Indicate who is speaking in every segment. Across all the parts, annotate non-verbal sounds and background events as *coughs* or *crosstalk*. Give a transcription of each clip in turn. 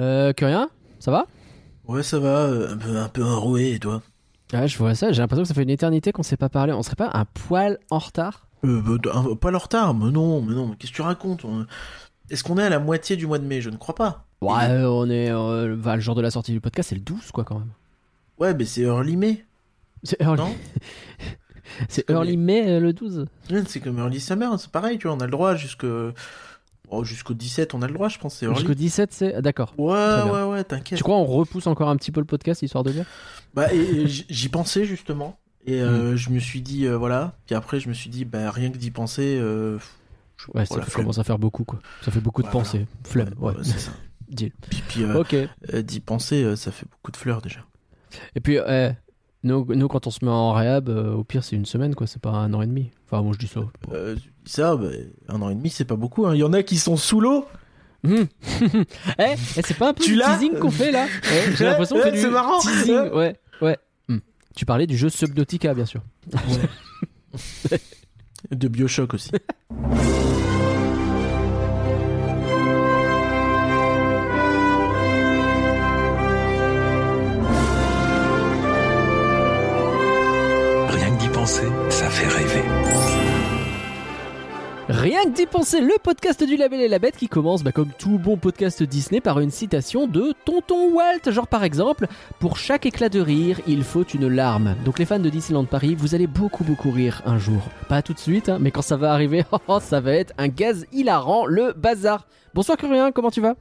Speaker 1: Euh, que rien Ça va?
Speaker 2: Ouais, ça va, euh, un peu, un peu enroué, et toi?
Speaker 1: Ouais, je vois ça. J'ai l'impression que ça fait une éternité qu'on s'est pas parlé. On serait pas un poil en retard?
Speaker 2: Euh, bah, un- Pas le retard, mais non, mais non, mais qu'est-ce que tu racontes? On- Est-ce qu'on est à la moitié du mois de mai? Je ne crois pas.
Speaker 1: Ouais, euh, on est. euh, bah, le jour de la sortie du podcast, c'est le 12, quoi, quand même.
Speaker 2: Ouais, mais c'est early mai,
Speaker 1: C'est early,
Speaker 2: non? *laughs*
Speaker 1: C'est early mai, euh, le 12.
Speaker 2: Ouais, C'est comme early summer, c'est pareil, tu vois, on a le droit jusque... oh, jusqu'au 17, on a le droit, je pense, c'est.
Speaker 1: Jusqu'au 17, c'est. ah, D'accord.
Speaker 2: Ouais, ouais, ouais, t'inquiète.
Speaker 1: Tu crois on repousse encore un petit peu le podcast histoire de dire?
Speaker 2: Bah, et, j'y pensais justement. Et
Speaker 1: Mm.
Speaker 2: euh, je me suis dit, euh, voilà. Puis après, je me suis dit, bah, rien que d'y penser. Euh, je-
Speaker 1: Ouais, ça
Speaker 2: voilà,
Speaker 1: commence à faire beaucoup, quoi. Ça fait beaucoup de
Speaker 2: Voilà.
Speaker 1: pensées. Flemme, ouais.
Speaker 2: c'est ça. *laughs*
Speaker 1: Deal.
Speaker 2: Puis, d'y penser, ça fait beaucoup de fleurs déjà.
Speaker 1: Et puis, nous, nous, quand on se met en réhab, euh, au pire, c'est une semaine, quoi. C'est pas un an et demi. Enfin, moi, je dis ça.
Speaker 2: Euh, ça, bah, un an et demi, c'est pas beaucoup. hein. Il y en a qui sont sous l'eau.
Speaker 1: Hum. *laughs* eh, eh, c'est pas un peu
Speaker 2: Tu
Speaker 1: du teasing qu'on fait là *laughs* Eh, J'ai l'impression qu'on
Speaker 2: Ouais,
Speaker 1: fait du
Speaker 2: c'est marrant.
Speaker 1: teasing. *laughs* Ouais, ouais. Hum. Tu parlais du jeu Subnautica, bien sûr.
Speaker 2: De Bioshock aussi.
Speaker 3: Penser, ça fait rêver.
Speaker 1: Rien que d'y penser, le podcast du Label et la Bête qui commence, bah, comme tout bon podcast Disney, par une citation de Tonton Walt. Genre par exemple, pour chaque éclat de rire, il faut une larme. Donc les fans de Disneyland Paris, vous allez beaucoup beaucoup rire un jour. Pas tout de suite, hein, mais quand ça va arriver, *laughs* oh, ça va être un gaz hilarant, le bazar. Bonsoir Curien, comment tu vas?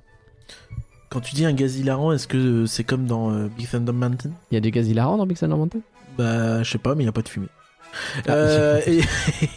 Speaker 2: Quand tu dis un gaz hilarant, est-ce que c'est comme dans euh, Big Thunder Mountain?
Speaker 1: Il y a des gaz hilarants dans Big Thunder Mountain?
Speaker 2: Bah, je sais pas, mais il n'y a pas de fumée.
Speaker 1: Ah.
Speaker 2: Euh, et-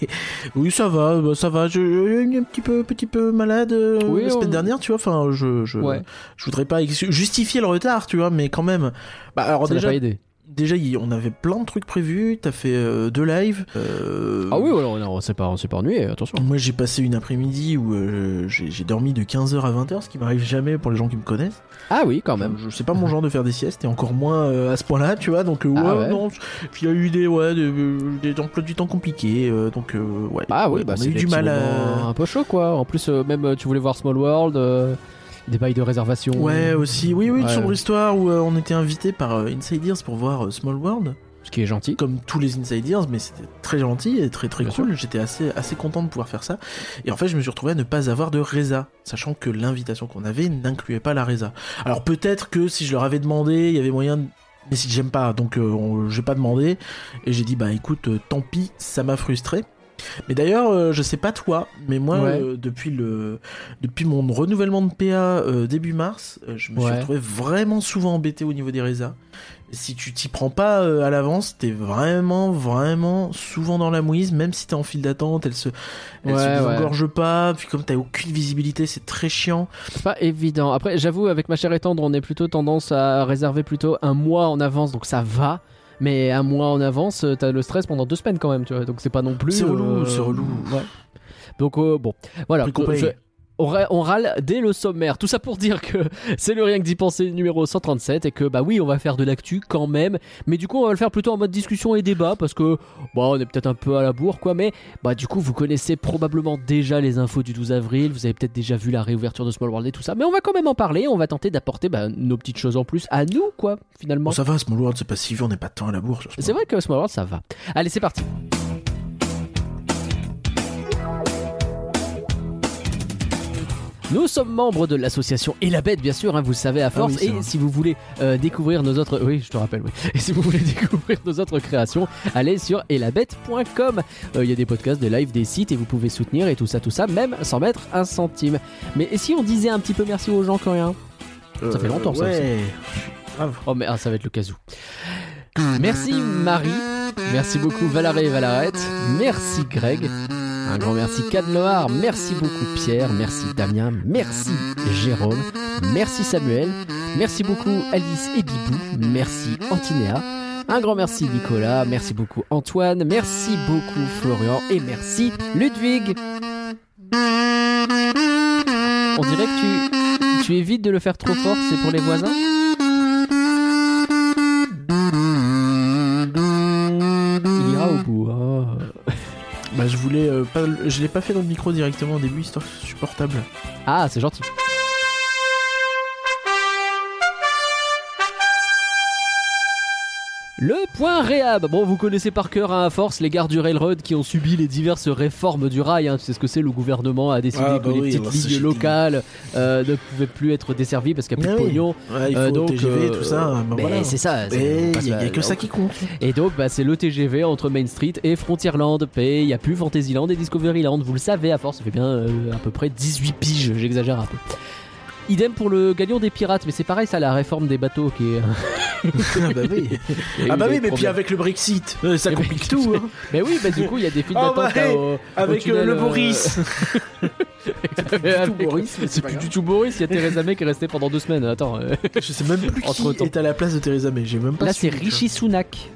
Speaker 2: *laughs* oui, ça va, bah, ça va. Je, je suis un petit peu, petit peu malade euh,
Speaker 1: Oui,
Speaker 2: la semaine
Speaker 1: on-
Speaker 2: dernière, tu vois. Enfin, je, je,
Speaker 1: Ouais,
Speaker 2: je voudrais pas justifier le retard, tu vois, mais quand même. Bah, alors
Speaker 1: ça
Speaker 2: déjà,
Speaker 1: pas aidé.
Speaker 2: Déjà, on avait plein de trucs prévus. T'as fait euh, deux lives. Euh,
Speaker 1: Ah oui, voilà, on, s'est pas, on pas ennuyé, attention.
Speaker 2: Moi, j'ai passé une après-midi où euh, j'ai dormi de 15h à 20h, ce qui m'arrive jamais pour les gens qui me connaissent.
Speaker 1: Ah oui, quand même.
Speaker 2: Je sais pas mon genre de faire des siestes, et encore moins euh, à ce point-là, tu vois. Donc, ouais,
Speaker 1: Ah ouais.
Speaker 2: non. Puis il y a eu des, ouais, des, des emplois du temps compliqués. euh, donc, euh, ouais.
Speaker 1: Ah oui,
Speaker 2: Ouais,
Speaker 1: bah c'est
Speaker 2: du mal à.
Speaker 1: un peu chaud quoi. En plus, même tu voulais voir Small World, euh, des bails de réservation.
Speaker 2: Ouais, aussi. Oui, oui, une
Speaker 1: Ouais.
Speaker 2: sombre histoire où euh, on était invité par euh, Inside Ears pour voir euh, Small World.
Speaker 1: Ce qui est gentil.
Speaker 2: Comme tous les Inside Ears, mais c'était très gentil et très très
Speaker 1: Bien
Speaker 2: cool. J'étais assez, assez content de pouvoir faire ça. Et en fait, je me suis retrouvé à ne pas avoir de Reza, sachant que l'invitation qu'on avait n'incluait pas la Reza. Alors peut-être que si je leur avais demandé, il y avait moyen de... Mais si j'aime pas, donc euh, on- j'ai pas demandé. Et j'ai dit, bah écoute, euh, tant pis, ça m'a frustré. Mais d'ailleurs, euh, je sais pas toi, mais moi,
Speaker 1: Ouais.
Speaker 2: euh, depuis le depuis mon renouvellement de PA euh, début mars, je me suis retrouvé vraiment souvent embêté au niveau des résas. Si tu t'y prends pas à l'avance, t'es vraiment, vraiment souvent dans la mouise, même si t'es en file d'attente, elle se, elle
Speaker 1: Ouais,
Speaker 2: se désengorge pas, puis comme t'as aucune visibilité, c'est très chiant.
Speaker 1: C'est pas évident. Après, j'avoue, avec ma chère et tendre, on est plutôt tendance à réserver plutôt un mois en avance, donc ça va. Mais un mois en avance, euh, t'as le stress pendant deux semaines quand même, tu vois. Donc c'est pas non plus.
Speaker 2: C'est relou,
Speaker 1: euh,
Speaker 2: c'est relou.
Speaker 1: Ouais. Donc euh, bon, voilà. Je-. On, râle dès le sommaire. Tout ça pour dire que *laughs* c'est le rien que d'y penser numéro 137 et que bah oui, on va faire de l'actu quand même, mais du coup on va le faire plutôt en mode discussion et débat parce que bah on est peut-être un peu à la bourre quoi, mais bah du coup vous connaissez probablement déjà les infos du 12 avril, vous avez peut-être déjà vu la réouverture de Small World et tout ça, mais on va quand même en parler, on va tenter d'apporter bah, nos petites choses en plus à nous quoi finalement.
Speaker 2: Bon, ça va, Small World, c'est pas si vieux, on n'est pas tant à la bourre.
Speaker 1: C'est vrai que Small World ça va. Allez c'est parti. Nous sommes membres de l'association Et la Bête, bien sûr, hein, vous le savez à force.
Speaker 2: oui, c'est
Speaker 1: et
Speaker 2: vrai.
Speaker 1: si vous voulez euh, découvrir nos autres, oui, je te rappelle, oui. Et si vous voulez *laughs* découvrir nos autres créations, allez sur elabette.com. Euh, Il y a des podcasts, des lives, des sites, et vous pouvez soutenir et tout ça, tout ça, même sans mettre un centime. Mais et si on disait un petit peu merci aux gens quand
Speaker 2: moment.
Speaker 1: ça fait longtemps, ça,
Speaker 2: Ouais. Grave.
Speaker 1: Oh mais ah, ça va être le cas où. Merci Marie, merci beaucoup Valaré et Valarette, merci Greg, un grand merci Cadloar, merci beaucoup Pierre, merci Damien, merci Jérôme, merci Samuel, merci beaucoup Alice et Bibou, merci Antinéa, un grand merci Nicolas, merci beaucoup Antoine, merci beaucoup Florian. Et merci Ludwig. On dirait que tu, tu évites de le faire trop fort, c'est pour les voisins?
Speaker 2: Bah, je voulais euh, pas, je l'ai pas fait dans le micro directement au début, histoire que.
Speaker 1: Ah, c'est gentil. Le point réhab. Bon, vous connaissez par cœur hein, à force les gares du railroad qui ont subi les diverses réformes du rail. Hein. Tu sais ce que c'est, le gouvernement a décidé
Speaker 2: Ah,
Speaker 1: que
Speaker 2: bah
Speaker 1: les
Speaker 2: oui,
Speaker 1: petites lignes locales euh, ne pouvaient plus être desservies parce qu'il n'y a plus
Speaker 2: Ah
Speaker 1: de
Speaker 2: oui.
Speaker 1: pognon.
Speaker 2: Ouais, il faut
Speaker 1: Euh, donc,
Speaker 2: TGV,
Speaker 1: euh,
Speaker 2: tout ça. bah
Speaker 1: mais
Speaker 2: voilà.
Speaker 1: c'est ça.
Speaker 2: il y, a- que ça qui compte.
Speaker 1: Et donc, bah, c'est le TGV entre Main Street et Frontierland. Et il n'y a plus Fantasyland et Discoveryland. Vous le savez, à force, ça fait bien euh, à peu près 18 piges. J'exagère un peu. Idem pour le galion des pirates, mais c'est pareil, ça, la réforme des bateaux qui est. *laughs*
Speaker 2: ah bah oui. Ah bah oui, mais puis avec le Brexit, euh, ça
Speaker 1: Et
Speaker 2: complique
Speaker 1: puis-
Speaker 2: tout. hein. *laughs*
Speaker 1: Mais oui, bah, du coup, il y a des files
Speaker 2: Ah
Speaker 1: d'attente
Speaker 2: bah,
Speaker 1: là,
Speaker 2: hey,
Speaker 1: au-
Speaker 2: Avec euh,
Speaker 1: tunnel,
Speaker 2: le
Speaker 1: euh,
Speaker 2: Boris. *laughs*
Speaker 1: Avec- C'est plus du tout Boris, il y a Theresa May qui est restée pendant deux semaines. Attends. euh.
Speaker 2: Je sais même plus qui
Speaker 1: Entre-temps.
Speaker 2: est à la place de Theresa May. J'ai même pas
Speaker 1: Là, c'est Rishi Sunak.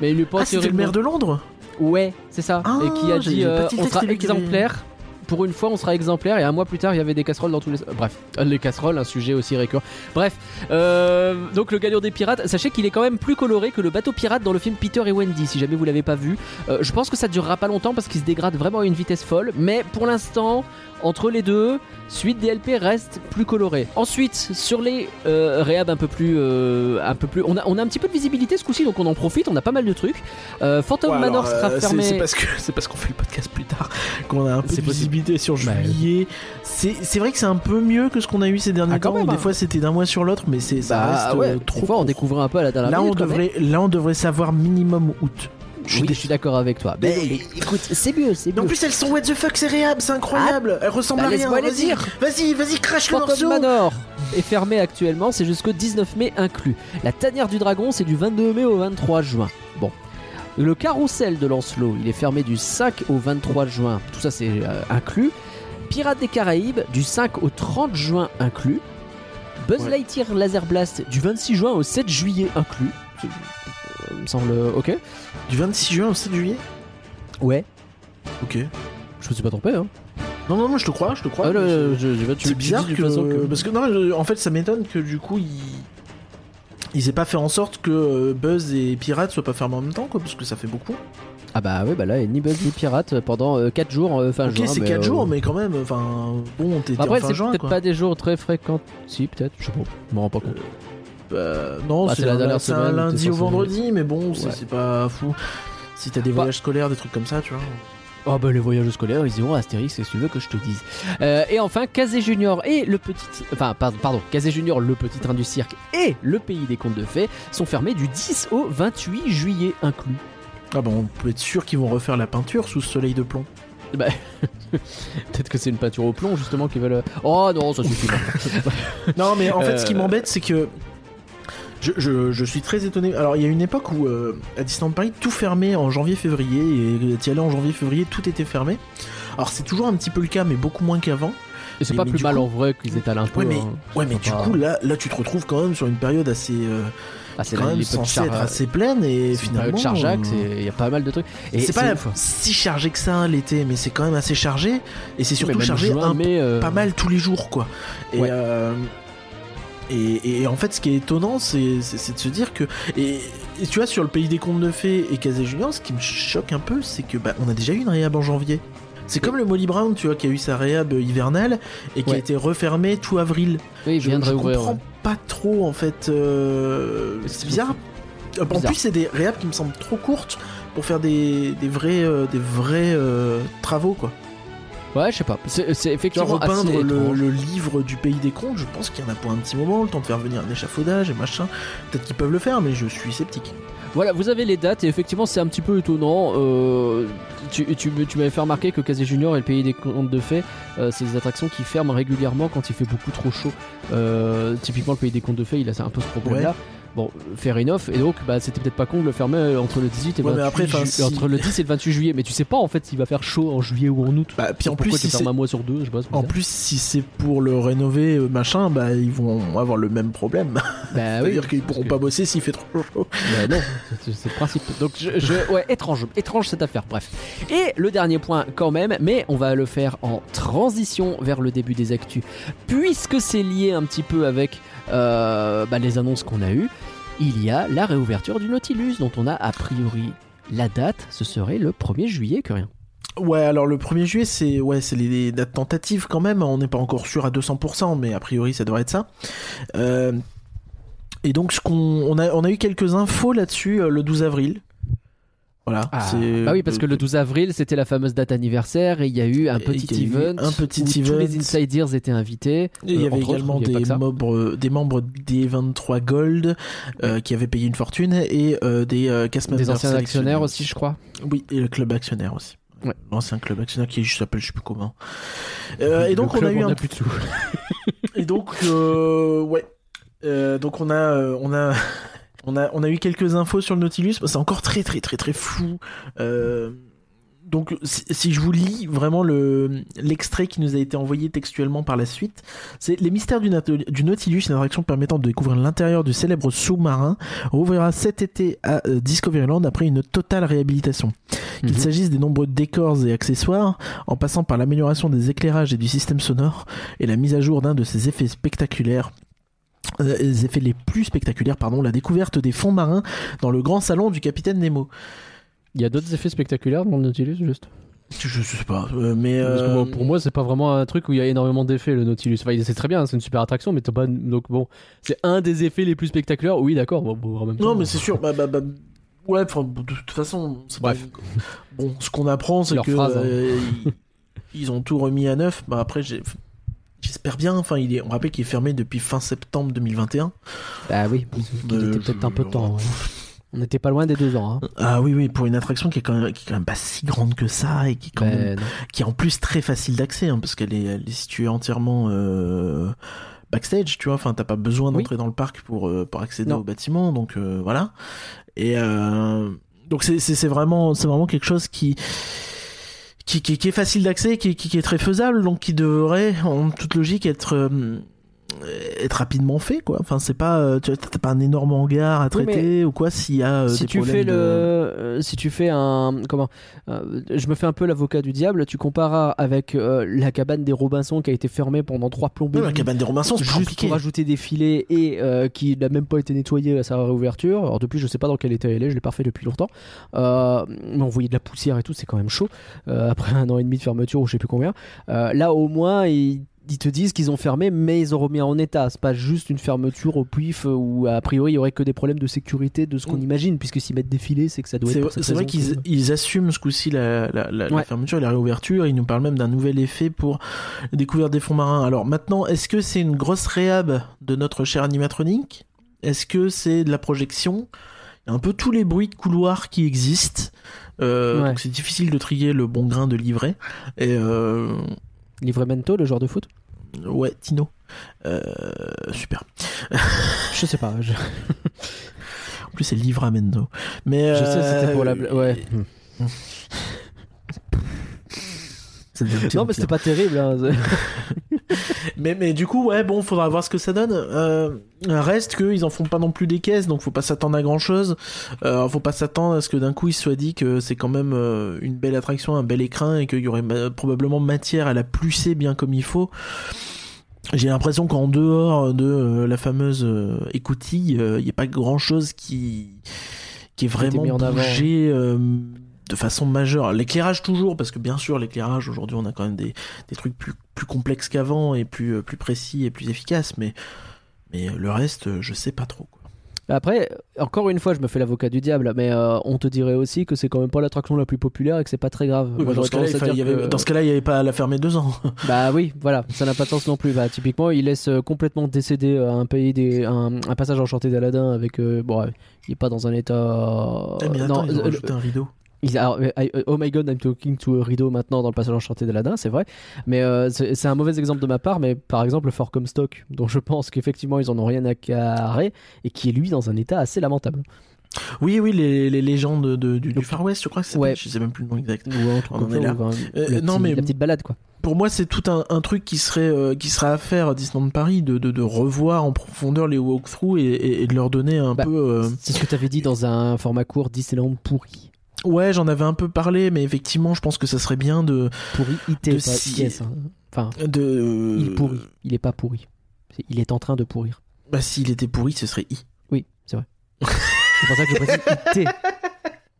Speaker 1: Mais il est pas.
Speaker 2: Ah, c'était le maire de Londres?
Speaker 1: Ouais, c'est ça.
Speaker 2: Ah,
Speaker 1: et qui a
Speaker 2: j'ai-
Speaker 1: dit euh, on sera
Speaker 2: qui
Speaker 1: exemplaire. Pour une fois, on sera exemplaire. Et un mois plus tard, il y avait des casseroles dans tous les. Bref, les casseroles, un sujet aussi récurrent. Bref, euh, donc le galion des pirates. Sachez qu'il est quand même plus coloré que le bateau pirate dans le film Peter et Wendy. Si jamais vous l'avez pas vu, Euh, je pense que ça durera pas longtemps parce qu'il se dégrade vraiment à une vitesse folle. Mais pour l'instant, entre les deux, suite DLP reste plus coloré. Ensuite, sur les euh, réhab un peu plus, euh, un peu plus, on a, on a un petit peu de visibilité ce coup-ci, donc on en profite. On a pas mal de trucs. Euh, Phantom
Speaker 2: Ouais,
Speaker 1: Manor
Speaker 2: alors,
Speaker 1: sera
Speaker 2: euh,
Speaker 1: fermé.
Speaker 2: C'est parce que *laughs* c'est parce qu'on fait le podcast plus tard qu'on a un peu
Speaker 1: C'est
Speaker 2: de
Speaker 1: possible.
Speaker 2: visibilité sur
Speaker 1: Bah,
Speaker 2: juillet. C'est c'est vrai que c'est un peu mieux que ce qu'on a eu ces derniers
Speaker 1: Ah, quand
Speaker 2: temps.
Speaker 1: même,
Speaker 2: où
Speaker 1: hein.
Speaker 2: des fois c'était d'un mois sur l'autre, mais c'est ça
Speaker 1: Bah
Speaker 2: reste
Speaker 1: ouais,
Speaker 2: euh,
Speaker 1: des
Speaker 2: trop.
Speaker 1: fois on découvre un peu à la dernière
Speaker 2: Là on
Speaker 1: minute, même.
Speaker 2: devrait là on devrait savoir minimum août. Je suis
Speaker 1: Oui,
Speaker 2: dé-
Speaker 1: je suis d'accord avec toi. Mais, écoute, c'est mieux, c'est
Speaker 2: Mais en
Speaker 1: mieux.
Speaker 2: plus elles sont what the fuck c'est réhab, c'est incroyable. Elles ressemblent
Speaker 1: bah,
Speaker 2: à rien. Vas-y, vas-y, vas-y, crache le morceau.
Speaker 1: Manor est fermé actuellement, c'est jusqu'au 19 mai inclus. La tanière du dragon, c'est du 22 mai au 23 juin. Bon. Le carrousel de Lancelot, il est fermé du 5 au 23 juin. Tout ça, c'est euh, inclus. Pirates des Caraïbes, du 5 au 30 juin inclus. Buzz
Speaker 2: Ouais.
Speaker 1: Lightyear Laser Blast, du 26 juin au 7 juillet inclus. Euh, me semble ok.
Speaker 2: Du 26 juin au 7 juillet?
Speaker 1: Ouais.
Speaker 2: Ok.
Speaker 1: Je me suis pas trompé, hein.
Speaker 2: Non non non, je te crois, je te crois.
Speaker 1: Ah,
Speaker 2: c'est- bizarre que...
Speaker 1: que-
Speaker 2: parce que non, je- en fait, ça m'étonne que du coup ils ils aient pas fait en sorte que euh, Buzz et Pirate soient pas fermés en même temps, quoi, parce que ça fait beaucoup.
Speaker 1: Ah bah ouais, bah là, ni Buzz ni Pirate pendant 4 jours euh, fin
Speaker 2: ok,
Speaker 1: juin.
Speaker 2: c'est
Speaker 1: mais,
Speaker 2: 4
Speaker 1: euh,
Speaker 2: jours, mais quand même, enfin, bon, t'es
Speaker 1: Après,
Speaker 2: en fin
Speaker 1: c'est peut-être pas des jours très fréquents. Si, peut-être, je sais pas, je me rends pas compte.
Speaker 2: Euh, non,
Speaker 1: Bah,
Speaker 2: c'est
Speaker 1: la
Speaker 2: un-
Speaker 1: dernière
Speaker 2: c'est un lundi au
Speaker 1: censé-
Speaker 2: vendredi, mais bon, c'est
Speaker 1: Ouais.
Speaker 2: c'est pas fou. Si t'as des
Speaker 1: Bah-
Speaker 2: voyages scolaires, des trucs comme ça, tu vois.
Speaker 1: Oh bah les voyages scolaires, ils iront à Astérix, c'est ce que tu veux que je te dise. Euh, et enfin, Kazé Junior et le petit... Enfin, pardon, pardon, Kazé Junior, le petit train du cirque et le pays des contes de fées sont fermés du 10 au 28 juillet inclus.
Speaker 2: Ah bah, on peut être sûr qu'ils vont refaire la peinture sous ce soleil de plomb. *laughs*
Speaker 1: Peut-être que c'est une peinture au plomb justement qui veulent... Oh non, ça suffit. *laughs*
Speaker 2: Non, mais en fait, ce qui
Speaker 1: Euh.
Speaker 2: m'embête, c'est que je, je- je suis très étonné. Alors, il y a une époque où euh, à Disneyland Paris, tout fermait en janvier-février, et t'y allais en janvier-février, tout était fermé. Alors, c'est toujours un petit peu le cas, mais beaucoup moins qu'avant.
Speaker 1: Et c'est pas
Speaker 2: mais
Speaker 1: plus mal
Speaker 2: coup-
Speaker 1: en vrai qu'ils étalent un peu.
Speaker 2: Ouais, mais,
Speaker 1: hein.
Speaker 2: ouais, mais
Speaker 1: Faut
Speaker 2: du
Speaker 1: pas-
Speaker 2: coup, là, là, tu te retrouves quand même sur une période assez, euh,
Speaker 1: Ah, c'est
Speaker 2: quand même censée
Speaker 1: char-
Speaker 2: être assez pleine, et finalement.
Speaker 1: chargeac,
Speaker 2: euh,
Speaker 1: il y a pas mal de trucs. Et
Speaker 2: c'est pas si chargé que ça l'été, mais c'est quand même assez chargé, et c'est surtout chargé
Speaker 1: juin,
Speaker 2: un
Speaker 1: euh,
Speaker 2: pas mal tous les jours quoi. Et,
Speaker 1: Ouais.
Speaker 2: euh, et, et en fait ce qui est étonnant c'est, de se dire que et, et tu vois sur le pays des contes de fées et Casé Junior ce qui me choque un peu c'est que bah, on a déjà eu une réhab en janvier. C'est comme le Molly Brown, tu vois, qui a eu sa réhab hivernale et qui a été refermé tout avril.
Speaker 1: Oui,
Speaker 2: Je,
Speaker 1: réouvrir.
Speaker 2: comprends
Speaker 1: ouais.
Speaker 2: pas trop en fait. euh,
Speaker 1: C'est
Speaker 2: bizarre. En plus, c'est des réhabs qui me semblent trop courtes pour faire des, des vrais, euh, des vrais euh, travaux quoi.
Speaker 1: Ouais, je sais pas. C'est effectivement assez
Speaker 2: repeindre le, le livre du pays des contes, je pense qu'il y en a pour un petit moment, le temps de faire venir un échafaudage et machin. Peut-être qu'ils peuvent le faire, mais je suis sceptique.
Speaker 1: Voilà, vous avez les dates et effectivement c'est un petit peu étonnant. Euh, tu tu, tu m'avais fait remarquer que Casé Junior et le Pays des Contes de Fées, euh, c'est des attractions qui ferment régulièrement quand il fait beaucoup trop chaud. Euh, typiquement le Pays des Contes de Fées, il a un peu ce problème-là. Bon, fair enough. Et donc, bah, c'était peut-être pas con de le fermer entre le 18 et
Speaker 2: Ouais, mais
Speaker 1: 28
Speaker 2: après, enfin,
Speaker 1: ju-
Speaker 2: si-
Speaker 1: entre le 10 et le 28 juillet. Mais tu sais pas en fait s'il va faire chaud en juillet ou en août.
Speaker 2: Bah, puis en plus, si c'est-
Speaker 1: un mois sur deux, je sais pas.
Speaker 2: en
Speaker 1: bizarre.
Speaker 2: plus, si c'est pour le rénover, euh, machin, bah ils vont avoir le même problème.
Speaker 1: bah *laughs* oui.
Speaker 2: C'est-à-dire qu'ils pourront
Speaker 1: que-
Speaker 2: pas bosser s'il fait trop chaud.
Speaker 1: Bah non, c'est c'est le principe. Donc je, je- ouais, étrange, étrange cette affaire. Bref. Et le dernier point quand même, mais on va le faire en transition vers le début des actus, puisque c'est lié un petit peu avec euh, bah, les annonces qu'on a eues. Il y a la réouverture du Nautilus, dont on a a priori la date. Ce serait le 1er juillet, que rien.
Speaker 2: Ouais, alors le 1er juillet, c'est ouais, les, dates tentatives quand même. On n'est pas encore sûr à 200%, mais a priori, ça devrait être ça. Euh, Et donc, ce on a, on a eu quelques infos là-dessus euh, le 12 avril. Voilà.
Speaker 1: Ah, bah oui, parce que le 12 avril, c'était la fameuse date anniversaire et il y a eu un
Speaker 2: Et
Speaker 1: petit event.
Speaker 2: un petit
Speaker 1: où
Speaker 2: event.
Speaker 1: Tous les insiders étaient invités.
Speaker 2: Et il y
Speaker 1: Euh,
Speaker 2: avait
Speaker 1: autres,
Speaker 2: également
Speaker 1: y pas
Speaker 2: des membres, des membres des 23 Gold euh, qui avaient payé une fortune et euh, des euh,
Speaker 1: Des anciens actionnaires aussi, je crois.
Speaker 2: Oui, et le club actionnaire aussi.
Speaker 1: Ouais.
Speaker 2: L'ancien club actionnaire qui s'appelle je sais plus comment. *laughs* Euh, et donc on a eu un
Speaker 1: plus de sous. *laughs*
Speaker 2: Et donc, euh, ouais. Euh, donc on a, euh, on a, on a, on a eu quelques infos sur le Nautilus. C'est encore très, très, très, très flou. Euh, donc, si, je vous lis vraiment le l'extrait qui nous a été envoyé textuellement par la suite, c'est les mystères du Nautilus, une attraction permettant de découvrir l'intérieur du célèbre sous-marin, rouvrira cet été à euh, Discoveryland après une totale réhabilitation. Qu'il
Speaker 1: Mhm.
Speaker 2: s'agisse des nombreux décors et accessoires, en passant par l'amélioration des éclairages et du système sonore, et la mise à jour d'un de ses effets spectaculaires. Euh, les effets les plus spectaculaires, pardon, la découverte des fonds marins dans le grand salon du capitaine Nemo.
Speaker 1: Il y a d'autres effets spectaculaires dans le Nautilus, juste
Speaker 2: Je, sais pas, euh, mais
Speaker 1: Parce que
Speaker 2: euh,
Speaker 1: bon, pour moi, c'est pas vraiment un truc où il y a énormément d'effets, le Nautilus. Enfin, c'est très bien, c'est une super attraction, mais t'as pas. Donc bon, c'est un des effets les plus spectaculaires. Oui, d'accord. Bon, bon,
Speaker 2: non, mais c'est sûr. Bah, bah, bah, ouais, enfin, de toute façon, c'est pas-
Speaker 1: Bref.
Speaker 2: Bon, ce qu'on apprend, c'est que
Speaker 1: phrase, hein.
Speaker 2: ils ont tout remis à neuf. Bah après, j'ai- j'espère bien. Enfin, il est, on rappelle qu'il est fermé depuis fin septembre 2021.
Speaker 1: Bah oui, il
Speaker 2: Euh,
Speaker 1: était peut-être un peu de temps. ouais. On n'était pas loin des deux ans. Hein.
Speaker 2: Ah oui, oui, pour une attraction qui est quand même, qui est quand même pas si grande que ça et qui est quand
Speaker 1: Ben,
Speaker 2: qui est en plus très facile d'accès hein, parce qu'elle est, elle est située entièrement euh, backstage tu vois enfin t'as pas besoin
Speaker 1: Oui.
Speaker 2: d'entrer dans le parc pour euh, pour accéder
Speaker 1: Non.
Speaker 2: au bâtiment donc euh, voilà et donc c'est vraiment c'est vraiment quelque chose qui qui, qui, est facile d'accès, qui, qui, qui est très faisable, donc qui devrait, en toute logique, être euh, être rapidement fait, quoi. Enfin, c'est pas, euh, t'as pas un énorme hangar à
Speaker 1: Oui,
Speaker 2: traiter ou quoi s'il y a euh,
Speaker 1: si
Speaker 2: des
Speaker 1: tu fais le,
Speaker 2: de-
Speaker 1: euh, si tu fais un, comment, euh, je me fais un peu l'avocat du diable. Tu compares avec euh, la cabane des Robinson qui a été fermée pendant trois plombées.
Speaker 2: La cabane des Robinson,
Speaker 1: juste
Speaker 2: compliqué.
Speaker 1: pour rajouter des filets et euh, qui n'a même pas été nettoyé à sa réouverture. Alors depuis, je sais pas dans quel état elle est, je l'ai pas fait depuis longtemps. Euh, mais on voyait de la poussière et tout, c'est quand même chaud. Euh, après un an et demi de fermeture ou je sais plus combien. Euh, là, au moins, ils, ils te disent qu'ils ont fermé, mais ils ont remis en état. C'est pas juste une fermeture au pif euh, où a priori il y aurait que des problèmes de sécurité de ce qu'on
Speaker 2: Mm.
Speaker 1: imagine, puisque s'ils mettent des filets, c'est que ça doit être.
Speaker 2: c'est vrai qu'ils ils assument ce coup-ci la, la, la, la fermeture et la réouverture. Ils nous parlent même d'un nouvel effet pour découvrir des fonds marins. Alors maintenant, est-ce que c'est une grosse réhab de notre cher animatronique? Est-ce que c'est de la projection? Il y a un peu tous les bruits de couloir qui existent. Euh,
Speaker 1: Ouais.
Speaker 2: C'est difficile de trier le bon grain de livret. Et euh,
Speaker 1: Livramento, le joueur de foot
Speaker 2: ouais, Tino. Euh, super.
Speaker 1: Je sais pas. je-
Speaker 2: En plus, c'est Livramento. Mais
Speaker 1: Je sais, c'était pour la.
Speaker 2: euh,
Speaker 1: bla- Ouais. *laughs* Non, mais c'était pas terrible. hein. *laughs*
Speaker 2: Mais, mais du coup, ouais, bon, faudra voir ce que ça donne. Euh, reste qu'ils en font pas non plus des caisses, donc faut pas s'attendre à grand chose. Euh, faut pas s'attendre à ce que d'un coup il se soit dit que c'est quand même euh, une belle attraction, un bel écrin et qu'il y aurait ma- probablement matière à la plusser bien comme il faut. J'ai l'impression qu'en dehors de euh, la fameuse euh, écoutille, il n'y a pas grand chose qui, qui est vraiment
Speaker 1: mis en avant.
Speaker 2: Euh, de façon majeure. L'éclairage toujours, parce que bien sûr, l'éclairage, aujourd'hui, on a quand même des, des trucs plus, plus complexes qu'avant et plus, euh, plus précis et plus efficaces, mais, mais le reste, euh, je sais pas trop. Quoi.
Speaker 1: Après, encore une fois, je me fais l'avocat du diable, mais euh, on te dirait aussi que c'est quand même pas l'attraction la plus populaire et que c'est pas très grave.
Speaker 2: Oui,
Speaker 1: Moi,
Speaker 2: bah, dans, ce cas-là, il avait-
Speaker 1: que-
Speaker 2: n'y avait pas à la fermer deux ans. *laughs*
Speaker 1: Bah oui, voilà, ça n'a pas de sens non plus. Bah, typiquement, il laisse euh, complètement décéder euh, un pays des un, un passage enchanté d'Aladin avec euh, bon, ouais, il est pas dans un état. euh,
Speaker 2: Eh, mais attends,
Speaker 1: non,
Speaker 2: ils ont
Speaker 1: euh,
Speaker 2: rajouté un rideau.
Speaker 1: Alors, euh, I- oh my god, I'm talking to a rideau maintenant dans le passage enchanté d'Aladin, c'est vrai. Mais euh, c'est un mauvais exemple de ma part. Mais par exemple, le Fort Comstock, dont je pense qu'effectivement ils en ont rien à carrer et qui est lui dans un état assez lamentable.
Speaker 2: Oui, oui, les, les légendes de- du, du Far West, je crois que c'est.
Speaker 1: Ouais.
Speaker 2: Je sais même plus le nom exact.
Speaker 1: Ou un truc
Speaker 2: On en est là.
Speaker 1: un-
Speaker 2: Euh, non, mais-
Speaker 1: la petite balade quoi.
Speaker 2: Pour moi, c'est tout un, un truc qui serait, euh, qui serait à faire à Disneyland Paris, de, de, de revoir en profondeur les walkthroughs et, et, et de leur donner un
Speaker 1: Bah,
Speaker 2: peu. euh,
Speaker 1: C'est ce que tu avais dit dans un format court Disneyland pourri.
Speaker 2: Ouais, j'en avais un peu parlé, mais effectivement, je pense que ça serait bien de.
Speaker 1: Pourri IT,
Speaker 2: De
Speaker 1: pas
Speaker 2: si-
Speaker 1: IS, hein. Enfin,
Speaker 2: de...
Speaker 1: il pourrit. Il est pas pourri. Il est en train de pourrir.
Speaker 2: Bah, s'il était pourri, ce serait I.
Speaker 1: Oui, c'est vrai. c'est pour ça que je précise IT.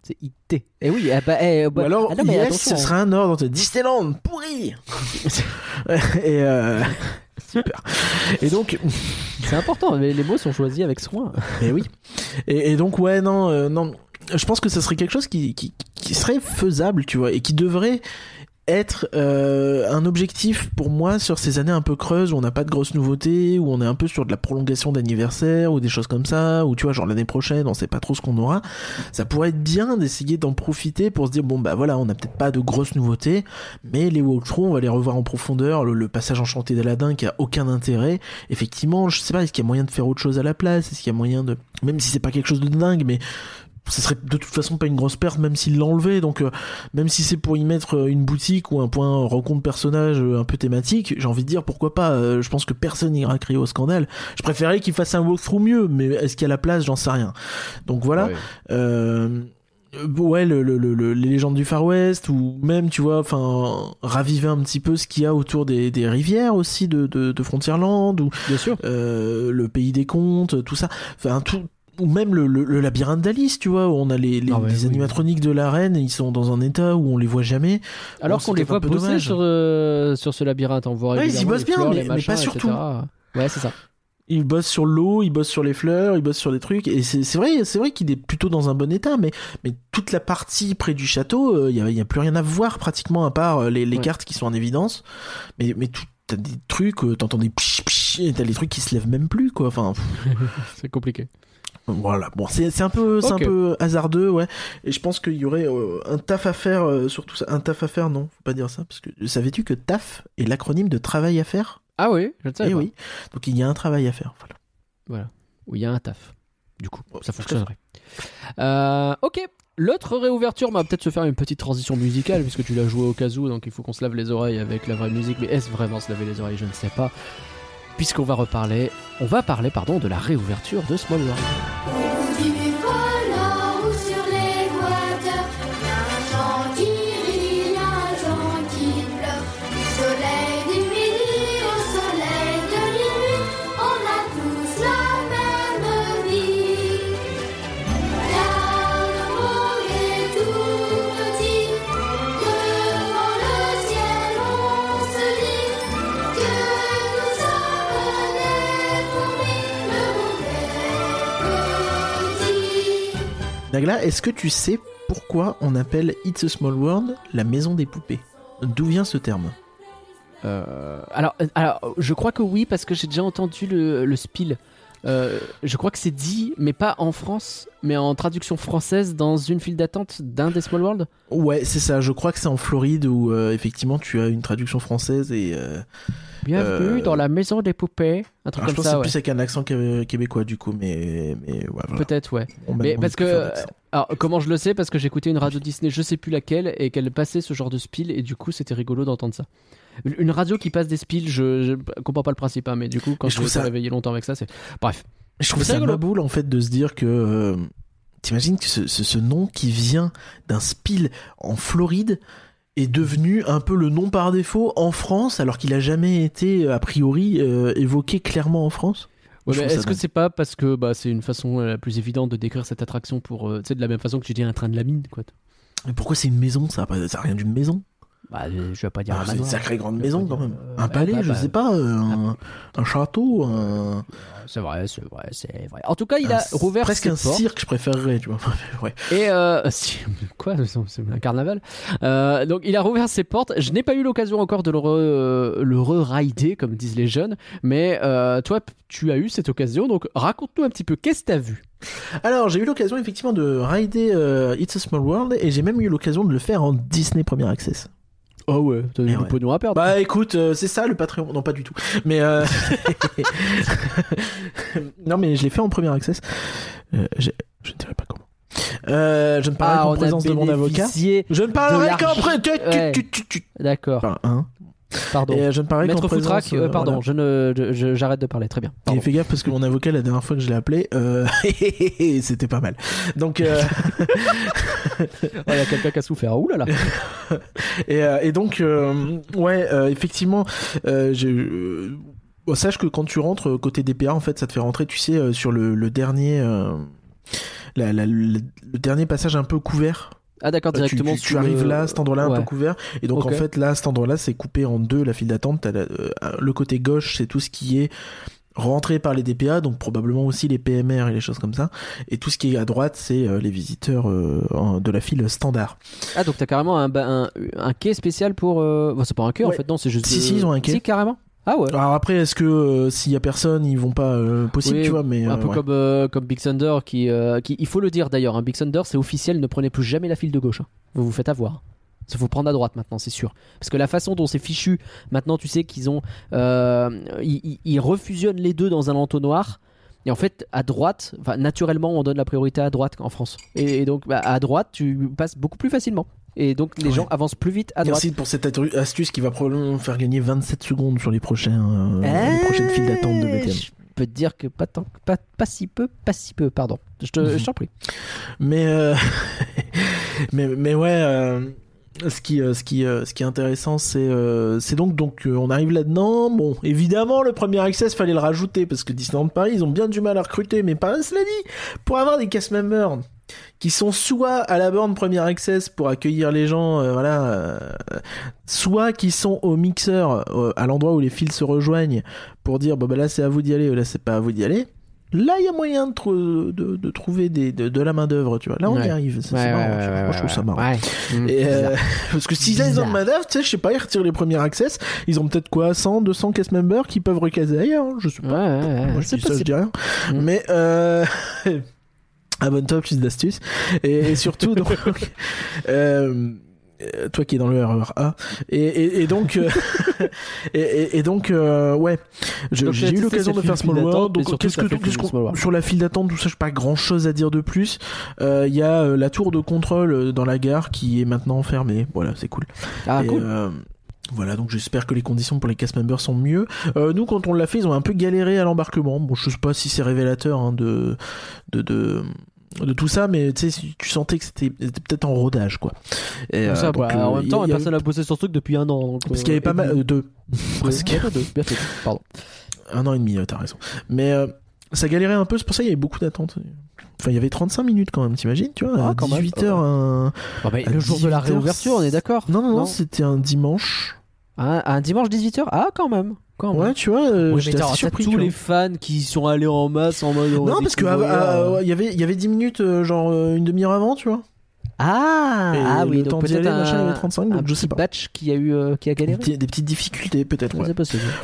Speaker 1: C'est IT. Et oui, ah bah, eh, bah-
Speaker 2: Ou alors,
Speaker 1: ah non, mais
Speaker 2: yes,
Speaker 1: attention,
Speaker 2: ce serait un ordre de Disneyland pourri *laughs* Et euh, *laughs* Super. Et donc,
Speaker 1: C'est important, mais les mots sont choisis avec soin.
Speaker 2: mais oui. Et, et donc, ouais, non, euh, non. Je pense que ça serait quelque chose qui, qui, serait faisable, tu vois, et qui devrait être euh, un objectif pour moi sur ces années un peu creuses où on n'a pas de grosses nouveautés, où on est un peu sur de la prolongation d'anniversaire ou des choses comme ça, ou tu vois, genre l'année prochaine, on sait pas trop ce qu'on aura. Ça pourrait être bien d'essayer d'en profiter pour se dire, bon, bah voilà, on n'a peut-être pas de grosses nouveautés, mais les walkthroughs, on va les revoir en profondeur. Le, le passage enchanté d'Aladin qui a aucun intérêt. Effectivement, je sais pas, est-ce qu'il y a moyen de faire autre chose à la place? Est-ce qu'il y a moyen de. Même si c'est pas quelque chose de dingue, mais ce serait de toute façon pas une grosse perte même s'il l'enlevait donc euh, même si c'est pour y mettre euh, une boutique ou un point rencontre personnage euh, un peu thématique j'ai envie de dire pourquoi pas euh, je pense que personne n'ira crier au scandale je préférais qu'il fasse un walkthrough mieux mais est-ce qu'il y a la place? J'en sais rien donc voilà
Speaker 1: Ouais.
Speaker 2: euh, euh, ouais le, le, le- le- les légendes du Far West ou même tu vois enfin raviver un petit peu ce qu'il y a autour des, des rivières aussi de, de, de Frontierland ou
Speaker 1: Bien sûr.
Speaker 2: euh, le pays des contes, tout ça. Enfin, tout, ou même le, le, le labyrinthe d'Alice, tu vois, où on a les, les,
Speaker 1: Ah ouais,
Speaker 2: les
Speaker 1: oui.
Speaker 2: animatroniques de la reine, ils sont dans un état où on les voit jamais.
Speaker 1: Alors qu'on les voit bosser sur, euh, sur ce labyrinthe, on voit
Speaker 2: Ouais, ils y bossent
Speaker 1: les
Speaker 2: bien,
Speaker 1: fleurs,
Speaker 2: mais-
Speaker 1: les
Speaker 2: mais
Speaker 1: machins,
Speaker 2: pas surtout.
Speaker 1: Ouais, c'est ça.
Speaker 2: Ils bossent sur l'eau, ils bossent sur les fleurs, ils bossent sur des trucs, et c'est vrai, c'est vrai qu'il est plutôt dans un bon état, mais, mais toute la partie près du château, il y, a, y a plus rien à voir pratiquement à part euh, les, les
Speaker 1: Ouais.
Speaker 2: cartes qui sont en évidence. Mais, mais tout, t'as des trucs, euh, t'entends des psh, psh, et t'as les trucs qui se lèvent même plus, quoi. Enfin, *laughs*
Speaker 1: C'est compliqué.
Speaker 2: Voilà, bon, c'est un peu, c'est un peu hasardeux, ouais. Et je pense qu'il y aurait euh, un taf à faire, euh, surtout ça. Un taf à faire, non, faut pas dire ça, parce que savais-tu que taf est l'acronyme de travail à faire?
Speaker 1: Ah oui, je ne savais
Speaker 2: Eh
Speaker 1: pas.
Speaker 2: oui. Donc il y a un travail à faire. Voilà.
Speaker 1: Où il y a un taf. Du coup,
Speaker 2: Oh,
Speaker 1: ça
Speaker 2: tout
Speaker 1: fonctionnerait. Euh, ok. L'autre réouverture, on va peut-être se faire une petite transition musicale puisque tu l'as joué au cas où, donc il faut qu'on se lave les oreilles avec la vraie musique. Mais est-ce vraiment se laver les oreilles? Je ne sais pas. Puisqu'on va reparler, on va parler pardon de la réouverture de Small World.
Speaker 2: Nagla, est-ce que tu sais pourquoi on appelle It's a Small World la maison des poupées? D'où vient ce terme?
Speaker 1: Euh, alors, euh, alors, je crois que oui, parce que j'ai déjà entendu le, le spiel. Euh, je crois que c'est dit, mais pas en France, mais en traduction française dans une file d'attente d'un des Small World?
Speaker 2: Ouais, c'est ça. Je crois que c'est en Floride où euh, effectivement tu as une traduction française et euh,
Speaker 1: Bienvenue
Speaker 2: Euh,
Speaker 1: dans la maison des poupées. Un truc
Speaker 2: alors, je
Speaker 1: comme
Speaker 2: pense que c'est
Speaker 1: ouais.
Speaker 2: plus avec un accent québé- québécois du coup, mais mais ouais, voilà.
Speaker 1: Peut-être, ouais.
Speaker 2: M'a
Speaker 1: Mais parce que. Alors, comment je le sais? Parce que j'écoutais une radio Disney, je sais plus laquelle, et qu'elle passait ce genre de spiel, et du coup, c'était rigolo d'entendre ça. Une radio qui passe des spiels, je, je comprends pas le principe, hein, mais du coup, quand
Speaker 2: Mais je
Speaker 1: je
Speaker 2: trouve
Speaker 1: me suis
Speaker 2: ça-
Speaker 1: réveillé longtemps avec ça, c'est. Bref.
Speaker 2: Je trouve ça
Speaker 1: rigolo.
Speaker 2: maboule en fait de se dire que euh, t'imagines que ce, ce, ce nom qui vient d'un spiel en Floride est devenu un peu le nom par défaut en France alors qu'il a jamais été a priori euh, évoqué clairement en France?
Speaker 1: Ouais, est-ce que c'est pas parce que bah, c'est une façon euh, la plus évidente de décrire cette attraction pour. euh, tu sais, de la même façon que tu dis un train de la mine, quoi.
Speaker 2: Mais pourquoi c'est une maison ça? A, pas- ça a rien d'une maison
Speaker 1: Bah, je vais pas dire
Speaker 2: Ah,
Speaker 1: un
Speaker 2: C'est une sacrée grande maison quand même.
Speaker 1: euh,
Speaker 2: un palais,
Speaker 1: bah,
Speaker 2: je sais pas, euh, un, un château.
Speaker 1: C'est vrai, c'est vrai, c'est vrai. En tout cas, il a rouvert
Speaker 2: presque
Speaker 1: ses
Speaker 2: un
Speaker 1: portes.
Speaker 2: cirque, je préférerais, tu vois. *laughs* ouais.
Speaker 1: Et euh, *laughs* si- quoi *laughs* C'est un carnaval. Euh, donc il a rouvert ses portes. Je n'ai pas eu l'occasion encore de le re, le re-rider, comme disent les jeunes. Mais toi, tu as eu cette occasion. Donc raconte-nous un petit peu. Qu'est-ce que t'as vu?
Speaker 2: Alors, j'ai eu l'occasion effectivement de rider It's a Small World et j'ai même eu l'occasion de le faire en Disney Premier Access.
Speaker 1: Oh ouais, t'as
Speaker 2: Eh
Speaker 1: du
Speaker 2: ouais.
Speaker 1: pognon à perdre.
Speaker 2: Bah écoute, euh, c'est ça le Patreon. Non, pas du tout. Mais euh... *laughs* non, mais je l'ai fait en Premier Access. Euh, je ne dirais pas comment. Euh, je ne parlerai
Speaker 1: ah,
Speaker 2: qu'en présence de mon avocat. Je ne parlerai qu'en
Speaker 1: l'argent.
Speaker 2: pré- tu- tu-
Speaker 1: Ouais. D'accord.
Speaker 2: Enfin, hein.
Speaker 1: Pardon.
Speaker 2: Et euh, je ne parlerai qu'en
Speaker 1: Maître. Foutrac, euh,
Speaker 2: euh,
Speaker 1: pardon,
Speaker 2: voilà.
Speaker 1: je ne, je- je- j'arrête de parler. Très bien.
Speaker 2: Et fais gaffe parce que mon avocat la dernière fois que je l'ai appelé, euh... *laughs* c'était pas mal. Donc euh... *laughs*
Speaker 1: Oh, Il y a quelqu'un qui a souffert. Ouh là là. *laughs*
Speaker 2: et, et donc euh, ouais, euh, effectivement, euh, j'ai euh, bon, sache que quand tu rentres côté DPA, en fait, ça te fait rentrer, tu sais, euh, sur le, le dernier, euh, la- la- le, le dernier passage un peu couvert.
Speaker 1: Ah d'accord,
Speaker 2: tu,
Speaker 1: directement.
Speaker 2: tu- tu arrives
Speaker 1: le-
Speaker 2: là, cet endroit-là un peu couvert, et donc en fait là, cet endroit-là, c'est coupé en deux la file d'attente. Euh, le côté gauche, c'est tout ce qui est rentré par les DPA, donc probablement aussi les PMR et les choses comme ça, et tout ce qui est à droite, c'est euh, les visiteurs euh, de la file standard.
Speaker 1: Ah donc t'as carrément un, ba- un, un quai spécial pour. euh, bah, c'est pas un quai en fait, non, c'est juste.
Speaker 2: Si,
Speaker 1: euh,
Speaker 2: si, ils ont un quai.
Speaker 1: Si carrément. Ah ouais.
Speaker 2: Alors après, est-ce que euh, s'il y a personne, ils vont pas euh, possible,
Speaker 1: Oui,
Speaker 2: tu vois, mais
Speaker 1: un
Speaker 2: euh,
Speaker 1: peu
Speaker 2: ouais.
Speaker 1: comme, comme Big Thunder qui, qui. Il faut le dire d'ailleurs, hein, Big Thunder c'est officiel, ne prenez plus jamais la file de gauche. hein. Vous vous faites avoir. Il faut prendre à droite maintenant, c'est sûr. Parce que la façon dont c'est fichu, maintenant tu sais qu'ils ont. ils, ils- refusionnent les deux dans un entonnoir. Et en fait, à droite, naturellement, on donne la priorité à droite en France. Et, et donc, bah, à droite, tu passes beaucoup plus facilement. Et donc, les
Speaker 2: Ouais.
Speaker 1: gens avancent plus vite à droite.
Speaker 2: Merci pour cette astuce qui va probablement faire gagner 27 secondes sur les, prochains, euh, les
Speaker 1: Eh,
Speaker 2: prochaines files d'attente de BTM.
Speaker 1: Je peux te dire que pas, tant, pas, pas si peu, pas si peu, pardon. Je te- je t'en prie.
Speaker 2: Mais, euh, *laughs* mais, mais ouais, euh, ce, qui, ce, qui, ce qui est intéressant, c'est c'est donc, donc on arrive là-dedans. Bon, évidemment, le premier access, fallait le rajouter parce que Disneyland Paris, ils ont bien du mal à recruter. Mais par cela dit, pour avoir des cast members qui sont soit à la borne premier access pour accueillir les gens, euh, voilà, euh, soit qui sont au mixeur, euh, à l'endroit où les fils se rejoignent, pour dire bon bah là c'est à vous d'y aller, là c'est pas à vous d'y aller. Là, il y a moyen de, tr- de, de trouver des, de, de la main d'œuvre, tu vois. Là, on
Speaker 1: Ouais.
Speaker 2: y arrive. C'est c'est marrant. Moi, je trouve ça marrant.
Speaker 1: Mm.
Speaker 2: Et, euh, parce que si là, ils ont de main d'œuvre, tu sais, je sais pas, ils retirent les premiers access. Ils ont peut-être quoi, 100, 200 cast members qui peuvent recaser ailleurs. hein, Je sais pas. Moi, je dis ça, je dis rien.
Speaker 1: Mm.
Speaker 2: Mais, euh, *laughs* abonne-toi, plus d'astuces. Et, et surtout, donc, *laughs* euh, euh, toi qui es dans le RER A. Et, et, et donc, euh, *laughs* et, donc, euh, ouais, Je- j'ai eu l'occasion de faire Small World. Donc, qu'est-ce que,
Speaker 1: Small World.
Speaker 2: sur la file d'attente, tout ça, j'ai pas grand chose à dire de plus. Euh, Il y a euh, la tour de contrôle euh, dans la gare qui est maintenant fermée. Voilà, c'est cool.
Speaker 1: Ah, cool.
Speaker 2: Euh, voilà, donc j'espère que les conditions pour les cast members sont mieux. Euh, nous, quand on l'a fait, ils ont un peu galéré à l'embarquement. Bon, je sais pas si c'est révélateur hein, de, de, de, de tout ça, mais tu sentais que c'était peut-être en rodage, quoi. Et,
Speaker 1: ça,
Speaker 2: euh,
Speaker 1: bah,
Speaker 2: donc,
Speaker 1: en
Speaker 2: euh,
Speaker 1: même temps,
Speaker 2: y a-
Speaker 1: personne n'a bossé sur ce truc depuis un an. donc,
Speaker 2: Parce
Speaker 1: euh,
Speaker 2: qu'il y avait pas mal euh, deux. *laughs* Presque.
Speaker 1: Pardon.
Speaker 2: Un an et demi, euh, t'as raison. Mais euh, ça galérait un peu, c'est pour ça qu'il y avait beaucoup d'attentes. Enfin, il y avait 35 minutes quand même, t'imagines, tu vois,
Speaker 1: Ah,
Speaker 2: à
Speaker 1: quand même.
Speaker 2: 18h un...
Speaker 1: Ah bah, le jour de la
Speaker 2: 18 heures,
Speaker 1: réouverture, on est d'accord
Speaker 2: Non, non, non, c'était un dimanche.
Speaker 1: un, un dimanche 18h Ah, quand même. Quand même.
Speaker 2: Ouais, tu vois, euh,
Speaker 1: Ouais,
Speaker 2: j'étais surpris.
Speaker 1: tous les fans qui sont allés en masse en mode.
Speaker 2: Non, parce que
Speaker 1: découvrir,
Speaker 2: ah,
Speaker 1: euh,
Speaker 2: ah, il y avait il y avait 10 minutes, euh, genre euh, une demi-heure avant, tu vois.
Speaker 1: Ah,
Speaker 2: Et
Speaker 1: ah oui,
Speaker 2: le
Speaker 1: donc
Speaker 2: temps d'y
Speaker 1: peut-être
Speaker 2: aller,
Speaker 1: un,
Speaker 2: machin, il y avait 35, donc
Speaker 1: un
Speaker 2: je sais pas.
Speaker 1: batch qui a eu euh, qui a
Speaker 2: Des,
Speaker 1: galéré.
Speaker 2: des petites difficultés, peut-être.
Speaker 1: Ouais.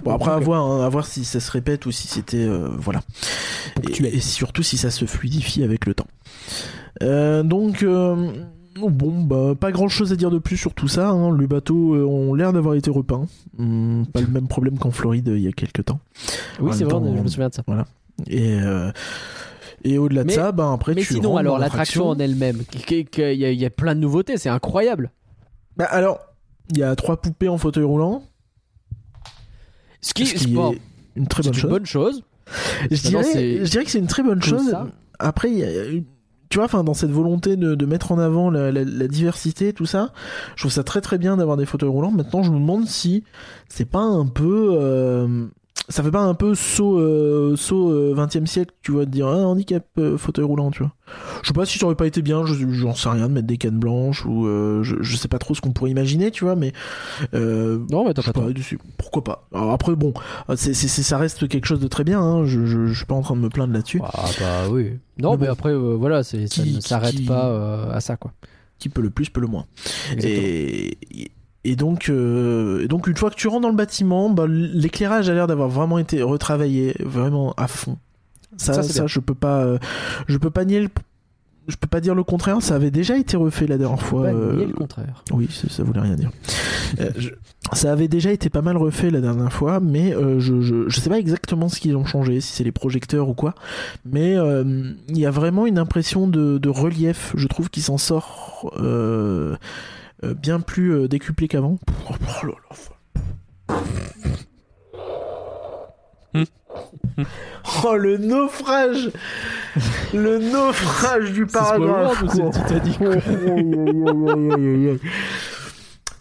Speaker 2: Bon, après, à voir, hein, à voir si ça se répète ou si c'était. euh, voilà. Et, et surtout si ça se fluidifie avec le temps. Euh, donc. Bon, bah, pas grand chose à dire de plus sur tout ça. hein. Les bateaux euh, ont l'air d'avoir été repeints. Hum, pas le même problème qu'en Floride euh, il y a quelques temps.
Speaker 1: Oui, c'est vrai,
Speaker 2: temps,
Speaker 1: je me souviens de ça.
Speaker 2: Et, euh, et au-delà de
Speaker 1: Mais-
Speaker 2: ça, bah, après,
Speaker 1: Mais
Speaker 2: tu
Speaker 1: sinon, alors l'attraction en elle-même, il y, a- il y a plein de nouveautés, c'est incroyable.
Speaker 2: Bah, alors, il y a trois poupées en fauteuil roulant.
Speaker 1: Ce qui,
Speaker 2: ce qui
Speaker 1: bon,
Speaker 2: est une très bonne
Speaker 1: une
Speaker 2: chose.
Speaker 1: bonne chose.
Speaker 2: Je dirais,
Speaker 1: c'est
Speaker 2: je dirais que c'est une très bonne chose.
Speaker 1: ça.
Speaker 2: Après, y a tu vois, enfin, dans cette volonté de, de mettre en avant la, la- la diversité, tout ça, je trouve ça très très bien d'avoir des fauteuils roulants. Maintenant, je me demande si c'est pas un peu, euh, ça fait pas un peu saut, euh, saut euh, 20e siècle, tu vois, de dire ah, handicap euh, fauteuil roulant, tu vois. Je sais pas si ça aurait pas été bien, je- j'en sais rien, de mettre des cannes blanches ou euh, je, je sais pas trop ce qu'on pourrait imaginer, tu vois, mais
Speaker 1: Non, mais t'as pas
Speaker 2: pas, dessus. Pourquoi pas? Alors après, bon, c'est, ça reste quelque chose de très bien. Hein. Je, je, je suis pas en train de me plaindre là-dessus.
Speaker 1: Ah bah oui. Non,
Speaker 2: Mais
Speaker 1: mais
Speaker 2: bon.
Speaker 1: après, voilà, c'est, ça
Speaker 2: Qui-
Speaker 1: ne s'arrête
Speaker 2: qui-
Speaker 1: pas à ça, quoi.
Speaker 2: Qui peut le plus, peut le moins.
Speaker 1: Exactement.
Speaker 2: Et, et donc, euh, et donc, une fois que tu rentres dans le bâtiment, bah, l'éclairage a l'air d'avoir vraiment été retravaillé, vraiment à fond. Ça,
Speaker 1: Ça,
Speaker 2: je peux pas, euh, je peux pas nier le, je peux pas dire le contraire. Ça avait déjà été refait la dernière fois.
Speaker 1: Pas
Speaker 2: euh,
Speaker 1: nier le contraire.
Speaker 2: Oui, ça, ça voulait rien dire. Euh, je- ça avait déjà été pas mal refait la dernière fois, mais euh, je, je, je sais pas exactement ce qu'ils ont changé, si c'est les projecteurs ou quoi. Mais euh, il y a vraiment une impression de, de relief, je trouve, qui s'en sort euh, euh, bien plus euh, décuplé qu'avant. Oh, oh là. Oh le naufrage Le naufrage du paragraphe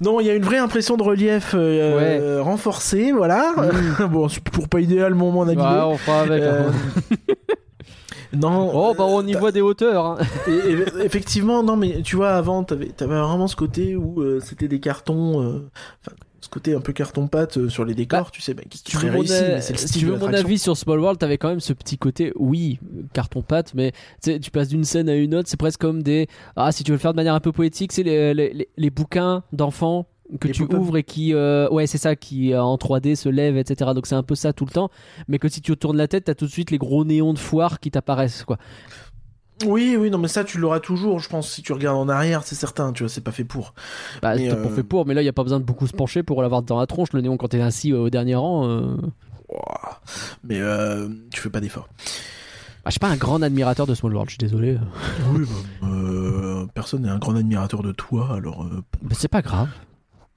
Speaker 2: Non, il y a une vraie impression de relief euh,
Speaker 1: Ouais.
Speaker 2: euh, renforcée, voilà. *laughs* bon, c'est toujours pas idéal, mon mon avis.
Speaker 1: Ouais, on fera avec.
Speaker 2: Euh,
Speaker 1: hein.
Speaker 2: Non.
Speaker 1: Oh, bah, on y voit des hauteurs. hein.
Speaker 2: et- et- effectivement, non, mais tu vois, avant, t'avais, t'avais vraiment ce côté où euh, c'était des cartons, euh, ce côté un peu carton-pâte euh, sur les décors, tu sais, bah, qui,
Speaker 1: Tu veux, mon,
Speaker 2: réussi,
Speaker 1: a-
Speaker 2: mais c'est le
Speaker 1: si
Speaker 2: style
Speaker 1: tu
Speaker 2: de
Speaker 1: veux mon avis sur Small World, t'avais quand même ce petit côté, oui, carton-pâte, mais tu tu passes d'une scène à une autre, c'est presque comme des. Ah, si tu veux le faire de manière un peu poétique, c'est les, les, les- les bouquins d'enfants que
Speaker 2: Les
Speaker 1: tu
Speaker 2: pop-up.
Speaker 1: ouvres et qui. euh, ouais, c'est ça, qui euh, en 3D se lèvent, etc. Donc c'est un peu ça tout le temps. Mais que si tu tournes la tête, t'as tout de suite les gros néons de foire qui t'apparaissent, quoi.
Speaker 2: Oui, oui, non, mais ça, tu l'auras toujours, je pense, si tu regardes en arrière, c'est certain, tu vois, c'est pas fait pour.
Speaker 1: Bah,
Speaker 2: Mais,
Speaker 1: t'as
Speaker 2: euh,
Speaker 1: pas fait pour, mais là, il y a pas besoin de beaucoup se pencher pour l'avoir dans la tronche, le néon, quand t'es assis euh, au dernier rang. euh.
Speaker 2: Mais tu fais pas d'effort.
Speaker 1: Bah, je suis pas un grand admirateur de Small World, je suis désolé.
Speaker 2: Oui, bah, personne n'est un grand admirateur de toi, alors.
Speaker 1: Mais c'est pas grave.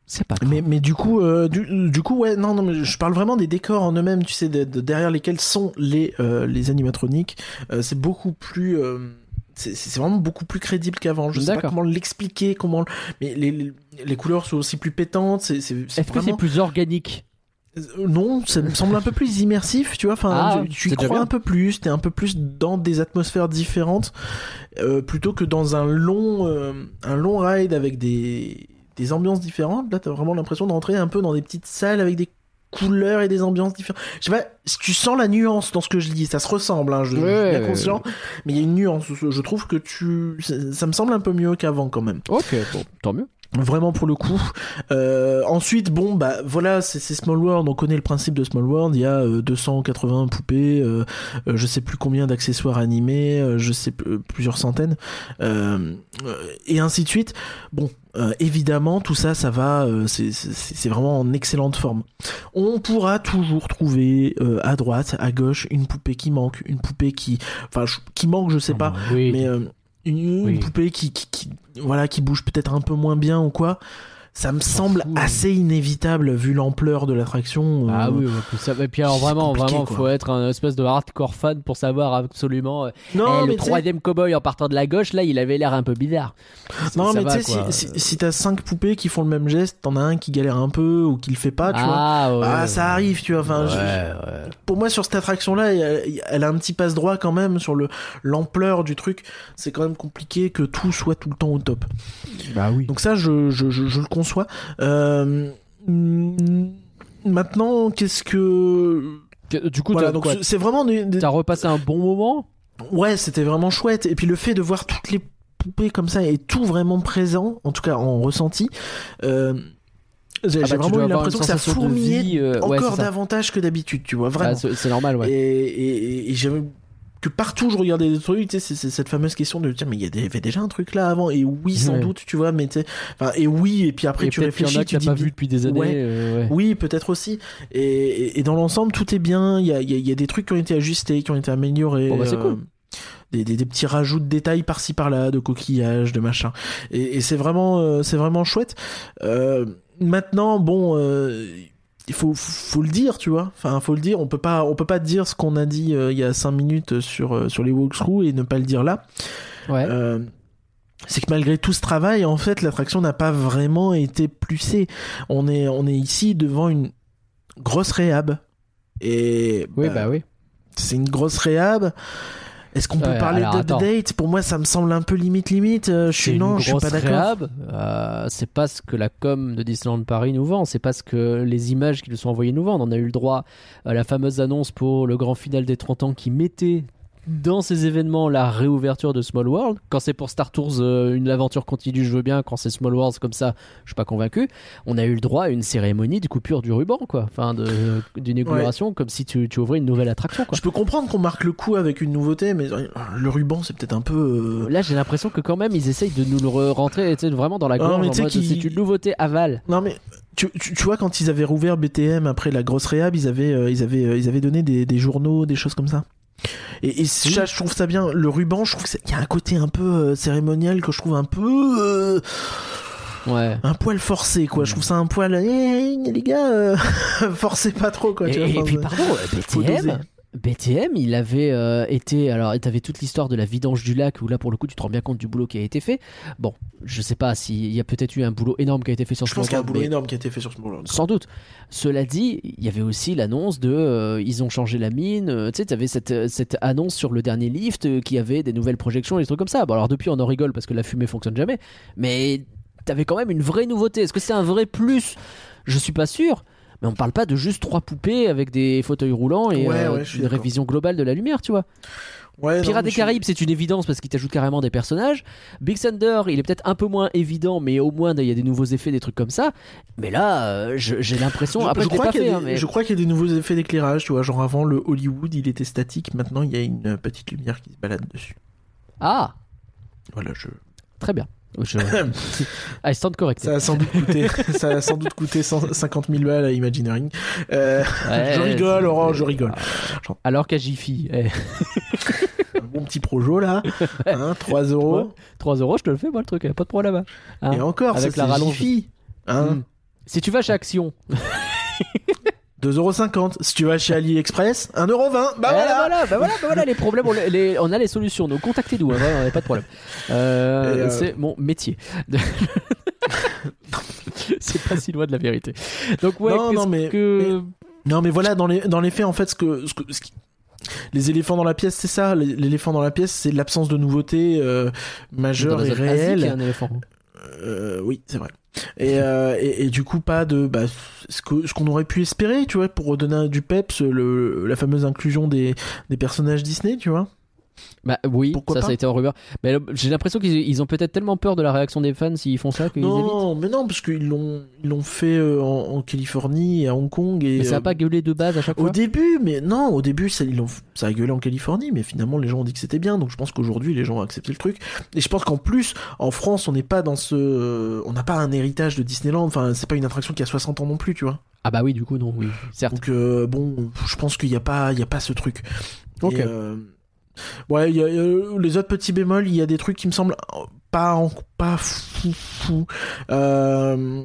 Speaker 1: C'est pas grave.
Speaker 2: Mais, mais du coup, euh, du, du coup, ouais, non, non, mais je parle vraiment des décors en eux-mêmes, tu sais, de- de- derrière lesquels sont les, euh, les animatroniques. Euh, c'est beaucoup plus. c'est vraiment beaucoup plus crédible qu'avant. Je sais pas comment l'expliquer, comment. Mais les, les, les couleurs sont aussi plus pétantes. C'est
Speaker 1: Est-ce que c'est plus organique?
Speaker 2: Non, ça me semble un peu plus immersif, tu vois. Enfin,
Speaker 1: Ah,
Speaker 2: tu, y crois un peu plus. T'es un peu plus dans des atmosphères différentes, euh, plutôt que dans un long, euh, un long ride avec des, des ambiances différentes. Là, t'as vraiment l'impression d'entrer un peu dans des petites salles avec des couleurs et des ambiances différentes. Je sais pas, tu sens la nuance dans ce que je dis, ça se ressemble, hein, je, je suis bien conscient, mais il y a une nuance. Je trouve que tu, ça, ça me semble un peu mieux qu'avant quand même.
Speaker 1: Ok, bon, tant mieux.
Speaker 2: Vraiment pour le coup. Euh, ensuite, bon, bah voilà, c'est c'est Small World. On connaît le principe de Small World. Il y a euh, 280 poupées, euh, euh, je sais plus combien d'accessoires animés, euh, je sais euh, plusieurs centaines, euh, euh, et ainsi de suite. Bon, euh, évidemment, tout ça, ça va. euh, c'est- vraiment en excellente forme. On pourra toujours trouver euh, à droite, à gauche, une poupée qui manque, une poupée qui, enfin, qui manque, je sais pas
Speaker 1: Oui.
Speaker 2: mais euh, une,
Speaker 1: Oui.
Speaker 2: poupée qui, qui, qui- voilà qui bouge peut-être un peu moins bien ou quoi ça me semble
Speaker 1: hein.
Speaker 2: assez inévitable vu l'ampleur de l'attraction euh,
Speaker 1: Ah oui, ouais, et puis alors vraiment, vraiment,
Speaker 2: quoi.
Speaker 1: faut être un espèce de hardcore fan pour savoir absolument. euh,
Speaker 2: non
Speaker 1: eh,
Speaker 2: mais
Speaker 1: le troisième cowboy en partant de la gauche, là, il avait l'air un peu bizarre.
Speaker 2: non
Speaker 1: Ça
Speaker 2: mais tu sais si, si, si t'as cinq poupées qui font le même geste t'en as un qui galère un peu ou qui le fait pas tu vois
Speaker 1: ah, ouais,
Speaker 2: ah ça arrive tu vois enfin je-
Speaker 1: ouais, ouais.
Speaker 2: pour moi sur cette attraction là elle, elle a un petit passe droit quand même sur le l'ampleur du truc c'est quand même compliqué que tout soit tout le temps au top
Speaker 1: Bah oui.
Speaker 2: Donc ça, je, je, je, je le conçois. Euh, mm, maintenant, qu'est-ce que...
Speaker 1: Du coup,
Speaker 2: Voilà, c'est- vraiment... Des,
Speaker 1: T'as repassé un bon moment?
Speaker 2: Ouais, c'était vraiment chouette. Et puis le fait de voir toutes les poupées comme ça et tout vraiment présent, en tout cas en ressenti, euh, j'ai
Speaker 1: Ah bah,
Speaker 2: vraiment eu l'impression que ça fourmillait
Speaker 1: vie, euh, ouais,
Speaker 2: encore
Speaker 1: ça.
Speaker 2: davantage que d'habitude, tu vois, vraiment.
Speaker 1: Bah, c'est normal, ouais.
Speaker 2: Et, et, et j'avais que partout je regardais des trucs, tu sais, c'est- cette fameuse question de tiens mais il y avait déjà un truc là avant et oui sans
Speaker 1: Ouais.
Speaker 2: doute, tu vois, mais tu et oui et puis après
Speaker 1: Et
Speaker 2: tu
Speaker 1: qu'il y en
Speaker 2: réfléchis,
Speaker 1: a
Speaker 2: tu dis
Speaker 1: pas vu depuis des années.
Speaker 2: Ouais.
Speaker 1: euh, ouais.
Speaker 2: oui, peut-être aussi. Et, et- et dans l'ensemble, tout est bien. Il y a, y a- y a des trucs qui ont été ajustés, qui ont été améliorés.
Speaker 1: Bon, bah, c'est
Speaker 2: euh,
Speaker 1: cool.
Speaker 2: Des, des- des petits rajouts de détails par-ci par-là, de coquillages, de machin. Et, c'est vraiment, euh, c'est vraiment chouette. Euh, maintenant, bon, euh, il faut, faut le dire, tu vois. Enfin, faut le dire. On peut pas, on peut pas dire ce qu'on a dit euh, il y a 5 minutes sur euh, sur les walkthroughs et ne pas le dire là.
Speaker 1: Ouais.
Speaker 2: Euh, c'est que malgré tout ce travail, en fait, l'attraction n'a pas vraiment été plussée. On est, on est ici devant une grosse réhab. Et
Speaker 1: oui,
Speaker 2: bah,
Speaker 1: bah oui.
Speaker 2: c'est une grosse réhab. Est-ce qu'on peut
Speaker 1: Ouais,
Speaker 2: parler d'update Pour moi, ça me semble un peu limite limite. Euh, je
Speaker 1: C'est
Speaker 2: suis non, je suis pas d'accord.
Speaker 1: Euh, c'est pas ce que la com de Disneyland Paris nous vend. C'est pas ce que les images qui nous sont envoyées nous vendent. On a eu le droit à la fameuse annonce pour le grand final des 30 ans qui mettait dans ces événements la réouverture de Small World. Quand c'est pour Star Tours, euh, une aventure continue, je veux bien. Quand c'est Small World comme ça, je suis pas convaincu. On a eu le droit à une cérémonie de coupure du ruban, quoi. Enfin, d'une *laughs* inauguration, comme si tu, tu ouvrais une nouvelle attraction, quoi.
Speaker 2: Je peux comprendre qu'on marque le coup avec une nouveauté, mais euh, le ruban, c'est peut-être un peu. euh,
Speaker 1: Là, j'ai l'impression que quand même, ils essayent de nous le re- rentrer vraiment dans la gorge. c'est une nouveauté aval.
Speaker 2: Non mais tu, tu, tu vois quand ils avaient rouvert BTM après la grosse réhab, ils avaient euh, ils avaient euh, ils avaient donné des, des journaux, des choses comme ça. Et, et ça, je trouve ça bien. Le ruban, je trouve qu'il y a un côté un peu euh, cérémonial que je trouve un peu euh,
Speaker 1: Ouais.
Speaker 2: un poil forcé quoi. Je trouve ça un poil. Eh, les gars, euh, *laughs* forcez pas trop quoi. tu vois,
Speaker 1: Et, et
Speaker 2: enfin,
Speaker 1: puis pardon. BTM, BTM, il avait euh, été. Alors, t'avais toute l'histoire de la vidange du lac, où là, pour le coup, tu te rends bien compte du boulot qui a été fait. Bon, je sais pas s'il y a peut-être eu un boulot énorme qui a été fait sur
Speaker 2: Je
Speaker 1: ce
Speaker 2: pense qu'il y a un boulot
Speaker 1: mais-
Speaker 2: énorme qui a été fait sur ce moment-là.
Speaker 1: Sans doute. Cela dit, il y avait aussi l'annonce de. euh, ils ont changé la mine. euh, tu sais, t'avais cette, euh, cette annonce sur le dernier lift qui avait des nouvelles projections et des trucs comme ça. Bon, alors depuis, on en rigole parce que la fumée fonctionne jamais. Mais t'avais quand même une vraie nouveauté. Est-ce que c'est un vrai plus? Je suis pas sûr. Mais on parle pas de juste trois poupées avec des fauteuils roulants et
Speaker 2: Ouais,
Speaker 1: euh,
Speaker 2: ouais,
Speaker 1: une révision globale de la lumière, tu vois.
Speaker 2: Ouais,
Speaker 1: Pirates des
Speaker 2: je
Speaker 1: Caraïbes, c'est une évidence parce qu'il t'ajoute carrément des personnages. Big Thunder, il est peut-être un peu moins évident, mais au moins il y a des nouveaux effets, des trucs comme ça. Mais là, euh, j'ai l'impression. Après,
Speaker 2: je
Speaker 1: je,
Speaker 2: crois qu'il y,
Speaker 1: fait,
Speaker 2: a
Speaker 1: hein,
Speaker 2: des-
Speaker 1: mais
Speaker 2: je crois qu'il y a des nouveaux effets d'éclairage, tu vois. Genre avant, le Hollywood, il était statique. Maintenant, il y a une petite lumière qui se balade dessus.
Speaker 1: ah,
Speaker 2: Voilà, je.
Speaker 1: très bien. Je... *laughs* il stand correct.
Speaker 2: Ça a sans doute coûté, *laughs* ça a sans doute coûté 150 000 balles à Imagineering. Euh,
Speaker 1: Ouais,
Speaker 2: je rigole, Laurent, je rigole.
Speaker 1: Alors qu'à Jiffy, eh, *laughs*
Speaker 2: Un bon petit projo là, hein, 3 euros.
Speaker 1: 3 euros, je te le fais, moi, le truc, pas de problème. hein.
Speaker 2: Et encore,
Speaker 1: Avec
Speaker 2: ça,
Speaker 1: la rallonge.
Speaker 2: Jiffy. Hein,
Speaker 1: Mm. Si tu vas chez Action,
Speaker 2: 2,50€. Si tu vas chez AliExpress, 1,20€. Bah
Speaker 1: eh,
Speaker 2: voilà.
Speaker 1: voilà, bah voilà, bah voilà, les problèmes, on, les- on a les solutions. Donc contactez-nous, hein, vraiment, y a pas de problème. Euh,
Speaker 2: euh,
Speaker 1: C'est mon métier. *laughs* c'est pas si loin de la vérité. Donc ouais,
Speaker 2: Non, non, mais-
Speaker 1: que
Speaker 2: Non, mais voilà, dans les, dans les faits, en fait, ce que, ce que- ce qui- les éléphants dans la pièce, c'est ça. L'éléphant dans la pièce, c'est l'absence de nouveautés euh, majeures
Speaker 1: Dans
Speaker 2: et réelles.
Speaker 1: un éléphant.
Speaker 2: Euh, oui, c'est vrai. Et, euh, *laughs* et, du coup, pas de bah, ce que- ce qu'on aurait pu espérer, tu vois, pour redonner du peps, le, la fameuse inclusion des, des personnages Disney, tu vois.
Speaker 1: Bah oui,
Speaker 2: Pourquoi
Speaker 1: ça,
Speaker 2: pas
Speaker 1: ça a été en rumeur. Mais j'ai l'impression qu'ils ils ont peut-être tellement peur de la réaction des fans s'ils font ça qu'ils évitent.
Speaker 2: Non, mais non, parce qu'ils l'ont ils l'ont fait euh, en, en Californie et à Hong Kong. Et,
Speaker 1: Mais ça a
Speaker 2: euh,
Speaker 1: pas gueulé de base à chaque
Speaker 2: Au
Speaker 1: fois.
Speaker 2: début, mais non, au début, ça, ils l'ont- ça a gueulé en Californie, mais finalement, les gens ont dit que c'était bien, donc je pense qu'aujourd'hui, les gens ont accepté le truc. Et je pense qu'en plus, en France, on n'est pas dans ce. On n'a pas un héritage de Disneyland, enfin, c'est pas une attraction qui a 60 ans non plus, tu vois.
Speaker 1: Ah bah oui, du coup non, oui, certes.
Speaker 2: Donc, euh, bon, je pense qu'il n'y a, pas- il y a pas ce truc.
Speaker 1: Ok.
Speaker 2: Et, euh, Ouais, il y a, il y a- les autres petits bémols, il y a des trucs qui me semblent pas, pas fou fou. Euh,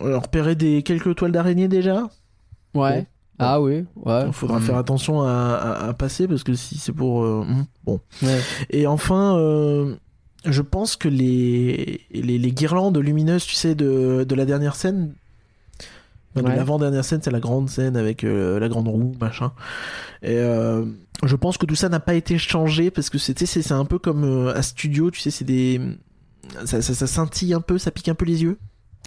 Speaker 2: on repérait des quelques toiles d'araignée déjà?
Speaker 1: Ouais.
Speaker 2: Bon.
Speaker 1: Ah oui, ouais.
Speaker 2: Il faudra
Speaker 1: Mm.
Speaker 2: faire attention à, à- à passer parce que si c'est pour euh, hmm, bon.
Speaker 1: Ouais.
Speaker 2: Et enfin, euh, je pense que les, les les guirlandes lumineuses, tu sais, de de la dernière scène. enfin,
Speaker 1: Ouais.
Speaker 2: De l'avant-dernière scène, c'est la grande scène avec euh, la grande roue, machin. Et euh, je pense que tout ça n'a pas été changé parce que c'était c'est c'est un peu comme euh, un studio, tu sais, c'est des ça, ça, ça scintille un peu, ça pique un peu les yeux.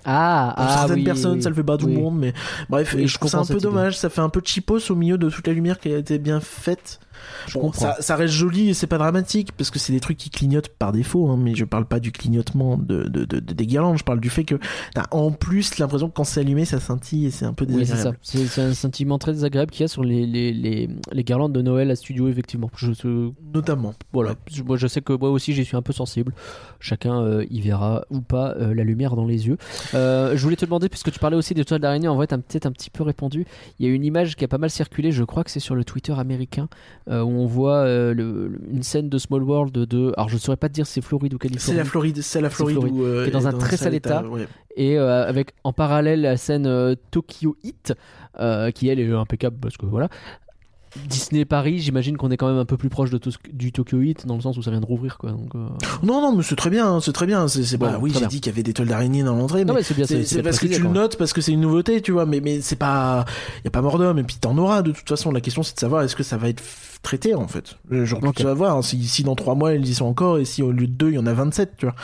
Speaker 1: Ah,
Speaker 2: Pour
Speaker 1: ah
Speaker 2: certaines
Speaker 1: oui,
Speaker 2: personnes,
Speaker 1: oui.
Speaker 2: ça le fait pas tout
Speaker 1: Oui.
Speaker 2: le monde, mais bref, et
Speaker 1: je
Speaker 2: je trouve ça un peu
Speaker 1: idée.
Speaker 2: dommage. Ça fait un peu cheapos au milieu de toute la lumière qui a été bien faite.
Speaker 1: Je
Speaker 2: Bon, ça, ça reste joli et c'est pas dramatique parce que c'est des trucs qui clignotent par défaut, hein, mais je parle pas du clignotement de, de, de- de- des guirlandes. Je parle du fait que t'as en plus l'impression que quand c'est allumé, ça scintille et c'est un peu
Speaker 1: Oui, c'est ça.
Speaker 2: désagréable.
Speaker 1: C'est c'est un sentiment très désagréable qu'il y a sur les, les, les, les guirlandes de Noël à studio, effectivement. Je, je-
Speaker 2: Notamment.
Speaker 1: voilà.
Speaker 2: Ouais.
Speaker 1: Moi, je sais que moi aussi, j'y suis un peu sensible. Chacun euh, y verra ou pas euh, la lumière dans les yeux. Euh, je voulais te demander, puisque tu parlais aussi des toiles d'araignée, en vrai, t'as peut-être un petit peu répondu. Il y a une image qui a pas mal circulé, je crois que c'est sur le Twitter américain, euh, où on voit euh, le- le- une scène de Small World de. Alors, je saurais pas te dire si c'est Floride ou
Speaker 2: C'est
Speaker 1: Californie.
Speaker 2: la Floride, c'est la Floride,
Speaker 1: Floride.
Speaker 2: où, euh,
Speaker 1: Qui est dans un très sale état.
Speaker 2: ouais.
Speaker 1: et avec en parallèle la scène Tokyo Hit euh, qui elle est impeccable parce que voilà Disney Paris j'imagine qu'on est quand même un peu plus proche de du Tokyo Hit dans le sens où ça vient de rouvrir quoi donc euh,
Speaker 2: Non, non, mais c'est très bien, hein, c'est très bien. C'est, c'est
Speaker 1: Bon,
Speaker 2: oui, j'ai dit qu'il y avait des toiles d'araignée dans l'entrée, mais
Speaker 1: mais c'est
Speaker 2: parce que tu le notes, parce que c'est une nouveauté, tu vois, mais, mais c'est pas, y a pas mort d'homme, et puis t'en auras de toute façon. La question c'est de savoir est-ce que ça va être traité en fait? Genre,
Speaker 1: Ok.
Speaker 2: tu vas voir, hein, si, si dans trois mois ils y sont encore, et si au lieu de deux il y en a 27, tu vois.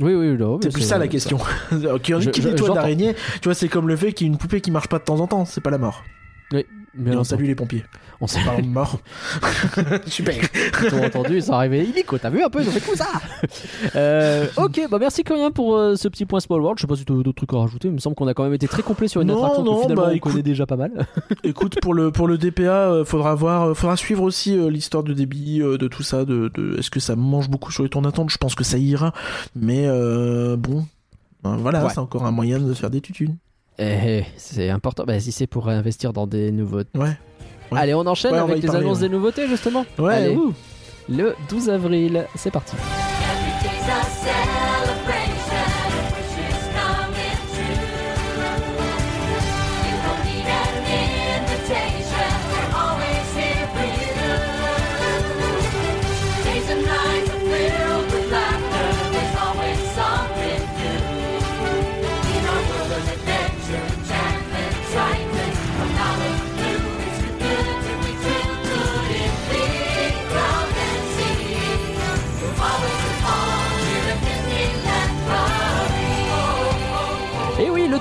Speaker 1: oui oui mais
Speaker 2: C'est plus ça la question. *laughs*
Speaker 1: Je-
Speaker 2: qui
Speaker 1: je-
Speaker 2: des toiles
Speaker 1: j'entends.
Speaker 2: d'araignée, tu vois, c'est comme le fait qu'il y ait une poupée qui marche pas de temps en temps, c'est pas la mort.
Speaker 1: oui mais
Speaker 2: Et on salue les pompiers.
Speaker 1: on s'est
Speaker 2: de mort. Super.
Speaker 1: Ils ont entendu, ils sont arrivés illico, t'as vu un peu, ils ont fait tout ça *laughs* euh, Ok, bah merci Corinne pour euh, ce petit point Small World. Je sais pas si tu as d'autres trucs à rajouter, il me semble qu'on a quand même été très complet sur une
Speaker 2: Non,
Speaker 1: attraction
Speaker 2: non,
Speaker 1: que finalement
Speaker 2: bah,
Speaker 1: on
Speaker 2: écoute-
Speaker 1: connaît déjà pas mal. *laughs*
Speaker 2: Écoute, pour le pour le DPA, euh, faudra voir, euh, faudra suivre aussi l'histoire de débit, de tout ça, de, de est-ce que ça mange beaucoup sur les tours d'attente? Je pense que ça ira, mais bon, ben, voilà,
Speaker 1: Ouais.
Speaker 2: c'est encore un moyen de faire des tutunes.
Speaker 1: Eh, c'est important, bah, si c'est pour investir dans des nouveaux
Speaker 2: Ouais. Ouais.
Speaker 1: Allez, on enchaîne
Speaker 2: Ouais, on va
Speaker 1: avec les
Speaker 2: parler,
Speaker 1: annonces
Speaker 2: ouais.
Speaker 1: des nouveautés justement.
Speaker 2: Ouais.
Speaker 1: Allez,
Speaker 2: ouh.
Speaker 1: le 12 avril, c'est parti.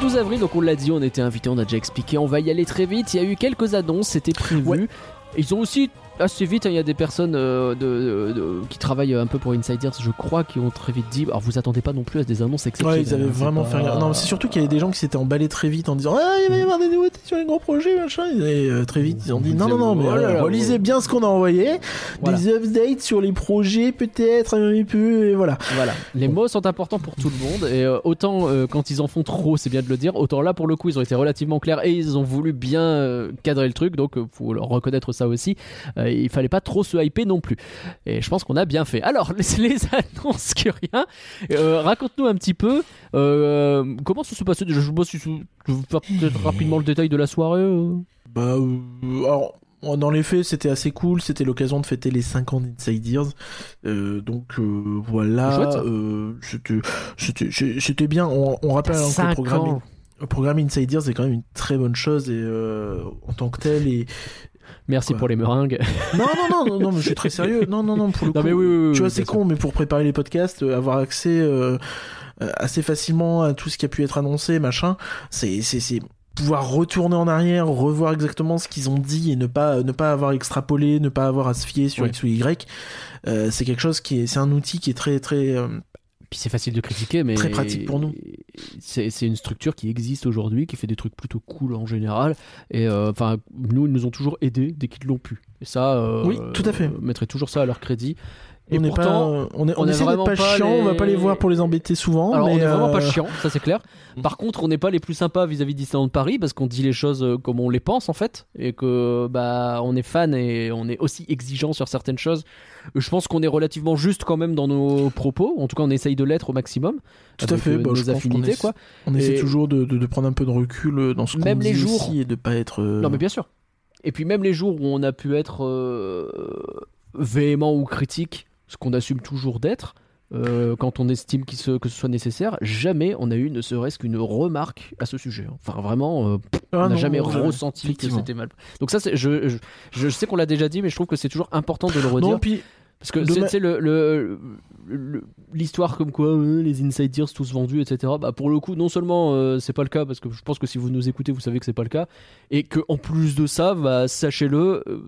Speaker 1: 12 avril, donc on l'a dit, on était invité, on a déjà expliqué, on va y aller très vite. Il y a eu quelques annonces, c'était prévu.
Speaker 2: Ouais.
Speaker 1: Ils ont aussi assez vite, hein, il y a des personnes euh, de, qui travaillent un peu pour Insiders, je crois, qui ont très vite dit. Alors vous attendez pas non plus à des annonces exceptionnelles.
Speaker 2: Ouais, ils avaient
Speaker 1: hein,
Speaker 2: vraiment
Speaker 1: pas-
Speaker 2: fait rien. Non, mais c'est surtout qu'il y avait des gens qui s'étaient emballés très vite en disant Ah, il va y avoir des nouveautés sur les gros projets, machin. Et euh, très vite, ils ont dit
Speaker 1: Ils
Speaker 2: Non, non, non, mais
Speaker 1: oh
Speaker 2: euh, relisez
Speaker 1: ouais.
Speaker 2: bien ce qu'on a envoyé.
Speaker 1: Voilà.
Speaker 2: Des updates sur les projets, peut-être, un peu, et voilà.
Speaker 1: Voilà, les mots sont importants pour tout le monde et euh, autant euh, quand ils en font trop, c'est bien de le dire, autant là pour le coup ils ont été relativement clairs et ils ont voulu bien euh, cadrer le truc, donc euh, faut leur reconnaître ça aussi. Euh, il fallait pas trop se hyper non plus. Et je pense qu'on a bien fait. Alors *laughs* les, les annonces Curien, euh, raconte-nous un petit peu euh, comment ça se passait déjà? Je faire peut-être rapidement le détail de la soirée. euh.
Speaker 2: Bah, euh, alors. Dans les faits, c'était assez cool. C'était l'occasion de fêter les 5 ans d'Inside Ears. Euh, donc euh, voilà, euh, c'était bien. On, on rappelle hein, que le programme, le programme Inside Ears est quand même une très bonne chose et euh, en tant que tel et
Speaker 1: Merci
Speaker 2: Quoi
Speaker 1: pour les meringues. *laughs*
Speaker 2: non non non non, mais je suis très sérieux. Non non non pour le
Speaker 1: Non
Speaker 2: coup.
Speaker 1: mais oui, oui, oui,
Speaker 2: tu vois, c'est con, mais pour préparer les podcasts, euh, avoir accès euh, assez facilement à tout ce qui a pu être annoncé, machin, c'est c'est c'est pouvoir retourner en arrière, revoir exactement ce qu'ils ont dit et ne pas ne pas avoir extrapolé, ne pas avoir à se fier sur
Speaker 1: Ouais.
Speaker 2: X ou Y. euh, c'est quelque chose qui est c'est un outil qui est très très
Speaker 1: Puis c'est facile de critiquer, mais
Speaker 2: Très pratique pour nous.
Speaker 1: C'est une structure qui existe aujourd'hui, qui fait des trucs plutôt cool en général. Et euh, enfin, nous, ils nous ont toujours aidés dès qu'ils l'ont pu. Et ça, euh,
Speaker 2: Oui, tout à fait.
Speaker 1: mettrait toujours ça à leur crédit. Et
Speaker 2: on n'est
Speaker 1: pourtant,
Speaker 2: pas euh, on est on,
Speaker 1: on
Speaker 2: essaie d'être pas,
Speaker 1: pas
Speaker 2: chiant, on va
Speaker 1: les-
Speaker 2: pas les voir pour les embêter souvent
Speaker 1: alors
Speaker 2: mais
Speaker 1: on est vraiment pas
Speaker 2: euh,
Speaker 1: chiant, ça c'est clair.
Speaker 2: Mhm.
Speaker 1: Par contre, on n'est pas les plus sympas vis-à-vis de Disneyland Paris parce qu'on dit les choses euh, comme on les pense en fait, et que bah on est fan et on est aussi exigeant sur certaines choses. Je pense qu'on est relativement juste quand même dans nos propos. En tout cas, on essaye de l'être au maximum.
Speaker 2: Tout à fait,
Speaker 1: euh,
Speaker 2: bah, je
Speaker 1: nos affinités
Speaker 2: essaie-
Speaker 1: quoi.
Speaker 2: on essaie toujours de, de, de prendre un peu de recul euh, dans ce qu'on dit
Speaker 1: les jours-
Speaker 2: aussi et de pas être euh,
Speaker 1: Non, mais bien sûr. Et puis même les jours où on a pu être euh, véhément ou critique, ce qu'on assume toujours d'être, euh, quand on estime se- que ce soit nécessaire, jamais on a eu ne serait-ce qu'une remarque à ce sujet. Enfin, vraiment, euh, pff,
Speaker 2: Ah
Speaker 1: on n'a jamais ressenti que c'était mal. Donc ça, je, je, je sais qu'on l'a déjà dit, mais je trouve que c'est toujours important de le redire.
Speaker 2: non puis
Speaker 1: Parce que c'est le- l'histoire comme quoi euh, les inside deals tous vendus, etc. Bah pour le coup, non seulement euh, c'est pas le cas, parce que je pense que si vous nous écoutez, vous savez que c'est pas le cas, et que en plus de ça, bah, sachez-le, euh,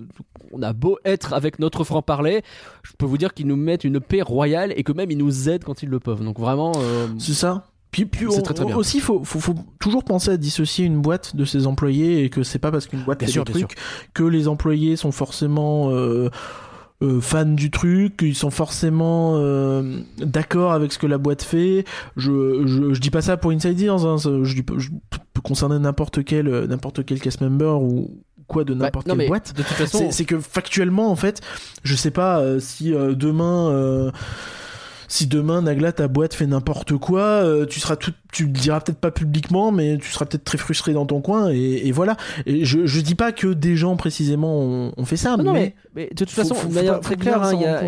Speaker 1: on a beau être avec notre franc parler, je peux vous dire qu'ils nous mettent une paix royale et que même ils nous aident quand ils le peuvent. Donc vraiment, euh,
Speaker 2: C'est ça. Puis, puis on-
Speaker 1: très, très bien.
Speaker 2: aussi, faut, faut, faut toujours penser à dissocier une boîte de ses employés et que c'est pas parce qu'une boîte
Speaker 1: Bien
Speaker 2: fait
Speaker 1: sûr,
Speaker 2: des que les employés sont forcément euh, euh, fans du truc, qu'ils sont forcément euh, d'accord avec ce que la boîte fait. Je, je, je dis pas ça pour Insiders, hein, je, je peux concerner n'importe quel euh, n'importe quel cast member ou quoi de
Speaker 1: bah,
Speaker 2: n'importe quelle boîte.
Speaker 1: de toute façon,
Speaker 2: C'est c'est que factuellement, en fait, je sais pas euh, si euh, demain. euh, si demain Nagla ta boîte fait n'importe quoi, euh, tu seras tout, tu le diras peut-être pas publiquement, mais tu seras peut-être très frustré dans ton coin et, et voilà. Et je, je dis pas que des gens précisément ont, ont fait ça,
Speaker 1: non,
Speaker 2: mais,
Speaker 1: mais, mais de toute
Speaker 2: faut-
Speaker 1: façon,
Speaker 2: faut-
Speaker 1: de manière très claire, hein, il y a,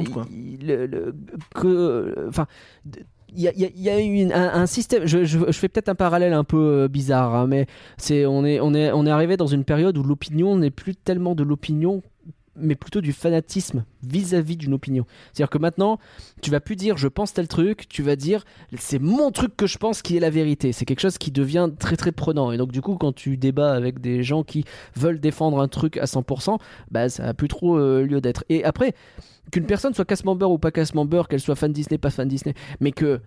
Speaker 1: le- le- que, enfin, d- il y a, il y a- il y a eu une- un, un système. Je, je- je fais peut-être un parallèle un peu euh, bizarre, hein, mais c'est on est on est on est arrivé dans une période où l'opinion n'est plus tellement de l'opinion mais plutôt du fanatisme vis-à-vis d'une opinion. C'est-à-dire que maintenant, tu vas plus dire je pense tel truc, tu vas dire c'est mon truc que je pense qui est la vérité. C'est quelque chose qui devient très très prenant. Et donc du coup, quand tu débats avec des gens qui veulent défendre un truc à 100%, bah ça a plus trop euh, lieu d'être. Et après, qu'une personne soit cast member ou pas cast member, qu'elle soit fan Disney, pas fan Disney, mais que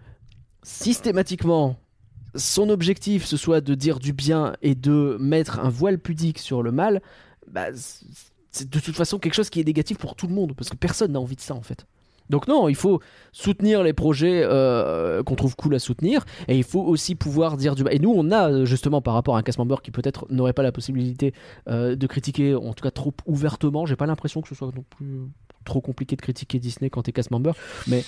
Speaker 1: systématiquement son objectif ce soit de dire du bien et de mettre un voile pudique sur le mal, bah, c'est de toute façon quelque chose qui est négatif pour tout le monde parce que personne n'a envie de ça en fait. Donc non, il faut soutenir les projets euh, qu'on trouve cool à soutenir et il faut aussi pouvoir dire du mal. Et nous, on a justement par rapport à un cast member qui peut-être n'aurait pas la possibilité euh, de critiquer, en tout cas trop ouvertement. J'ai pas l'impression que ce soit non plus trop compliqué de critiquer Disney quand t'es cast member, mais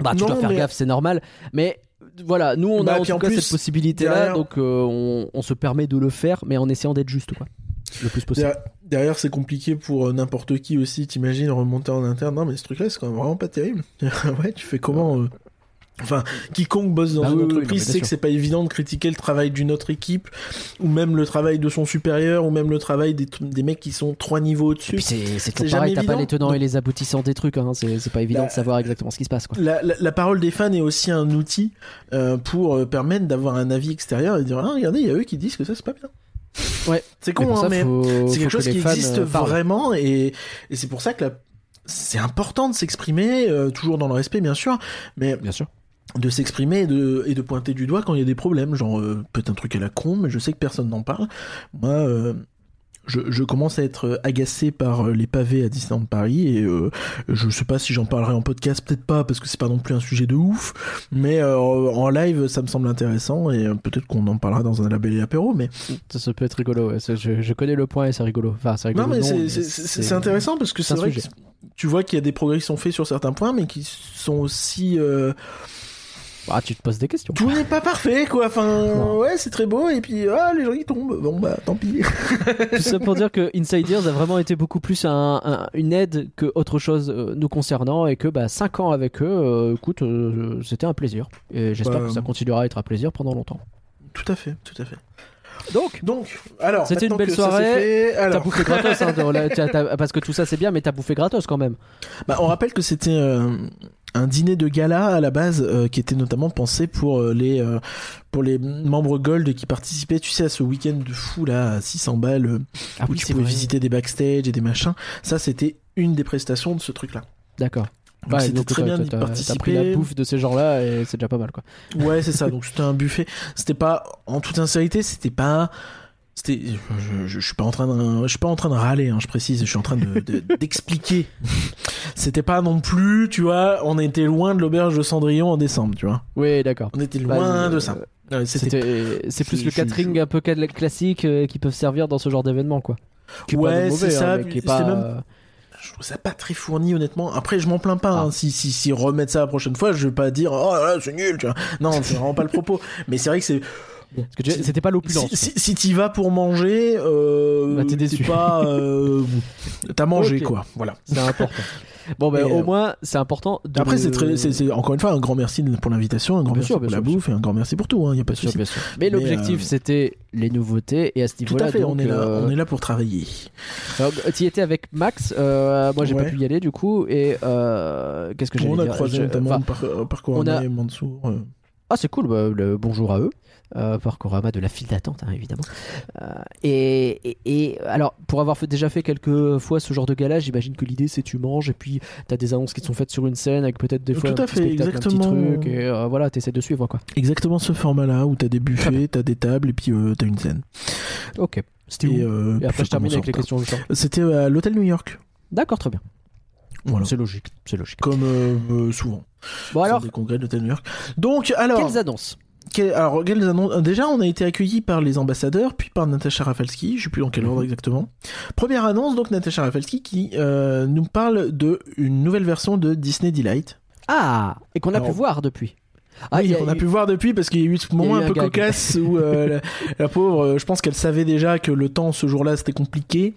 Speaker 1: bah tu
Speaker 2: Non,
Speaker 1: dois faire
Speaker 2: mais-
Speaker 1: gaffe, c'est normal. Mais voilà, nous on
Speaker 2: Bah,
Speaker 1: a en
Speaker 2: puis
Speaker 1: tout
Speaker 2: en
Speaker 1: cas
Speaker 2: plus,
Speaker 1: cette possibilité-là,
Speaker 2: derrière-
Speaker 1: donc euh, on, on se permet de le faire, mais en essayant d'être juste, quoi, le plus possible.
Speaker 2: derrière, derrière, c'est compliqué pour euh, n'importe qui aussi. T'imagines remonter en interne. Non, mais ce truc-là, c'est quand même vraiment pas terrible. *laughs* ouais, tu fais comment euh, Enfin, quiconque bosse dans
Speaker 1: Bah
Speaker 2: une
Speaker 1: oui,
Speaker 2: entreprise sait que c'est pas évident de critiquer le travail d'une autre équipe, ou même le travail de son supérieur, ou même le travail des, des mecs qui sont trois niveaux au-dessus.
Speaker 1: c'est toujours pareil, t'as pas les tenants
Speaker 2: Donc-
Speaker 1: et les aboutissants des trucs, hein. c'est pas évident
Speaker 2: Bah,
Speaker 1: de savoir exactement ce qui se passe. Quoi.
Speaker 2: La, la- la parole des fans est aussi un outil euh, pour permettre d'avoir un avis extérieur et dire ah, regardez, il y a eux qui disent que ça c'est pas bien.
Speaker 1: Ouais.
Speaker 2: C'est con, hein,
Speaker 1: ça,
Speaker 2: mais c'est quelque
Speaker 1: que
Speaker 2: chose qui existe
Speaker 1: euh,
Speaker 2: vraiment et, et c'est pour ça que la- c'est important de s'exprimer, euh, toujours dans le respect bien sûr, mais
Speaker 1: Bien sûr.
Speaker 2: de s'exprimer et de, et de pointer du doigt quand il y a des problèmes, genre euh, peut-être un truc à la con, mais je sais que personne n'en parle. Moi, euh, je, je commence à être agacé par euh, les pavés à Disneyland Paris et euh, je sais pas si j'en parlerai en podcast, peut-être pas parce que c'est pas non plus un sujet de ouf, mais euh, en live ça me semble intéressant et euh, peut-être qu'on en parlera dans un label et apéro, mais
Speaker 1: Ça, ça peut être rigolo. ouais. Je, je connais le point et c'est rigolo. Enfin, c'est rigolo.
Speaker 2: non mais c'est- intéressant parce que
Speaker 1: c'est
Speaker 2: vrai que tu vois qu'il y a des progrès qui sont faits sur certains points, mais qui sont aussi euh,
Speaker 1: Ah, tu te poses des questions.
Speaker 2: tout n'est pas parfait quoi enfin
Speaker 1: Non.
Speaker 2: ouais c'est très beau et puis ah les gens ils tombent bon bah tant pis *laughs*
Speaker 1: Tout ça pour dire que Inside Ears a vraiment été beaucoup plus un- un- une aide que autre chose euh, nous concernant et que bah, 5 ans avec eux, euh, écoute, euh, c'était un plaisir. Et j'espère
Speaker 2: Bah,
Speaker 1: que ça continuera à être un plaisir pendant longtemps.
Speaker 2: tout à fait tout à fait
Speaker 1: Donc,
Speaker 2: donc alors
Speaker 1: C'était une belle soirée. t'as
Speaker 2: alors
Speaker 1: bouffé gratos, hein, *laughs* parce que tout ça c'est bien, mais t'as bouffé gratos quand même.
Speaker 2: bah, on rappelle que c'était euh, un dîner de gala à la base euh, qui était notamment pensé pour euh, les euh, pour les membres gold qui participaient tu sais à ce week-end de fou là à 600 balles
Speaker 1: Ah
Speaker 2: où tu pouvais visiter des backstage et des machins ça c'était une des prestations de ce truc là
Speaker 1: D'accord.
Speaker 2: c'était très bien d'y
Speaker 1: t'as- T'as pris la
Speaker 2: participer
Speaker 1: bouffe de ces gens-là et c'est déjà pas mal quoi.
Speaker 2: Ouais, c'est ça. Donc c'était un buffet. C'était pas, en toute sincérité, c'était pas. C'était, je, je, je suis pas en train de, je suis pas en train de râler, hein, je précise. Je suis en train de de- *laughs* d'expliquer. c'était pas non plus, tu vois. On était loin de l'auberge de Cendrillon en décembre, tu vois.
Speaker 1: Oui, d'accord.
Speaker 2: On était
Speaker 1: Bah,
Speaker 2: loin
Speaker 1: euh,
Speaker 2: de ça. C'était,
Speaker 1: c'est plus le catering un peu cla- classique euh, qui peuvent servir dans ce genre d'événement quoi. Qui
Speaker 2: Ouais,
Speaker 1: de
Speaker 2: c'est ça,
Speaker 1: hein, qui est pas.
Speaker 2: même-
Speaker 1: euh,
Speaker 2: Je trouve ça pas très fourni, honnêtement. Après, je m'en plains pas.
Speaker 1: Ah.
Speaker 2: hein. Si, si, si remettre ça la prochaine fois, je vais pas dire, oh là là, c'est nul, tu vois. Non, c'est vraiment pas le propos. Mais c'est vrai que c'est,
Speaker 1: c'était pas l'opulence.
Speaker 2: Si, si, si t'y vas pour manger, euh,
Speaker 1: Bah, t'es déçu.
Speaker 2: pas, euh, *laughs* t'as mangé quoi. Voilà.
Speaker 1: C'est important. Bon, ben au
Speaker 2: euh,
Speaker 1: moins, c'est important. De
Speaker 2: Après, c'est très, c'est, c'est- encore une fois un grand merci pour l'invitation, un grand
Speaker 1: Bien
Speaker 2: merci
Speaker 1: sûr,
Speaker 2: pour la
Speaker 1: sûr,
Speaker 2: bouffe et un grand merci pour tout. Hein, y a pas de souci.
Speaker 1: Mais
Speaker 2: Mais,
Speaker 1: l'objectif,
Speaker 2: euh,
Speaker 1: c'était les nouveautés et à ce
Speaker 2: Tout
Speaker 1: niveau-là,
Speaker 2: à fait.
Speaker 1: donc,
Speaker 2: on est là,
Speaker 1: euh,
Speaker 2: on est là pour travailler.
Speaker 1: tu y étais avec Max. euh, moi, j'ai
Speaker 2: Ouais.
Speaker 1: pas pu y aller du coup. Et euh, qu'est-ce que j'ai
Speaker 2: on a
Speaker 1: dire?
Speaker 2: croisé
Speaker 1: Je-
Speaker 2: notamment
Speaker 1: enfin,
Speaker 2: par, euh, Parcours
Speaker 1: on a-
Speaker 2: et Mansour. euh.
Speaker 1: Ah, c'est cool. bah, le bonjour à eux. Euh, Parcorama de la file d'attente, hein, évidemment. Euh, et, et, et alors, pour avoir fait, déjà fait quelques fois ce genre de gala, j'imagine que l'idée c'est tu manges et puis t'as des annonces qui te sont faites sur une scène avec peut-être des fois
Speaker 2: Tout
Speaker 1: un
Speaker 2: à
Speaker 1: petit
Speaker 2: fait,
Speaker 1: spectacle, un petit
Speaker 2: exactement.
Speaker 1: truc et euh, voilà, t'essaies de suivre quoi.
Speaker 2: Exactement ce format-là où t'as des
Speaker 1: Très
Speaker 2: buffets, t'as des tables et puis euh, t'as une scène.
Speaker 1: Ok. C'était
Speaker 2: Et,
Speaker 1: Et après, je termine avec les questions.
Speaker 2: C'était à l'hôtel New York.
Speaker 1: D'accord, très bien.
Speaker 2: Voilà.
Speaker 1: C'est logique, c'est logique.
Speaker 2: Comme euh, souvent.
Speaker 1: Bon alors,
Speaker 2: des congrès de l'hôtel New York. Donc, alors.
Speaker 1: quelles annonces?
Speaker 2: Alors, quelles annonces- Déjà, on a été accueillis par les ambassadeurs, puis par Natacha Rafalski, je sais plus dans quel
Speaker 1: Mhm.
Speaker 2: ordre exactement. Première annonce, donc Natacha Rafalski qui euh, nous parle de une nouvelle version de Disney Delight.
Speaker 1: Ah Et qu'on a
Speaker 2: Alors-
Speaker 1: pu voir depuis.
Speaker 2: Ah,
Speaker 1: a
Speaker 2: on a
Speaker 1: eu-
Speaker 2: pu voir depuis parce qu'il y a eu ce moment un peu
Speaker 1: gag.
Speaker 2: cocasse où euh, la, la pauvre, euh, je pense qu'elle savait déjà que le temps ce jour-là c'était compliqué.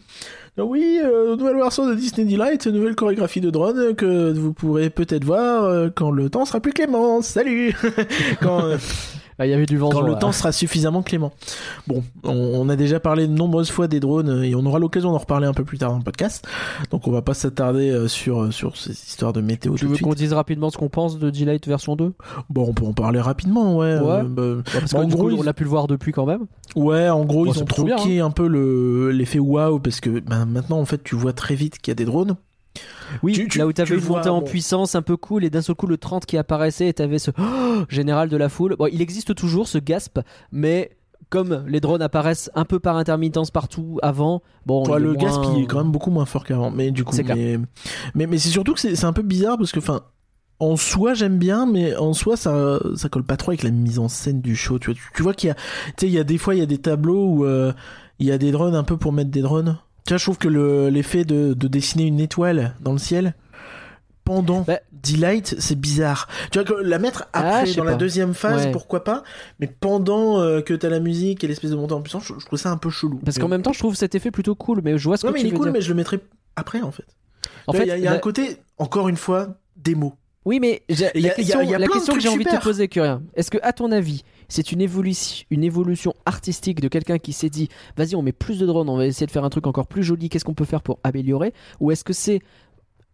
Speaker 2: Oui, euh, nouvelle version de Disney Delight, nouvelle chorégraphie de drone que vous pourrez peut-être voir quand le temps sera plus clément. Salut *laughs* quand,
Speaker 1: Ah, il y avait du vent.
Speaker 2: quand le
Speaker 1: là.
Speaker 2: temps sera suffisamment clément. Bon, on, on a déjà parlé de nombreuses fois des drones euh, et on aura l'occasion d'en reparler un peu plus tard dans le podcast. Donc on va pas s'attarder euh, sur euh, sur ces histoires de météo
Speaker 1: Tu
Speaker 2: tout
Speaker 1: veux qu'on dise rapidement ce qu'on pense de Delight version 2
Speaker 2: Bon, on peut en parler rapidement, ouais.
Speaker 1: Ouais.
Speaker 2: euh, bah,
Speaker 1: Ouais, Parce
Speaker 2: Bah,
Speaker 1: que
Speaker 2: en gros,
Speaker 1: coup,
Speaker 2: ils-
Speaker 1: on l'a pu le voir depuis quand même.
Speaker 2: Ouais, en gros,
Speaker 1: Bon,
Speaker 2: ils ont
Speaker 1: bien, hein.
Speaker 2: troqué un peu le l'effet waouh parce que ben, maintenant en fait tu vois très vite qu'il y a des drones.
Speaker 1: Oui,
Speaker 2: Tu- tu-
Speaker 1: là où
Speaker 2: tu
Speaker 1: t'avais une montée en
Speaker 2: bon.
Speaker 1: puissance un peu cool et d'un seul coup le 30 qui apparaissait et t'avais ce oh général de la foule. Bon, il existe toujours ce gasp, mais comme les drones apparaissent un peu par intermittence partout avant, bon,
Speaker 2: Ouais, le
Speaker 1: moins-
Speaker 2: gasp il est quand même beaucoup moins fort qu'avant. Mais du coup, mais mais, mais c'est surtout que c'est c'est un peu bizarre parce que enfin. En soi, j'aime bien, mais en soi, ça, ça colle pas trop avec la mise en scène du show. Tu vois, tu, tu vois qu'il y a, tu sais, il y a des fois, il y a des tableaux où euh, il y a des drones un peu pour mettre des drones. Tu vois, je trouve que le- l'effet de, de dessiner une étoile dans le ciel pendant
Speaker 1: Bah-
Speaker 2: Delight, c'est bizarre. Tu vois, que la mettre
Speaker 1: Ah,
Speaker 2: après, dans la deuxième phase,
Speaker 1: Ouais.
Speaker 2: pourquoi pas, mais pendant euh, que t'as la musique et l'espèce de montée en puissance, je, je trouve ça un peu chelou.
Speaker 1: Parce qu'en même temps, je trouve cet effet plutôt cool, mais je vois ce
Speaker 2: Ouais,
Speaker 1: que
Speaker 2: mais
Speaker 1: tu
Speaker 2: il est cool,
Speaker 1: dire.
Speaker 2: mais je le mettrai après, en fait.
Speaker 1: En fait,
Speaker 2: il y a, y un côté, encore une fois, démo.
Speaker 1: Oui, mais j'ai- la
Speaker 2: a-
Speaker 1: question,
Speaker 2: a
Speaker 1: la question que j'ai envie de te poser, Curien, est-ce que, à ton avis, c'est une évolution, une évolution artistique de quelqu'un qui s'est dit, vas-y, on met plus de drones, on va essayer de faire un truc encore plus joli, qu'est-ce qu'on peut faire pour améliorer? Ou est-ce que c'est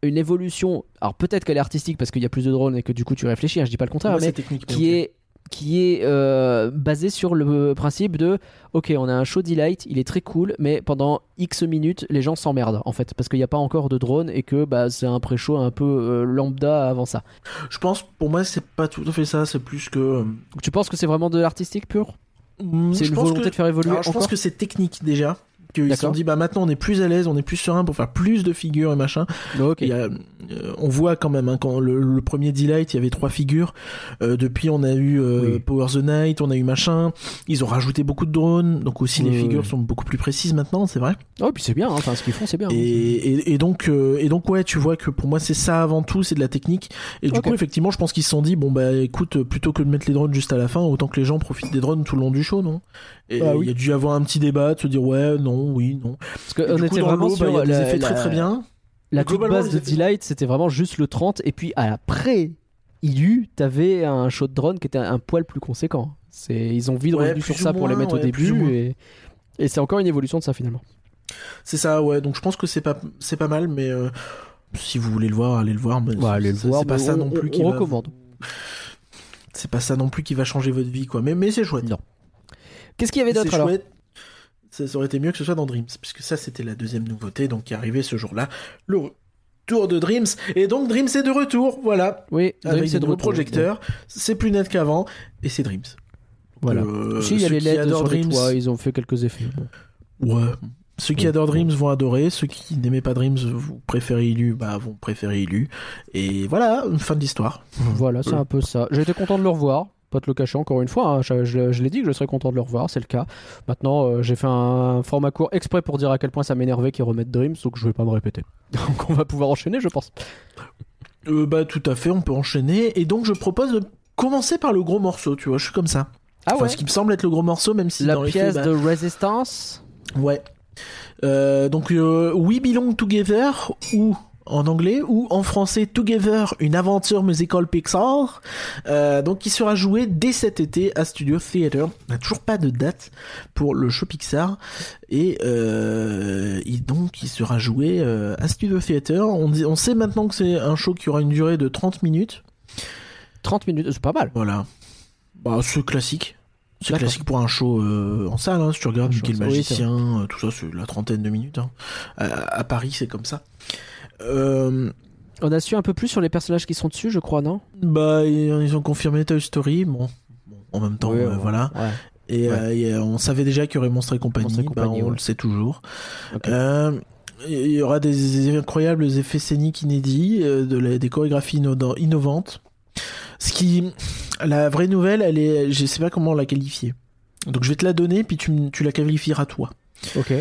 Speaker 1: une évolution, alors peut-être qu'elle est artistique parce qu'il y a plus de drones et que du coup tu réfléchis, hein, je dis pas le contraire,
Speaker 2: Moi,
Speaker 1: mais
Speaker 2: technique.
Speaker 1: qui est qui est euh, basé sur le principe de ok on a un show delight il est très cool mais pendant x minutes les gens s'emmerdent en fait parce qu'il n'y a pas encore de drone et que bah, c'est un pré-show un peu euh, lambda avant ça
Speaker 2: Je pense, pour moi, c'est pas tout à fait ça. C'est plus que. euh,
Speaker 1: tu penses que c'est vraiment de l'artistique pur?
Speaker 2: Mm,
Speaker 1: c'est
Speaker 2: je
Speaker 1: une volonté
Speaker 2: que-
Speaker 1: de faire évoluer
Speaker 2: Alors, je
Speaker 1: encore
Speaker 2: pense que c'est technique déjà. Qu'ils se sont dit, bah maintenant on est plus à l'aise, on est plus serein pour faire plus de figures et machin. a, euh, on voit quand même, hein, quand le, le premier Delight, il y avait trois figures. Euh, depuis, on a eu euh,
Speaker 1: Oui.
Speaker 2: Power the Night, on a eu machin. Ils ont rajouté beaucoup de drones, donc aussi les figures sont beaucoup plus précises maintenant, c'est vrai.
Speaker 1: oh puis c'est bien hein. enfin ce qu'ils font c'est bien
Speaker 2: Et, et, et donc, euh, et donc ouais, tu vois que pour moi c'est ça avant tout, c'est de la technique. Et du coup, effectivement, je pense qu'ils se sont dit, bon bah écoute, plutôt que de mettre les drones juste à la fin, autant que les gens profitent des drones tout le long du show, non? Et
Speaker 1: Bah
Speaker 2: il
Speaker 1: oui.
Speaker 2: y a dû y avoir un petit débat, de se dire ouais, non, oui, non.
Speaker 1: parce que
Speaker 2: Et
Speaker 1: on
Speaker 2: du coup,
Speaker 1: était vraiment
Speaker 2: bah,
Speaker 1: sur
Speaker 2: des
Speaker 1: la,
Speaker 2: effets très
Speaker 1: la-
Speaker 2: très bien.
Speaker 1: la toute base de Delight c'était vraiment juste le 30 et puis après Ilu t'avais un show de drone qui était un poil plus conséquent c'est ils ont vite
Speaker 2: Ouais,
Speaker 1: revenu sur ça
Speaker 2: ou
Speaker 1: pour les mettre au
Speaker 2: ouais,
Speaker 1: début et, et c'est encore une évolution de ça finalement
Speaker 2: C'est ça, ouais. Donc je pense que c'est pas, c'est pas mal, mais euh, si vous voulez le voir, allez le voir. Mais
Speaker 1: Bah, allez le
Speaker 2: c'est-
Speaker 1: voir,
Speaker 2: C'est pas ça
Speaker 1: on-
Speaker 2: non plus
Speaker 1: on-
Speaker 2: qui
Speaker 1: on
Speaker 2: va-
Speaker 1: recommande.
Speaker 2: C'est pas ça non plus qui va changer votre vie, quoi. Mais, mais c'est chouette.
Speaker 1: Non. Qu'est-ce qu'il y avait d'autre alors
Speaker 2: chouette. Ça, aurait été mieux que ce soit dans Dreams, puisque ça c'était la deuxième nouveauté, donc qui arrivait ce jour-là, le retour de Dreams. Et donc Dreams est de retour, voilà,
Speaker 1: Oui,
Speaker 2: avec nouveaux
Speaker 1: retour.
Speaker 2: projecteurs. C'est plus net qu'avant, et c'est Dreams.
Speaker 1: Voilà.
Speaker 2: Euh,
Speaker 1: si, il y a les LED sur les toits, ils ont fait quelques effets.
Speaker 2: Ouais. Ceux qui
Speaker 1: Ouais.
Speaker 2: adorent Dreams vont adorer, ceux qui n'aimaient pas Dreams, vous préférez Illu, bah vont préférer Illu. Et voilà, une fin de l'histoire.
Speaker 1: Voilà, c'est
Speaker 2: Ouais.
Speaker 1: un peu ça. J'ai été content de le revoir. Pas te le cacher encore une fois, hein. je, je- je l'ai dit que je serais content de le revoir, c'est le cas. Maintenant, euh, j'ai fait un format court exprès pour dire à quel point ça m'énervait qu'ils remettent Dreams, donc je vais pas me répéter. *laughs* Donc on va pouvoir enchaîner, je pense.
Speaker 2: Euh, bah tout à fait, on peut enchaîner. Et donc je propose de commencer par le gros morceau, tu vois, je suis comme ça.
Speaker 1: Ah
Speaker 2: Enfin,
Speaker 1: ouais
Speaker 2: ce qui me semble être le gros morceau, même si
Speaker 1: La
Speaker 2: dans les
Speaker 1: pièce
Speaker 2: faits, bah,
Speaker 1: de Resistance
Speaker 2: Ouais. Euh, donc We Belong Together ou en anglais ou en français Together, une aventure musicale Pixar. Euh, donc qui sera joué dès cet été à Studio Theater. On n'a toujours pas de date pour le show Pixar et, euh, et donc il sera joué euh, à Studio Theater. On, dit, on sait maintenant que c'est un show qui aura une durée de 30 minutes.
Speaker 1: 30 minutes, c'est pas mal.
Speaker 2: Voilà. Bah, c'est classique. C'est classique pour un show euh, en salle, hein, si tu regardes Mickey le
Speaker 1: oui,
Speaker 2: Magicien, tout ça, c'est la trentaine de minutes. hein. À, à Paris, c'est comme ça. Euh,
Speaker 1: On a su un peu plus sur les personnages qui sont dessus, je crois, non?
Speaker 2: Bah, ils ont confirmé Toy Story, bon, en même temps,
Speaker 1: Oui,
Speaker 2: euh,
Speaker 1: ouais,
Speaker 2: voilà.
Speaker 1: ouais.
Speaker 2: Et,
Speaker 1: Ouais.
Speaker 2: euh, et, on savait déjà qu'il y aurait Monstre et compagnie,
Speaker 1: et
Speaker 2: bah, on le sait toujours. Euh, il y aura des incroyables effets scéniques inédits, de la- des chorégraphies inno- innovantes. Ce qui, la vraie nouvelle, elle est, je sais pas comment la qualifier. Donc je vais te la donner, puis tu, tu la qualifieras toi.
Speaker 1: Ok,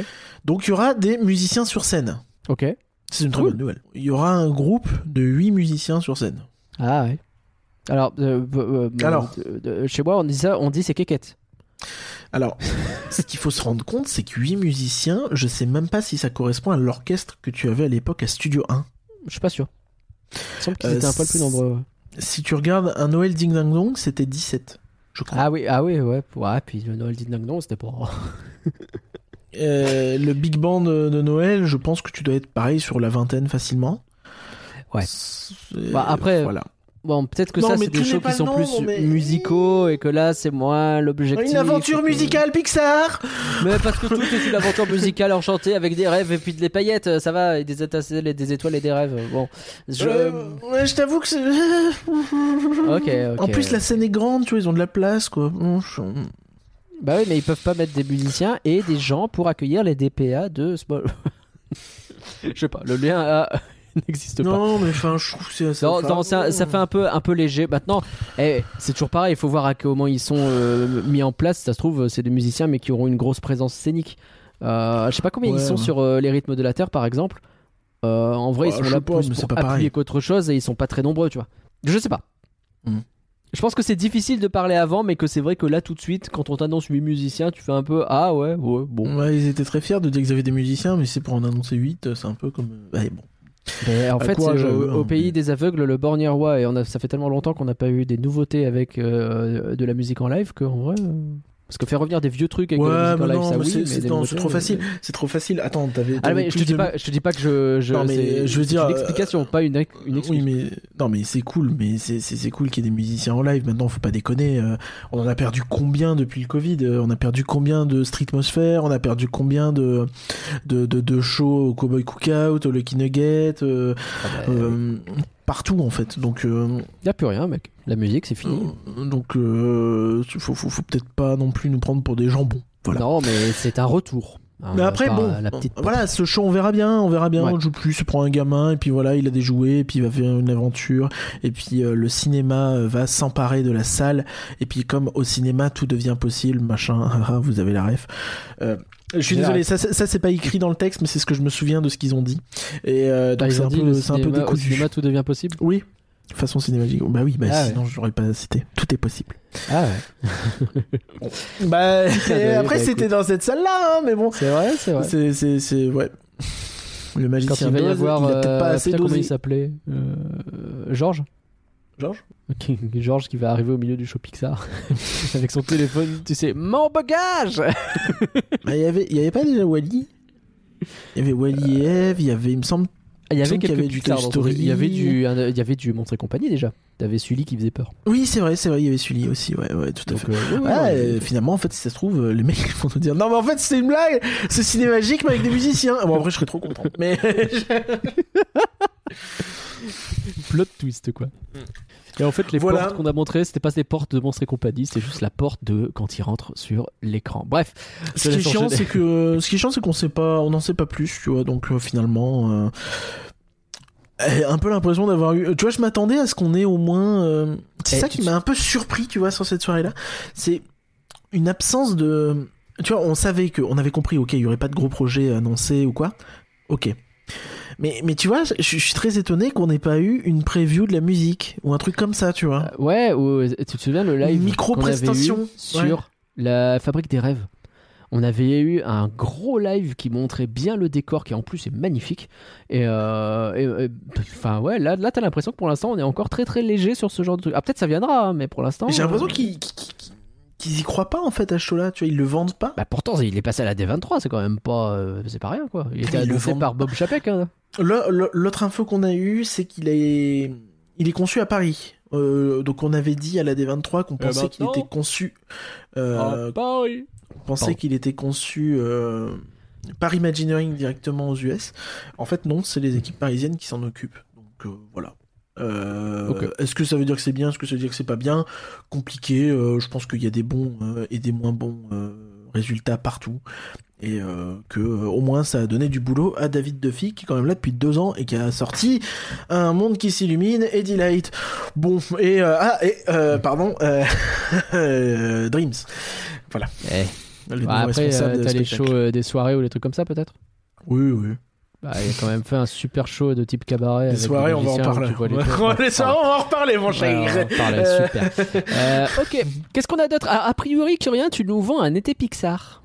Speaker 2: Donc il y aura des musiciens sur scène.
Speaker 1: ok.
Speaker 2: C'est une très bonne nouvelle. Il y aura un groupe de 8 musiciens sur scène.
Speaker 1: Ah ouais. Alors, euh, euh, euh,
Speaker 2: Alors.
Speaker 1: chez moi, on dit ça, on dit c'est kékette.
Speaker 2: Alors, *laughs* ce qu'il faut se rendre compte, c'est que 8 musiciens, je sais même pas si ça correspond à l'orchestre que tu avais à l'époque à Studio 1.
Speaker 1: Je suis pas sûr. Il semble qu'ils étaient un poil plus nombreux.
Speaker 2: Si tu regardes un Noël Ding Dang Dong, c'était 17, je crois.
Speaker 1: Ah oui, ah oui, ouais. Ouais, puis le Noël Ding Dong, non, c'était pas. *laughs*
Speaker 2: Euh, le Big Band de, Noël, je pense que tu dois être pareil sur la vingtaine facilement.
Speaker 1: Ouais. Bah, après,
Speaker 2: voilà.
Speaker 1: Bon, peut-être que
Speaker 2: Non,
Speaker 1: ça, c'est des shows qui sont plus
Speaker 2: mais-
Speaker 1: musicaux et que là, c'est moins l'objectif.
Speaker 2: Une aventure
Speaker 1: que-
Speaker 2: musicale Pixar
Speaker 1: Mais parce que tout est une aventure musicale enchantée avec des rêves et puis des paillettes, ça va, et des étincelles et des étoiles et des rêves. Bon. Je...
Speaker 2: Euh, je t'avoue que c'est.
Speaker 1: Ok.
Speaker 2: En plus, la scène est grande, tu vois, ils ont de la place, quoi.
Speaker 1: Bah oui, mais ils peuvent pas mettre des musiciens et des gens pour accueillir les DPA de Small. *laughs* Je sais pas, le lien a- *laughs* n'existe pas.
Speaker 2: Non, mais enfin, je trouve c'est assez.
Speaker 1: Non, ça, ça fait un peu, un peu léger. Maintenant, eh, c'est toujours pareil. Il faut voir à comment ils sont euh, mis en place. Ça se trouve, c'est des musiciens, mais qui auront une grosse présence scénique. Euh, je sais pas combien
Speaker 2: Ouais,
Speaker 1: ils sont
Speaker 2: ouais.
Speaker 1: sur euh, les rythmes de la terre, par exemple. En vrai, ils
Speaker 2: je
Speaker 1: sont là
Speaker 2: pas,
Speaker 1: plus pour
Speaker 2: pas
Speaker 1: appuyer qu'autre chose et ils sont pas très nombreux, tu vois. Je sais pas.
Speaker 2: Hmm.
Speaker 1: Je pense que c'est difficile de parler avant, mais que c'est vrai que là, tout de suite, quand on t'annonce 8 musiciens, tu fais un peu Ah ouais, ouais, bon.
Speaker 2: Ouais, ils étaient très fiers de dire qu'ils avaient des musiciens, mais c'est pour en annoncer 8, c'est un peu comme. Ouais, bon.
Speaker 1: Mais en
Speaker 2: Bah,
Speaker 1: fait, au,
Speaker 2: hein,
Speaker 1: pays des aveugles, le borgne roi, et on a, ça fait tellement longtemps qu'on n'a pas eu des nouveautés avec euh, de la musique en live qu'en vrai. euh, Parce que faire revenir des vieux trucs avec la
Speaker 2: Ouais,
Speaker 1: musique en live, ça oui,
Speaker 2: c'est- trop
Speaker 1: euh,
Speaker 2: facile. C'est trop facile. Attends, t'avais.
Speaker 1: Ah mais je te dis
Speaker 2: de-
Speaker 1: pas, je te dis pas que je, je
Speaker 2: Non, mais
Speaker 1: c'est-
Speaker 2: je veux dire,
Speaker 1: une explication, pas une, une excuse.
Speaker 2: Oui, mais non, mais c'est cool, mais c'est cool qu'il y ait des musiciens en live. Maintenant, faut pas déconner. euh, on en a perdu combien depuis le Covid Euh, On a perdu combien de Streetmosphere On a perdu combien de de de, de shows au Cowboy Cookout, au Lucky Nugget, euh,
Speaker 1: Ah bah,
Speaker 2: euh, partout en fait. Donc euh,
Speaker 1: y a plus rien, mec. La musique, c'est fini.
Speaker 2: euh, donc euh, faut faut, faut peut-être pas non plus nous prendre pour des jambons. Voilà.
Speaker 1: Non, mais c'est un retour. Hein,
Speaker 2: Mais après, bon,
Speaker 1: la petite
Speaker 2: voilà, ce show, on verra bien, on verra bien.
Speaker 1: Ouais.
Speaker 2: On joue plus, se prend un gamin, et puis voilà, il a des jouets, et puis il va faire une aventure, et puis euh, le cinéma euh, va s'emparer de la salle, et puis comme au cinéma, tout devient possible, machin, *laughs* vous avez la ref. Je suis désolé, ça, ça ça, c'est pas écrit dans le texte, mais c'est ce que je me souviens de ce qu'ils ont dit. Et euh, donc c'est un, peu, c'est un peu
Speaker 1: cinéma, au
Speaker 2: décousu.
Speaker 1: cinéma, tout devient possible?
Speaker 2: Oui, façon cinématique. Bah oui, bah
Speaker 1: Ah ouais.
Speaker 2: sinon je l'aurais pas cité. Tout est possible.
Speaker 1: Ah ouais. *laughs*
Speaker 2: Bah *laughs* après
Speaker 1: bah,
Speaker 2: c'était dans cette salle-là, hein, mais bon.
Speaker 1: C'est vrai, c'est vrai.
Speaker 2: C'est, c'est, c'est, ouais. Le
Speaker 1: Quand
Speaker 2: magicien
Speaker 1: il va y avoir,
Speaker 2: il a peut-être pas
Speaker 1: euh,
Speaker 2: assez
Speaker 1: comment
Speaker 2: dosé.
Speaker 1: il s'appelait Euh, Georges?
Speaker 2: Georges
Speaker 1: Georges qui va arriver au milieu du show Pixar *laughs* avec son téléphone, tu sais, mon bagage
Speaker 2: Ah, Il y avait, il y avait pas déjà Wally? Il y avait Wally et Eve, il y avait, il me semble.
Speaker 1: Ah, Il y
Speaker 2: Il
Speaker 1: avait
Speaker 2: y
Speaker 1: quelques
Speaker 2: avait du
Speaker 1: Pixar
Speaker 2: Story.
Speaker 1: Il y avait du, il y avait du Monstre et compagnie déjà. T'avais Sully qui faisait peur.
Speaker 2: Oui, c'est vrai, c'est vrai, il y avait Sully aussi, ouais, ouais, tout à
Speaker 1: Donc,
Speaker 2: fait.
Speaker 1: euh,
Speaker 2: Ouais, finalement, en fait, si ça se trouve, euh, les mecs vont nous dire Non, mais en fait, c'est une blague C'est cinémagique, mais avec des musiciens Bon, en vrai, je serais trop content. Mais. *laughs* *laughs*
Speaker 1: plot twist quoi. Et en fait, les
Speaker 2: Voilà.
Speaker 1: portes qu'on a montrées, c'était pas des portes de Monstre et compagnie, c'est juste la porte de quand il rentre sur l'écran. Bref,
Speaker 2: ce qui est chiant, c'est que. Ce qui est chiant, c'est qu'on sait pas. On n'en sait pas plus, tu vois, donc euh, finalement. euh, un peu l'impression d'avoir eu. Tu vois, je m'attendais à ce qu'on ait au moins. euh, C'est
Speaker 1: Eh,
Speaker 2: ça qui m'a un peu surpris, tu vois, sur cette soirée-là. C'est une absence de. Tu vois, on savait que, on avait compris, ok, il y aurait pas de gros projet annoncé ou quoi. Ok. Mais, mais tu vois, je, je suis très étonné qu'on n'ait pas eu une preview de la musique ou un truc comme ça, tu vois.
Speaker 1: Euh, ouais, ou, tu te souviens le live
Speaker 2: Une micro-prestation,
Speaker 1: sur la fabrique des rêves on avait eu un gros live qui montrait bien le décor qui en plus est magnifique et euh, enfin ouais là là t'as l'impression que pour l'instant on est encore très très léger sur ce genre de truc ah peut-être ça viendra hein, mais pour l'instant
Speaker 2: J'ai l'impression
Speaker 1: euh,
Speaker 2: qu'ils qu'ils y croient pas en fait à ce show-là, tu vois, ils le vendent pas.
Speaker 1: bah pourtant il est passé à la D23 c'est quand même pas euh, c'est pas rien quoi il était annoncé par Bob Chapek hein.
Speaker 2: L'autre info qu'on a eue, c'est qu'il est, il est conçu à Paris. Euh, donc on avait dit à la D23 qu'on pensait qu'il était conçu, euh,
Speaker 1: Paris.
Speaker 2: on pensait qu'il était conçu euh, par Imagineering directement aux US. En fait non, c'est les équipes parisiennes qui s'en occupent. Donc euh, voilà. Euh. Est-ce que ça veut dire que c'est bien Est-ce que ça veut dire que c'est pas bien? Compliqué. je pense qu'il y a des bons et des moins bons résultats partout. Et euh, que euh, au moins ça a donné du boulot à David Duffy qui est quand même là depuis deux ans et qui a sorti un monde qui s'illumine et Delight. Bon et euh, ah et euh, pardon *laughs* Dreams. Voilà.
Speaker 1: Eh.
Speaker 2: Le nouveau
Speaker 1: Bah, après t'as les shows des soirées ou les trucs comme ça peut-être?
Speaker 2: Oui oui.
Speaker 1: bah, il a quand même fait un super show de type cabaret
Speaker 2: Les soirées, on va en parler.
Speaker 1: les *laughs* trucs.
Speaker 2: les soirées, on va en reparler, mon
Speaker 1: Ouais,
Speaker 2: cher.
Speaker 1: on va en parler, super. *laughs* Ok, qu'est-ce qu'on a d'autre? A, a priori, Curien, tu nous vends un été Pixar.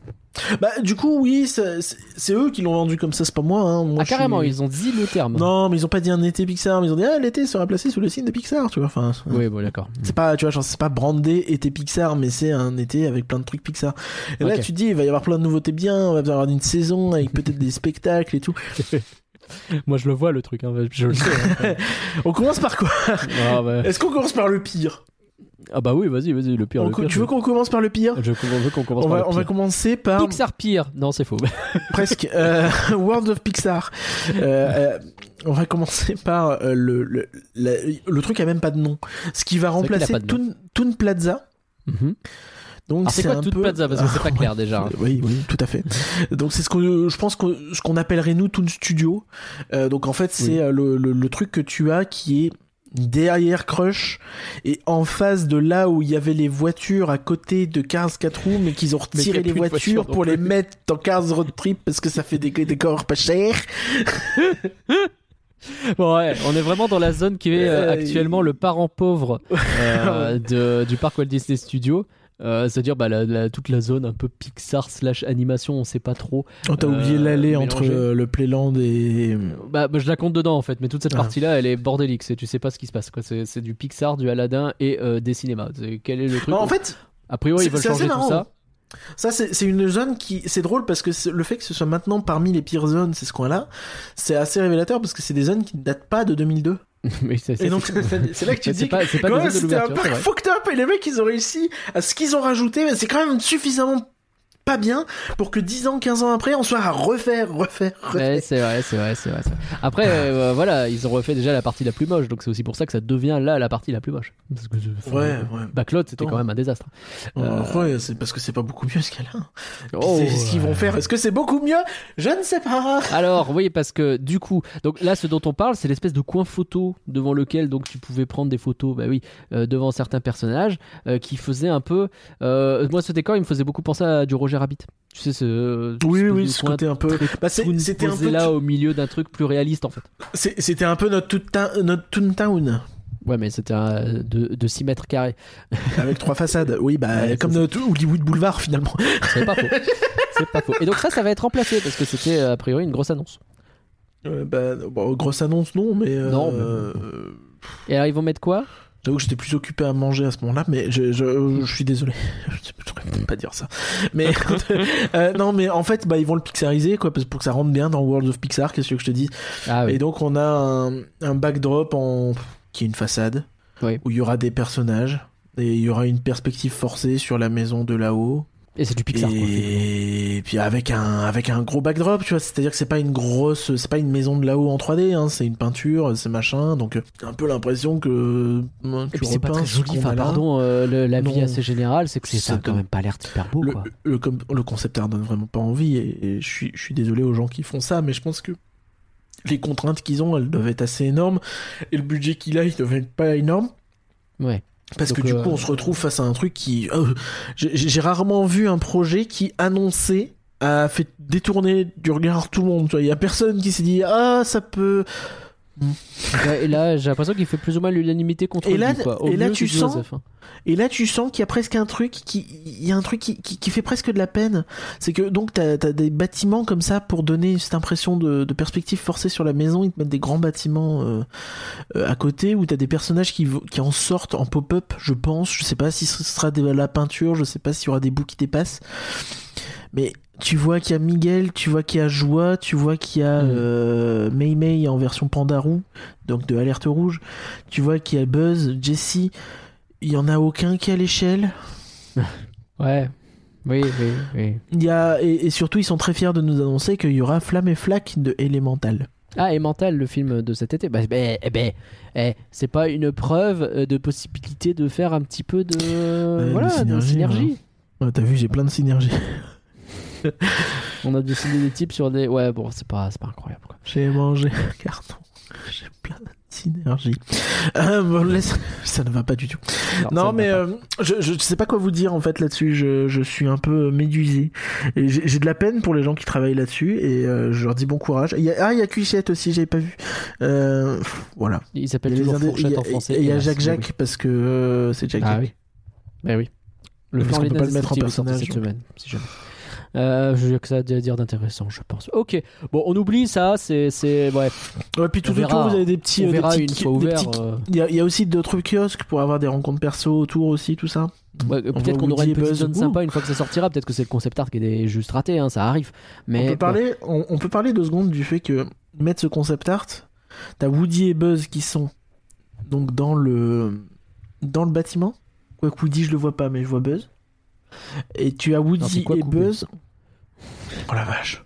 Speaker 2: Bah, du coup, oui, c'est eux qui l'ont vendu comme ça, c'est pas moi. Hein. Moi,
Speaker 1: ah,
Speaker 2: suis-
Speaker 1: carrément, ils ont dit le terme.
Speaker 2: Non, mais ils ont pas dit un été Pixar, mais ils ont dit ah l'été sera placé sous le signe de Pixar, tu vois. Enfin,
Speaker 1: Oui, bon, d'accord.
Speaker 2: c'est pas, tu vois, c'est pas brandé été Pixar, mais c'est un été avec plein de trucs Pixar. Et là, tu te dis, il va y avoir plein de nouveautés bien, on va avoir une saison avec peut-être des spectacles et tout. *laughs*
Speaker 1: Moi, je le vois, le truc, hein, je le sais. hein. *laughs*
Speaker 2: On commence par quoi?
Speaker 1: Ah, bah...
Speaker 2: Est-ce qu'on commence par le pire?
Speaker 1: Ah bah oui, vas-y, vas-y, le pire.
Speaker 2: On-
Speaker 1: le pire
Speaker 2: Tu veux qu'on commence par le pire
Speaker 1: je... veux qu'on commence
Speaker 2: on
Speaker 1: par
Speaker 2: va,
Speaker 1: le
Speaker 2: on va
Speaker 1: pire.
Speaker 2: commencer par
Speaker 1: Pixar pire. Non, c'est faux. *laughs*
Speaker 2: presque euh, *laughs* World of Pixar. Euh, euh, on va commencer par le, le, la- le truc a même pas de nom. Ce qui va remplacer Toon, Toon Plaza.
Speaker 1: Mhm.
Speaker 2: Donc
Speaker 1: Alors, c'est quoi
Speaker 2: un peu...
Speaker 1: plaza Parce que c'est pas clair déjà. *laughs*
Speaker 2: Oui, oui, tout à fait. Donc c'est ce que je pense que ce qu'on appellerait nous Toon Studio. Donc en fait c'est
Speaker 1: Oui.
Speaker 2: le, le truc que tu as qui est derrière Crush et en face de là où il y avait les voitures à côté de Cars 4 roues mais qu'ils ont retiré les voitures pour les mettre dans Cars Road Trip parce que ça fait des décors pas chers. *laughs*
Speaker 1: Bon, ouais, on est vraiment dans la zone qui est euh,
Speaker 2: Euh,
Speaker 1: actuellement le parent pauvre *laughs* euh, de- du parc Walt Disney Studios. Euh, C'est-à-dire bah, la- la- toute la zone un peu Pixar slash animation, on sait pas trop.
Speaker 2: Oh, t'as
Speaker 1: Euh,
Speaker 2: oublié l'allée entre euh, le Playland et.
Speaker 1: Bah, bah, je la compte dedans en fait, mais toute cette
Speaker 2: Ah.
Speaker 1: partie-là, elle est bordélique. C'est- Tu sais pas ce qui se passe. C'est du Pixar, du Aladdin et euh, des cinémas. Quel est le truc
Speaker 2: Non, en fait,
Speaker 1: A priori, ils veulent changer tout ça.
Speaker 2: ça, c'est une zone qui. C'est drôle parce que le fait que ce soit maintenant parmi les pires zones, c'est ce coin-là, c'est assez révélateur parce que c'est des zones qui ne datent pas de 2002. *laughs*
Speaker 1: mais
Speaker 2: Et donc, *laughs* c'est là que tu te dis.
Speaker 1: pas, de
Speaker 2: c'était un
Speaker 1: vrai.
Speaker 2: fucked up et les mecs ils ont réussi à ce qu'ils ont rajouté mais c'est quand même suffisamment pas bien pour que 10 ans 15 ans après on soit à refaire refaire refaire
Speaker 1: Ouais, c'est vrai, c'est vrai, c'est vrai, c'est vrai. Après, euh, voilà, ils ont refait déjà la partie la plus moche, donc c'est aussi pour ça que ça devient là la partie la plus moche. Parce que, enfin,
Speaker 2: ouais ouais
Speaker 1: Backlot, c'était quand même un désastre.
Speaker 2: Euh, ouais, c'est parce que c'est pas beaucoup mieux ce qu'elle a.
Speaker 1: Oh,
Speaker 2: c'est ce qu'ils vont faire. Est-ce que c'est beaucoup mieux? Je ne sais pas.
Speaker 1: Alors, oui, parce que du coup, donc là, ce dont on parle, c'est l'espèce de coin photo devant lequel donc tu pouvais prendre des photos, bah oui, euh, devant certains personnages, euh, qui faisaient un peu. euh, moi, ce décor, il me faisait beaucoup penser à du Roger Rabbit. Tu sais, ce.
Speaker 2: Oui, oui, ce côté un peu. Bah, c'était un peu.
Speaker 1: là au milieu d'un truc plus réaliste en fait.
Speaker 2: C'était un peu notre Toontown, notre Toontown
Speaker 1: Ouais, mais c'était un- de, de 6 mètres carrés. *laughs*
Speaker 2: avec trois façades. Oui, bah
Speaker 1: Ouais,
Speaker 2: comme notre Hollywood Boulevard finalement.
Speaker 1: C'est pas faux. *laughs* C'est pas faux. Et donc ça, ça va être remplacé parce que c'était a priori une grosse annonce.
Speaker 2: Euh, bah, bon, grosse annonce non, mais. euh,
Speaker 1: Non, mais-
Speaker 2: euh,
Speaker 1: Et alors ils vont mettre quoi?
Speaker 2: J'avoue que j'étais plus occupé à manger à ce moment-là, mais je, je, je suis désolé. *laughs* Je peut-être pas dire ça. Mais *laughs* *laughs* euh, non, mais en fait, bah ils vont le pixariser quoi, parce- pour que ça rentre bien dans World of Pixar. Qu'est-ce que je te dis?
Speaker 1: Ah
Speaker 2: Et
Speaker 1: oui.
Speaker 2: donc on a un, un backdrop en qui est une façade
Speaker 1: Oui.
Speaker 2: où il y aura des personnages et il y aura une perspective forcée sur la maison de là-haut.
Speaker 1: Et c'est du Pixar. quoi, finalement.
Speaker 2: et puis avec un avec un gros backdrop, tu vois, c'est-à-dire que c'est pas une grosse, c'est pas une maison de là-haut en 3D, hein, c'est une peinture, c'est machin, donc euh, un peu l'impression que euh,
Speaker 1: Et puis c'est pas très joli. Enfin, pardon, euh, le- la vie
Speaker 2: Non.
Speaker 1: assez générale, c'est que c'est- ça a quand même pas l'air super beau.
Speaker 2: le,
Speaker 1: quoi.
Speaker 2: le, le concept art donne vraiment pas envie et, et je suis je suis désolé aux gens qui font ça mais je pense que les contraintes qu'ils ont elles doivent être assez énormes et le budget qu'il a il doit être pas énorme
Speaker 1: Ouais.
Speaker 2: Parce
Speaker 1: Donc,
Speaker 2: que du
Speaker 1: euh,
Speaker 2: coup on se retrouve face à un truc qui euh, j'ai rarement vu un projet qui annonçait a fait détourner du regard tout le monde il y a personne qui s'est dit ah ça peut
Speaker 1: Ouais, Et là, j'ai l'impression qu'il fait plus ou moins l'unanimité contre
Speaker 2: Et là-
Speaker 1: lui. Quoi.
Speaker 2: Et là, tu sens-
Speaker 1: Joseph, hein.
Speaker 2: Et là, tu sens qu'il y a presque un truc qui, il y a un truc qui, qui, qui fait presque de la peine. C'est que donc t'as as des bâtiments comme ça pour donner cette impression de, de perspective forcée sur la maison. Ils te mettent des grands bâtiments euh, euh, à côté où t'as des personnages qui en sortent en pop-up. Je pense. Je sais pas si ce sera de la peinture. Je sais pas s'il y aura des bouts qui dépassent. Mais tu vois qu'il y a Miguel, tu vois qu'il y a Joie, tu vois qu'il y a
Speaker 1: Mm.
Speaker 2: euh, Mei Mei en version Pandarou, donc de Alerte Rouge. Tu vois qu'il y a Buzz, Jessie. Il y en a aucun qui a l'échelle. *laughs*
Speaker 1: Ouais. Oui, oui, oui.
Speaker 2: Il y a et, et surtout ils sont très fiers de nous annoncer qu'il y aura Flamme et Flaque de Elemental.
Speaker 1: Ah, et Mental, le film de cet été. Bah, ben, eh ben, eh, c'est pas une preuve euh, de possibilité de faire un petit peu de, voilà, de
Speaker 2: synergie,
Speaker 1: synergie.
Speaker 2: Ouais, T'as vu, j'ai plein de synergie. *laughs* *laughs*
Speaker 1: On a dessiné des types sur des. Ouais, bon, c'est pas, pas incroyable. Quoi.
Speaker 2: J'ai mangé un *laughs* carton. J'ai plein de synergie. Euh, bon, laisse- *laughs* Ça ne va pas du tout. Non,
Speaker 1: ne
Speaker 2: mais euh, je, je sais pas quoi vous dire en fait là-dessus. Je, je suis un peu médusé. Et j'ai de la peine pour les gens qui travaillent là-dessus et euh, je leur dis bon courage. Il y a, ah, il y a Cuichette aussi, j'avais pas vu. Euh, voilà.
Speaker 1: Il s'appelle toujours Fourchette en français.
Speaker 2: et il y a
Speaker 1: hélas,
Speaker 2: Jacques
Speaker 1: mais
Speaker 2: Jacques
Speaker 1: oui.
Speaker 2: parce que euh, c'est Jacques
Speaker 1: Ah oui. Ben oui. Le
Speaker 2: qu'on peut pas le mettre en personnage,
Speaker 1: cette semaine, si jamais. Euh, je que ça à dire d'intéressant, je pense. Ok, bon, on oublie ça, c'est, ouais,
Speaker 2: Ouais, puis tout autour, vous avez des petits.
Speaker 1: on
Speaker 2: euh, des
Speaker 1: verra
Speaker 2: petits
Speaker 1: une fois ouvert.
Speaker 2: petits-
Speaker 1: euh,
Speaker 2: Il y, a, il y a aussi d'autres kiosques pour avoir des rencontres perso autour aussi, tout ça.
Speaker 1: ouais, peut-être qu'on aura une
Speaker 2: et
Speaker 1: petite zone sympa une fois que ça sortira. Peut-être que c'est le concept art qui est juste raté, hein, ça arrive. Mais
Speaker 2: on, peut parler, on, on peut parler deux secondes du fait que mettre ce concept art, t'as Woody et Buzz qui sont donc dans le dans le bâtiment. Quoique Woody, je le vois pas, mais je vois Buzz. Et tu as
Speaker 1: Non,
Speaker 2: Woody
Speaker 1: quoi
Speaker 2: et
Speaker 1: coupé
Speaker 2: Buzz. Oh la vache.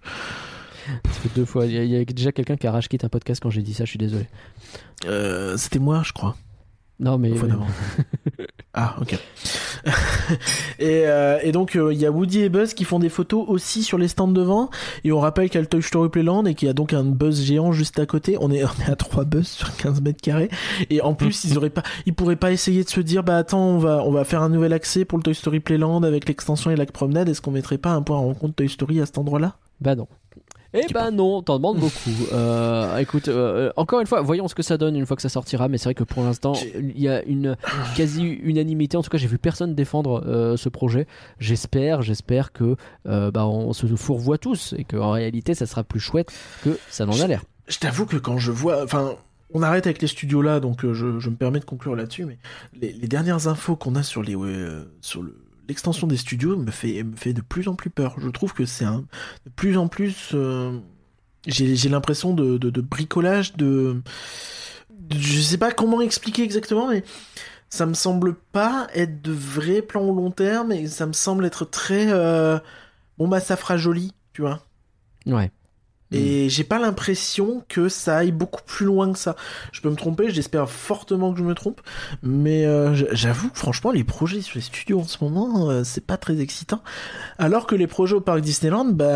Speaker 1: ça fait deux fois. Il y, a- il y a déjà quelqu'un qui a rage un podcast quand j'ai dit ça. Je suis désolé.
Speaker 2: Euh, C'était moi, je crois.
Speaker 1: Non, mais
Speaker 2: Fois d'avant. *laughs* ah, ok. *laughs* et, euh, et donc, euh, il y a Woody et Buzz qui font des photos aussi sur les stands devant. Et on rappelle qu'il y a le Toy Story Playland et qu'il y a donc un Buzz géant juste à côté. On est, *laughs* on est à 3 Buzz sur 15 mètres carrés. Et en plus, ils auraient pas, ils pourraient pas essayer de se dire, bah attends, on va, on va faire un nouvel accès pour le Toy Story Playland avec l'extension et la promenade. Est-ce qu'on mettrait pas un point en rencontre Toy Story à cet endroit-là?
Speaker 1: Bah non. Eh ben non, t'en demandes beaucoup. *laughs* Euh, écoute, euh, encore une fois, voyons ce que ça donne une fois que ça sortira. Mais c'est vrai que pour l'instant, il y a une quasi unanimité. En tout cas, j'ai vu personne défendre euh, ce projet. J'espère, j'espère que euh, bah, on se fourvoie tous et qu'en réalité, ça sera plus chouette que ça n'en a l'air.
Speaker 2: Je t'avoue que quand je vois, enfin, on arrête avec les studios là, donc euh, je, je me permets de conclure là-dessus, mais les, les dernières infos qu'on a sur les, euh, sur le l'extension des studios me fait me fait de plus en plus peur. Je trouve que c'est un de plus en plus, euh, j'ai l'impression de, de, de bricolage de, de- je sais pas comment expliquer exactement, mais ça me semble pas être de vrais plans au long terme et ça me semble être très euh, bon bah ça fera joli, tu vois.
Speaker 1: Ouais.
Speaker 2: Et j'ai pas l'impression que ça aille beaucoup plus loin que ça. Je peux me tromper, j'espère fortement que je me trompe, mais euh, j'avoue que franchement les projets sur les studios en ce moment, euh, c'est pas très excitant. Alors que les projets au parc Disneyland, bah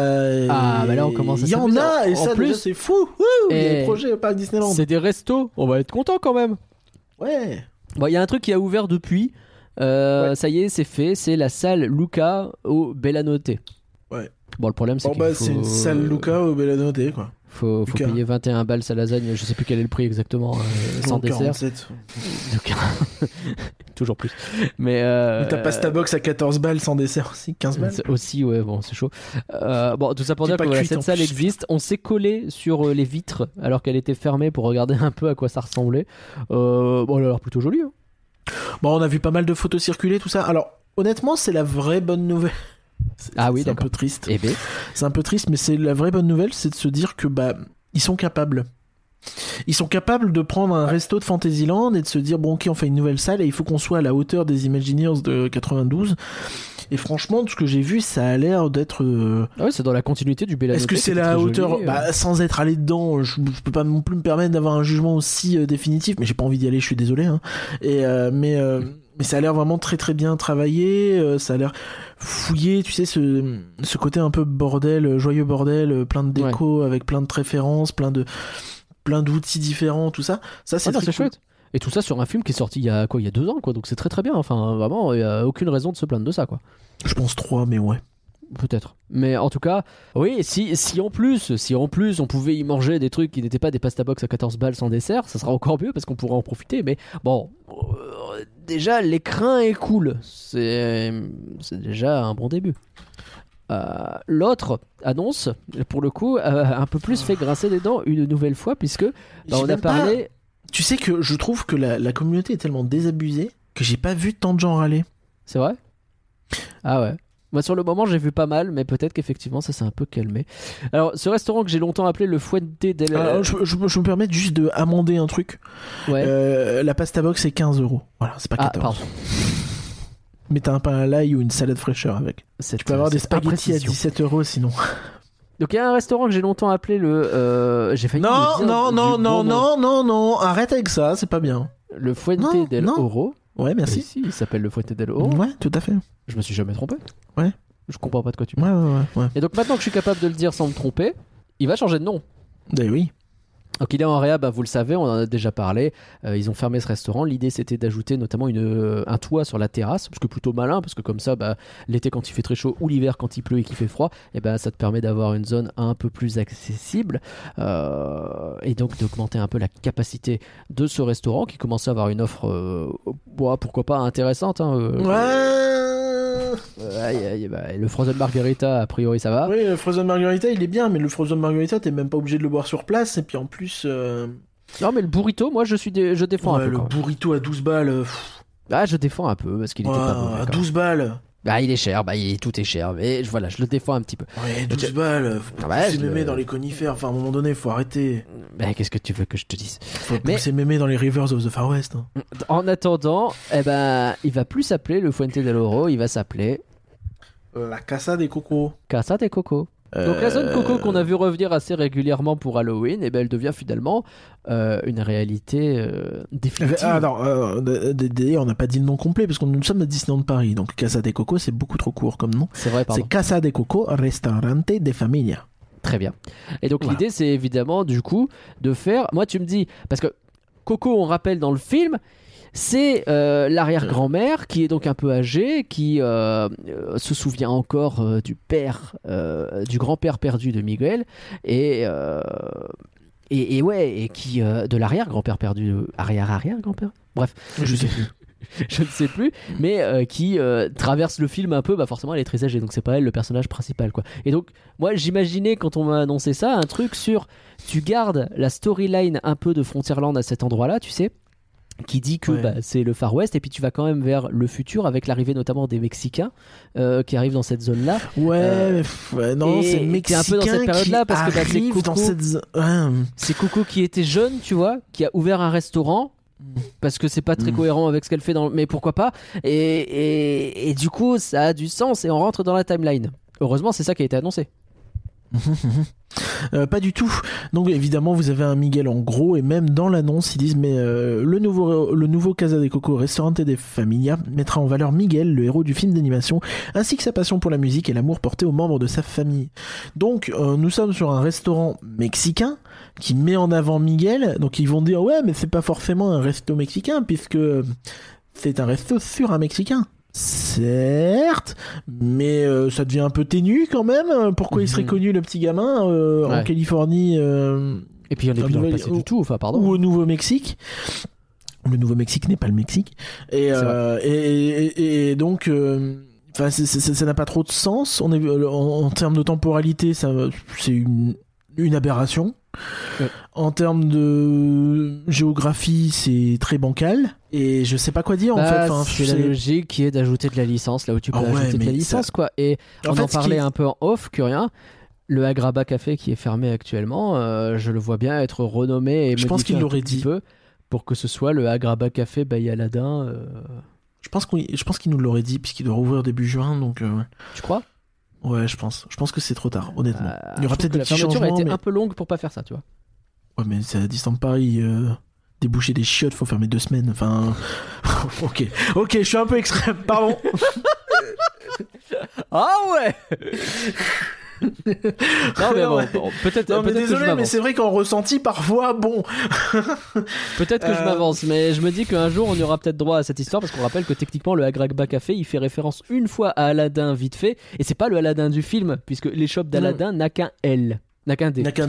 Speaker 1: Ah, bah là, on commence à
Speaker 2: il y en a et
Speaker 1: En
Speaker 2: ça
Speaker 1: plus-
Speaker 2: c'est fou. Wouh, il y a
Speaker 1: Et-
Speaker 2: des projets au parc Disneyland.
Speaker 1: C'est des restos. On va être content quand même.
Speaker 2: Ouais.
Speaker 1: Bon, il y a un truc qui a ouvert depuis. Euh,
Speaker 2: Ouais.
Speaker 1: Ça y est, c'est fait. C'est la salle Luca au Bellanote. Bon, le problème, c'est qu'il
Speaker 2: bah
Speaker 1: faut...
Speaker 2: c'est une salle Luca au Bellanote quoi.
Speaker 1: Faut, faut payer 21 balles sa lasagne. Je sais plus quel est le prix exactement. euh, sans dessert.
Speaker 2: 47.
Speaker 1: Donc, *laughs* Toujours plus. Mais. Euh,
Speaker 2: T'as Pasta Box à 14 balles sans dessert aussi, 15 balles.
Speaker 1: Aussi, ouais, bon, c'est chaud. Euh, bon, tout ça pour dire que voilà, cette salle
Speaker 2: plus.
Speaker 1: existe. On s'est collé sur euh, les vitres alors qu'elle était fermée pour regarder un peu à quoi ça ressemblait. Euh, bon, elle a l'air plutôt jolie. hein.
Speaker 2: Bon, on a vu pas mal de photos circuler, tout ça. Alors, honnêtement, c'est la vraie bonne nouvelle. C'est-
Speaker 1: Ah oui,
Speaker 2: c'est un peu triste.
Speaker 1: Eh ben,
Speaker 2: C'est un peu triste, mais c'est la vraie bonne nouvelle, c'est de se dire que bah ils sont capables. Ils sont capables de prendre un resto de Fantasyland et de se dire bon ok on fait une nouvelle salle et il faut qu'on soit à la hauteur des Imagineers de 92. Et franchement, de ce que j'ai vu, ça a l'air d'être. euh,
Speaker 1: ah ouais, c'est dans la continuité du Bellanote.
Speaker 2: Est-ce que c'est la hauteur
Speaker 1: joli, euh.
Speaker 2: bah, Sans être allé dedans, je, je peux pas non plus me permettre d'avoir un jugement aussi euh, définitif, mais j'ai pas envie d'y aller, je suis désolé. Hein. Et euh, mais mais ça a l'air vraiment très très bien travaillé. euh, ça a l'air fouillé, tu sais ce ce côté un peu bordel, euh, joyeux bordel, euh, plein de déco avec plein de références, plein de plein d'outils différents, tout ça. Ça c'est
Speaker 1: Ah
Speaker 2: cool.
Speaker 1: chouette. Et tout ça sur un film qui est sorti il y a quoi Il y a deux ans, quoi. Donc c'est très très bien. Enfin, vraiment, il y a aucune raison de se plaindre de ça, quoi.
Speaker 2: Je pense trois, mais ouais.
Speaker 1: Peut-être. Mais en tout cas, oui, si, si en plus, si en plus on pouvait y manger des trucs qui n'étaient pas des pasta box à 14 balles sans dessert, ça sera encore mieux parce qu'on pourrait en profiter. Mais bon, euh, déjà l'écran est cool. C'est, c'est déjà un bon début. Euh, L'autre annonce, pour le coup, euh, un peu plus fait grincer des dents une nouvelle fois puisque bah,
Speaker 2: J'ai
Speaker 1: on a
Speaker 2: même pas-
Speaker 1: parlé.
Speaker 2: Tu sais que je trouve que la, la communauté est tellement désabusée que j'ai pas vu tant de gens râler.
Speaker 1: C'est vrai? Ah ouais. Moi, sur le moment, j'ai vu pas mal, mais peut-être qu'effectivement, ça s'est un peu calmé. Alors, ce restaurant que j'ai longtemps appelé le Fuente del...
Speaker 2: Alors, je, je, je me permets juste de amender un truc.
Speaker 1: ouais.
Speaker 2: Euh, la pasta box c'est 15 euros. Voilà, c'est pas
Speaker 1: ah,
Speaker 2: 14.
Speaker 1: pardon.
Speaker 2: Mais t'as un pain à l'ail ou une salade fraîcheur avec. Tu peux avoir des spaghettis à
Speaker 1: imprécision.
Speaker 2: 17 euros sinon.
Speaker 1: Donc, il y a un restaurant que j'ai longtemps appelé le... euh, j'ai failli
Speaker 2: Non, non, non, non, non, non, non, arrête avec ça, c'est pas bien.
Speaker 1: Le Fuente
Speaker 2: Non,
Speaker 1: del
Speaker 2: non.
Speaker 1: Oro.
Speaker 2: Ouais, merci.
Speaker 1: si, il s'appelle le Fuente del Oro.
Speaker 2: Ouais, tout à fait.
Speaker 1: Je me suis jamais trompé.
Speaker 2: Ouais.
Speaker 1: Je comprends pas de quoi tu parles.
Speaker 2: ouais, ouais. ouais.
Speaker 1: Et donc, maintenant que je suis capable de le dire sans me tromper, il va changer de nom.
Speaker 2: Bah oui.
Speaker 1: Donc il est en réa, bah, vous le savez, on en a déjà parlé. Euh, ils ont fermé ce restaurant. L'idée c'était d'ajouter notamment une, euh, un toit sur la terrasse, parce que plutôt malin, parce que comme ça, bah, l'été quand il fait très chaud ou l'hiver quand il pleut et qu'il fait froid, et ben ça te permet d'avoir une zone un peu plus accessible euh, et donc d'augmenter un peu la capacité de ce restaurant qui commence à avoir une offre, ouais, pourquoi pas intéressante. hein,
Speaker 2: Ouais.
Speaker 1: Aïe, aïe, bah, le frozen margarita, a priori ça va.
Speaker 2: Oui, le Frozen Margarita, il est bien, mais le Frozen Margarita, t'es même pas obligé de le boire sur place. Et puis en plus, euh,
Speaker 1: Non mais le burrito, moi je suis, dé- je défends
Speaker 2: ouais,
Speaker 1: un peu.
Speaker 2: le
Speaker 1: quand même.
Speaker 2: burrito à 12 balles. euh, pff,
Speaker 1: Ah, je défends un peu parce qu'il était
Speaker 2: ouais,
Speaker 1: pas mauvais.
Speaker 2: à
Speaker 1: quand
Speaker 2: 12 balles.
Speaker 1: Bah, il est cher, bah, il- tout est cher, mais je- voilà, je le défends un petit peu.
Speaker 2: Ouais, 12 balles. Faut
Speaker 1: Ah ouais,
Speaker 2: pousser
Speaker 1: je le-
Speaker 2: mémé dans les conifères. Enfin, à un moment donné, faut arrêter.
Speaker 1: Mais qu'est-ce que tu veux que je te dise?
Speaker 2: Faut
Speaker 1: Mais-
Speaker 2: pousser mémé dans les rivers of the Far West. hein.
Speaker 1: En attendant, eh ben, il va plus s'appeler le Fuente del Oro, il va s'appeler
Speaker 2: La Casa des Cocos.
Speaker 1: Casa de Coco. Donc la zone Coco qu'on a vu revenir assez régulièrement pour Halloween, eh ben, elle devient finalement euh, une réalité euh, définitive.
Speaker 2: Ah euh, d- d'ailleurs, on n'a pas dit le nom complet parce que nous sommes à Disneyland Paris. Donc Casa des Cocos, c'est beaucoup trop court comme nom.
Speaker 1: C'est vrai, pardon.
Speaker 2: C'est Casa des Cocos Restaurante de Familia.
Speaker 1: Très bien. Et donc
Speaker 2: Voilà.
Speaker 1: l'idée, c'est évidemment du coup de faire. Moi, tu me dis parce que Coco, on rappelle dans le film, c'est euh, l'arrière-grand-mère qui est donc un peu âgée, qui euh, euh, se souvient encore euh, du père, du grand-père perdu de Miguel, et, et, et ouais, et qui de l'arrière-grand-père perdu, arrière-arrière-grand-père, bref,
Speaker 2: Je sais plus. *laughs*
Speaker 1: je ne sais plus, mais euh, qui euh, traverse le film un peu, bah forcément elle est très âgée, donc c'est pas elle le personnage principal quoi. Et donc moi j'imaginais quand on m'a annoncé ça un truc sur tu gardes la storyline un peu de Frontierland à cet endroit-là, tu sais, qui dit que
Speaker 2: Ouais.
Speaker 1: bah, c'est le Far West et puis tu vas quand même vers le futur avec l'arrivée notamment des Mexicains euh, qui arrivent dans cette zone-là.
Speaker 2: Ouais,
Speaker 1: Euh,
Speaker 2: non, c'est Mexicain
Speaker 1: un peu dans cette période-là
Speaker 2: qui
Speaker 1: parce que, bah, c'est Coco.
Speaker 2: cette.
Speaker 1: C'est Coco qui était jeune, tu vois, qui a ouvert un restaurant. Parce que c'est pas très
Speaker 2: Mm.
Speaker 1: cohérent avec ce qu'elle fait dans. Mais pourquoi pas et, et, et du coup, ça a du sens et on rentre dans la timeline. Heureusement, c'est ça qui a été annoncé. *laughs*
Speaker 2: Euh, pas du tout. Donc évidemment, vous avez un Miguel en gros et même dans l'annonce, ils disent mais euh, le nouveau le nouveau Casa de Coco Restaurante de Familia mettra en valeur Miguel, le héros du film d'animation, ainsi que sa passion pour la musique et l'amour porté aux membres de sa famille. Donc euh, nous sommes sur un restaurant mexicain qui met en avant Miguel. Donc ils vont dire ouais, mais c'est pas forcément un resto mexicain puisque c'est un resto sur un mexicain. Certes, mais euh, ça devient un peu ténu quand même. Pourquoi il serait
Speaker 1: Mhm.
Speaker 2: connu le petit gamin euh, en. Californie euh,
Speaker 1: Et puis on est
Speaker 2: Un
Speaker 1: plus dans le
Speaker 2: nouvel-
Speaker 1: passé
Speaker 2: ou-
Speaker 1: du tout. Enfin, pardon.
Speaker 2: ou au Nouveau-Mexique Le Nouveau-Mexique n'est pas le Mexique. Et,
Speaker 1: C'est
Speaker 2: et, et- et donc, enfin, ça n'a pas trop de sens. On est, en, en termes de temporalité, ça, c'est une, une aberration.
Speaker 1: Ouais.
Speaker 2: En termes de géographie, c'est très bancal. Et je sais pas quoi dire en
Speaker 1: Bah,
Speaker 2: fait. Enfin,
Speaker 1: c'est la logique qui est d'ajouter de la licence là où tu peux
Speaker 2: Ah ouais,
Speaker 1: ajouter de la licence quoi. Et
Speaker 2: En
Speaker 1: on
Speaker 2: fait,
Speaker 1: en
Speaker 2: qui
Speaker 1: parlait un peu en off que rien. Le Agraba Café qui est fermé actuellement, euh, je le vois bien être renommé et
Speaker 2: Je pense qu'il l'aurait dit.
Speaker 1: peu pour que ce soit le Agraba Café by Aladdin. euh,
Speaker 2: Je pense qu'on, je pense qu'il nous l'aurait dit puisqu'il doit rouvrir début juin. Donc, euh,
Speaker 1: Tu crois?
Speaker 2: Ouais, je pense. Je pense que c'est trop tard, honnêtement.
Speaker 1: Euh,
Speaker 2: Il y aura peut-être des
Speaker 1: la
Speaker 2: petits
Speaker 1: fermeture a
Speaker 2: changements,
Speaker 1: été
Speaker 2: mais-
Speaker 1: un peu longue pour pas faire ça, tu vois.
Speaker 2: Ouais, mais c'est à distance de Paris. Euh, déboucher des chiottes, faut fermer deux semaines. Enfin, *laughs* ok, ok, je suis un peu extrême. Pardon. *laughs*
Speaker 1: Ah ouais *laughs* Non mais bon, peut-être
Speaker 2: Non, mais désolé, mais c'est vrai qu'en ressenti, parfois, bon.
Speaker 1: Peut-être que je
Speaker 2: Euh,
Speaker 1: m'avance, mais je me dis qu'un jour on aura peut-être droit à cette histoire parce qu'on rappelle que techniquement le Agragba Café il fait référence une fois à Aladdin vite fait et c'est pas le Aladdin du film puisque l'échoppe d'Aladdin n'a qu'un L, n'a qu'un D.
Speaker 2: N'a qu'un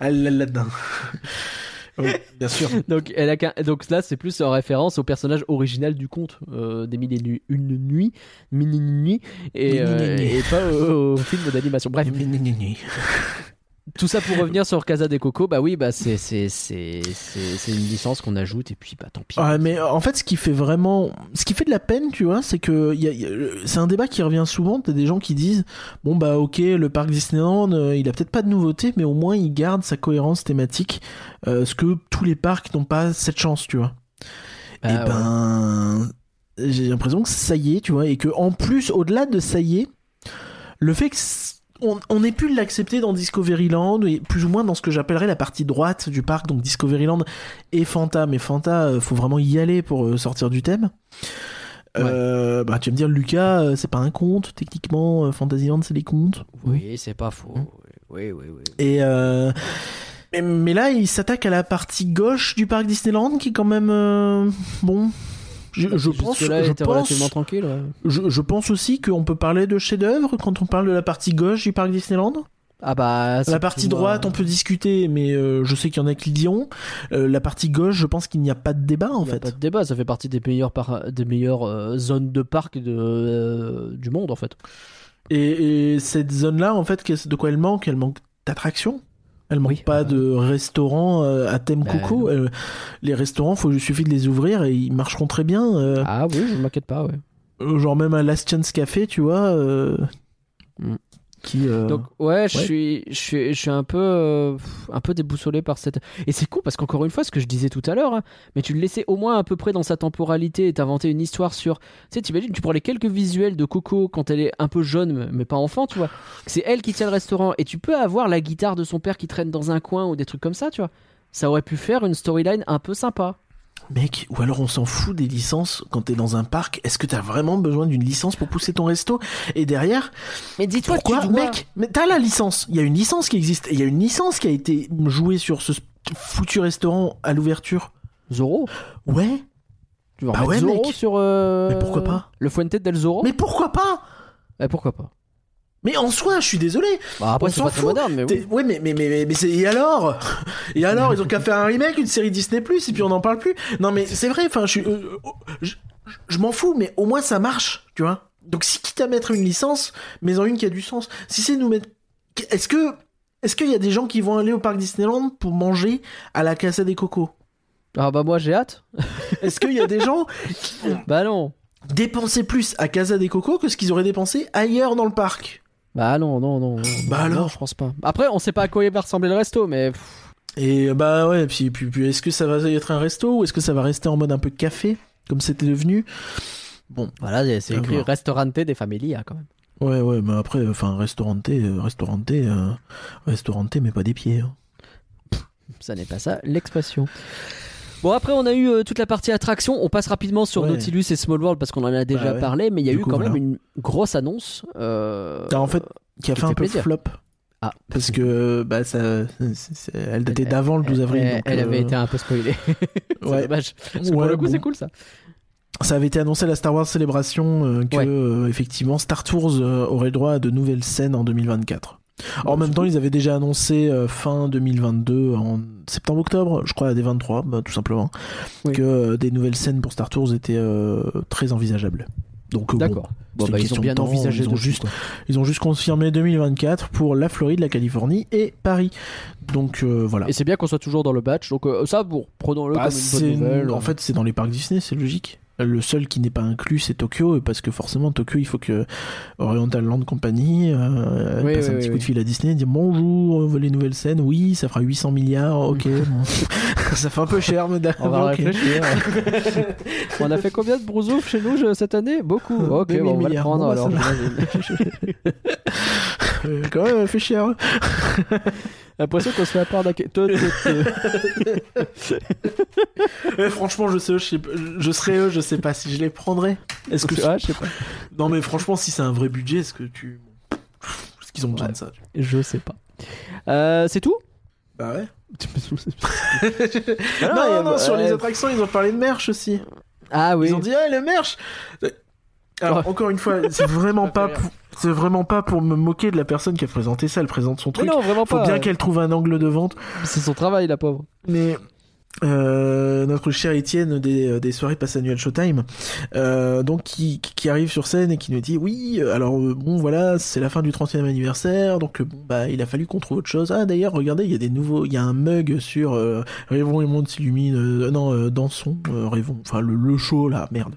Speaker 2: là là-dedans. *laughs* Oui, bien sûr. *laughs*
Speaker 1: Donc, elle a donc là c'est plus en référence au personnage original du conte euh, des mille et nu- une nuit, une nuits et, euh, et pas au, au film d'animation. Bref, tout ça pour revenir sur Casa des Coco, bah oui, bah c'est une licence qu'on ajoute et puis bah tant pis.
Speaker 2: Ouais, mais en fait, ce qui fait vraiment, ce qui fait de la peine, tu vois, c'est que y a- il y a- c'est un débat qui revient souvent. T'as des gens qui disent, bon bah ok, le parc Disneyland, euh, il a peut-être pas de nouveauté, mais au moins il garde sa cohérence thématique, euh, ce que tous les parcs n'ont pas cette chance, tu vois.
Speaker 1: Bah,
Speaker 2: et
Speaker 1: ouais.
Speaker 2: ben, j'ai l'impression que ça y est, tu vois, et que en plus, au-delà de ça y est, le fait que on, on ait pu l'accepter dans Discoveryland et plus ou moins dans ce que j'appellerais la partie droite du parc, donc Discoveryland et Fanta, mais Fanta, euh, faut vraiment y aller pour euh, sortir du thème. Euh, bah tu vas me dire Lucas, c'est pas un conte techniquement, Fantasyland c'est des contes?
Speaker 1: Oui, c'est pas faux. Oui, oui, oui.
Speaker 2: Et euh, mais, mais là, il s'attaque à la partie gauche du parc Disneyland, qui est quand même euh, bon. Je, je pense,
Speaker 1: là,
Speaker 2: je pense,
Speaker 1: relativement tranquille. ouais.
Speaker 2: je, je pense aussi qu'on peut parler de chef-d'œuvre quand on parle de la partie gauche du parc Disneyland.
Speaker 1: Ah bah
Speaker 2: La partie droite, on peut discuter, mais euh, je sais qu'il y en a qui le diront. Euh, la partie gauche, je pense qu'il n'y a pas de débat en
Speaker 1: Il y a
Speaker 2: fait.
Speaker 1: pas de débat, ça fait partie des meilleures, par- des meilleures euh, zones de parc de, du monde en fait.
Speaker 2: Et, et cette zone-là, en fait, de quoi elle manque? Elle manque d'attractions. Elle manque
Speaker 1: Oui.
Speaker 2: pas de restaurants euh, à thème
Speaker 1: Bah,
Speaker 2: coco. Euh, les restaurants, faut, il suffit de les ouvrir et ils marcheront très bien. euh,
Speaker 1: Ah oui, je m'inquiète pas, ouais.
Speaker 2: Euh, genre même un Last Chance Café, tu vois, euh,
Speaker 1: Mm.
Speaker 2: Qui. euh,
Speaker 1: Donc ouais, je suis, je suis, je suis un peu, euh, un peu déboussolé par cette. Et c'est con parce qu'encore une fois, ce que je disais tout à l'heure, hein, mais tu le laissais au moins à peu près dans sa temporalité et t'inventais une histoire sur. Tu sais, t'imagines, tu prends les quelques visuels de Coco quand elle est un peu jeune, mais pas enfant, tu vois. C'est elle qui tient le restaurant et tu peux avoir la guitare de son père qui traîne dans un coin ou des trucs comme ça, tu vois. Ça aurait pu faire une storyline un peu sympa.
Speaker 2: Mec, ou alors on s'en fout des licences quand t'es dans un parc. Est-ce que t'as vraiment besoin d'une licence pour pousser ton resto? Et derrière,
Speaker 1: Mais dis-toi,
Speaker 2: pourquoi,
Speaker 1: tu dois...
Speaker 2: mec Mais t'as la licence. Il y a une licence qui existe. Et il y a une licence qui a été jouée sur ce foutu restaurant à l'ouverture.
Speaker 1: Zorro
Speaker 2: Ouais.
Speaker 1: Tu veux
Speaker 2: Bah ouais,
Speaker 1: Zorro
Speaker 2: mec.
Speaker 1: sur. euh,
Speaker 2: Mais pourquoi pas?
Speaker 1: Le Fuente del Zorro?
Speaker 2: Mais pourquoi pas?
Speaker 1: Eh, pourquoi pas?
Speaker 2: Mais en soi, je suis désolé.
Speaker 1: Bah, après, c'est pas très moderne, mais oui.
Speaker 2: Ouais, mais mais mais mais, mais c'est et alors *laughs* Et alors, ils ont qu'à faire un remake, une série Disney Plus, et puis on n'en parle plus. Non, mais c'est vrai. Enfin, je suis, euh, euh, je, je- m'en fous, mais au moins ça marche, tu vois. Donc si quitte à mettre une licence, mais en une qui a du sens. Si c'est nous mettre, est-ce que est-ce qu'il y a des gens qui vont aller au parc Disneyland pour manger à la Casa des Cocos?
Speaker 1: Ah, bah, moi, j'ai hâte. *laughs*
Speaker 2: Est-ce qu'il y a des gens qui
Speaker 1: Bah, non.
Speaker 2: dépensé plus à Casa des Cocos que ce qu'ils auraient dépensé ailleurs dans le parc?
Speaker 1: Bah, non, non, non.
Speaker 2: Bah,
Speaker 1: Non,
Speaker 2: alors
Speaker 1: je pense pas. Après, on sait pas à quoi il va ressembler le resto, mais.
Speaker 2: Et bah ouais, puis, puis, puis est-ce que ça va être un resto ou est-ce que ça va rester en mode un peu café comme c'était devenu? Bon,
Speaker 1: Voilà, c'est écrit restaurante des Familia quand même.
Speaker 2: ouais ouais, mais après, enfin restauranté, euh, restauranté, euh, restauranté, mais pas des pieds. hein.
Speaker 1: Ça n'est pas ça, l'expression. Bon, après, on a eu euh, toute la partie attraction. On passe rapidement sur
Speaker 2: Ouais.
Speaker 1: Nautilus et Small World parce qu'on en a déjà
Speaker 2: Bah ouais.
Speaker 1: parlé, mais il y a
Speaker 2: Du
Speaker 1: eu
Speaker 2: coup,
Speaker 1: quand
Speaker 2: voilà.
Speaker 1: même une grosse annonce. euh,
Speaker 2: Ah, en fait, qui a
Speaker 1: qui
Speaker 2: fait un peu
Speaker 1: plaisir.
Speaker 2: flop
Speaker 1: Ah.
Speaker 2: parce que bah ça, elle datait d'avant le 12 avril.
Speaker 1: elle,
Speaker 2: donc,
Speaker 1: elle avait
Speaker 2: euh,
Speaker 1: été un peu spoilée. *laughs* c'est
Speaker 2: ouais.
Speaker 1: dommage. Parce que pour le coup,
Speaker 2: bon.
Speaker 1: c'est cool ça.
Speaker 2: Ça avait été annoncé à la Star Wars Célébration que effectivement Star Tours aurait droit à de nouvelles scènes en 2024. En même temps, ils avaient déjà annoncé euh, fin 2022, en septembre-octobre, je crois, à des 23, bah, tout simplement,
Speaker 1: Oui.
Speaker 2: que euh, des nouvelles scènes pour Star Tours étaient euh, très envisageables. Donc, bon,
Speaker 1: D'accord. Bon, bah, ils
Speaker 2: question
Speaker 1: ont bien
Speaker 2: temps,
Speaker 1: envisagé
Speaker 2: ils ont juste-
Speaker 1: quoi.
Speaker 2: ils ont juste confirmé 2024 pour la Floride, la Californie et Paris. Donc voilà.
Speaker 1: Et c'est bien qu'on soit toujours dans le batch. Donc ça, bon, prenons-le
Speaker 2: Bah,
Speaker 1: comme
Speaker 2: c'est
Speaker 1: une bonne nouvelle.
Speaker 2: en fait, c'est dans les parcs Disney, c'est logique. Le seul qui n'est pas inclus, c'est Tokyo, parce que forcément, Tokyo, il faut que Oriental Land Company euh,
Speaker 1: Oui,
Speaker 2: passe
Speaker 1: oui,
Speaker 2: un petit coup de fil à Disney, dire bonjour, on veut les nouvelles scènes, oui, ça fera 800 milliards, ok. *laughs* *laughs* ça fait un peu cher, mais d'accord.
Speaker 1: On va
Speaker 2: ok.
Speaker 1: réfléchir. *laughs* on a fait combien de brousouf chez nous cette année? Beaucoup. Ok,
Speaker 2: 2000
Speaker 1: bon, on va le prendre
Speaker 2: Bon, bah,
Speaker 1: alors.
Speaker 2: ça. Euh, quand même, ça fait cher.
Speaker 1: L'impression qu'on se fait à part te. *laughs*
Speaker 2: Eh, franchement, je sais, je, sais, je serais eux, je sais pas si je les prendrais. Est-ce que
Speaker 1: Ah, je sais pas.
Speaker 2: non, mais franchement, si c'est un vrai budget, est-ce que tu, est-ce qu'ils ont besoin
Speaker 1: Ouais.
Speaker 2: de ça
Speaker 1: Je sais pas. Euh, c'est tout?
Speaker 2: Bah ouais. *laughs*
Speaker 1: Ah,
Speaker 2: non,
Speaker 1: a-
Speaker 2: non, sur les attractions, ils ont parlé de merch aussi.
Speaker 1: Ah oui.
Speaker 2: Ils ont dit, ah, le merch Alors, encore une fois, c'est *laughs* vraiment pas pour... C'est vraiment pas pour me moquer de la personne qui a présenté ça, elle présente son
Speaker 1: Mais
Speaker 2: truc.
Speaker 1: non, vraiment
Speaker 2: Faut
Speaker 1: pas.
Speaker 2: bien qu'elle trouve un angle de vente.
Speaker 1: C'est son travail, la pauvre.
Speaker 2: Mais euh, notre cher Étienne des, euh, des soirées passe annuelles Showtime, euh, donc qui, qui arrive sur scène et qui nous dit oui, alors bon voilà, c'est la fin du 30e anniversaire, donc bon bah il a fallu qu'on trouve autre chose. Ah d'ailleurs regardez, il y a des nouveaux, il y a un mug sur euh, Rêvons et Monde s'illumine, non Dansons, euh, Rêvons, enfin le, le show là, merde.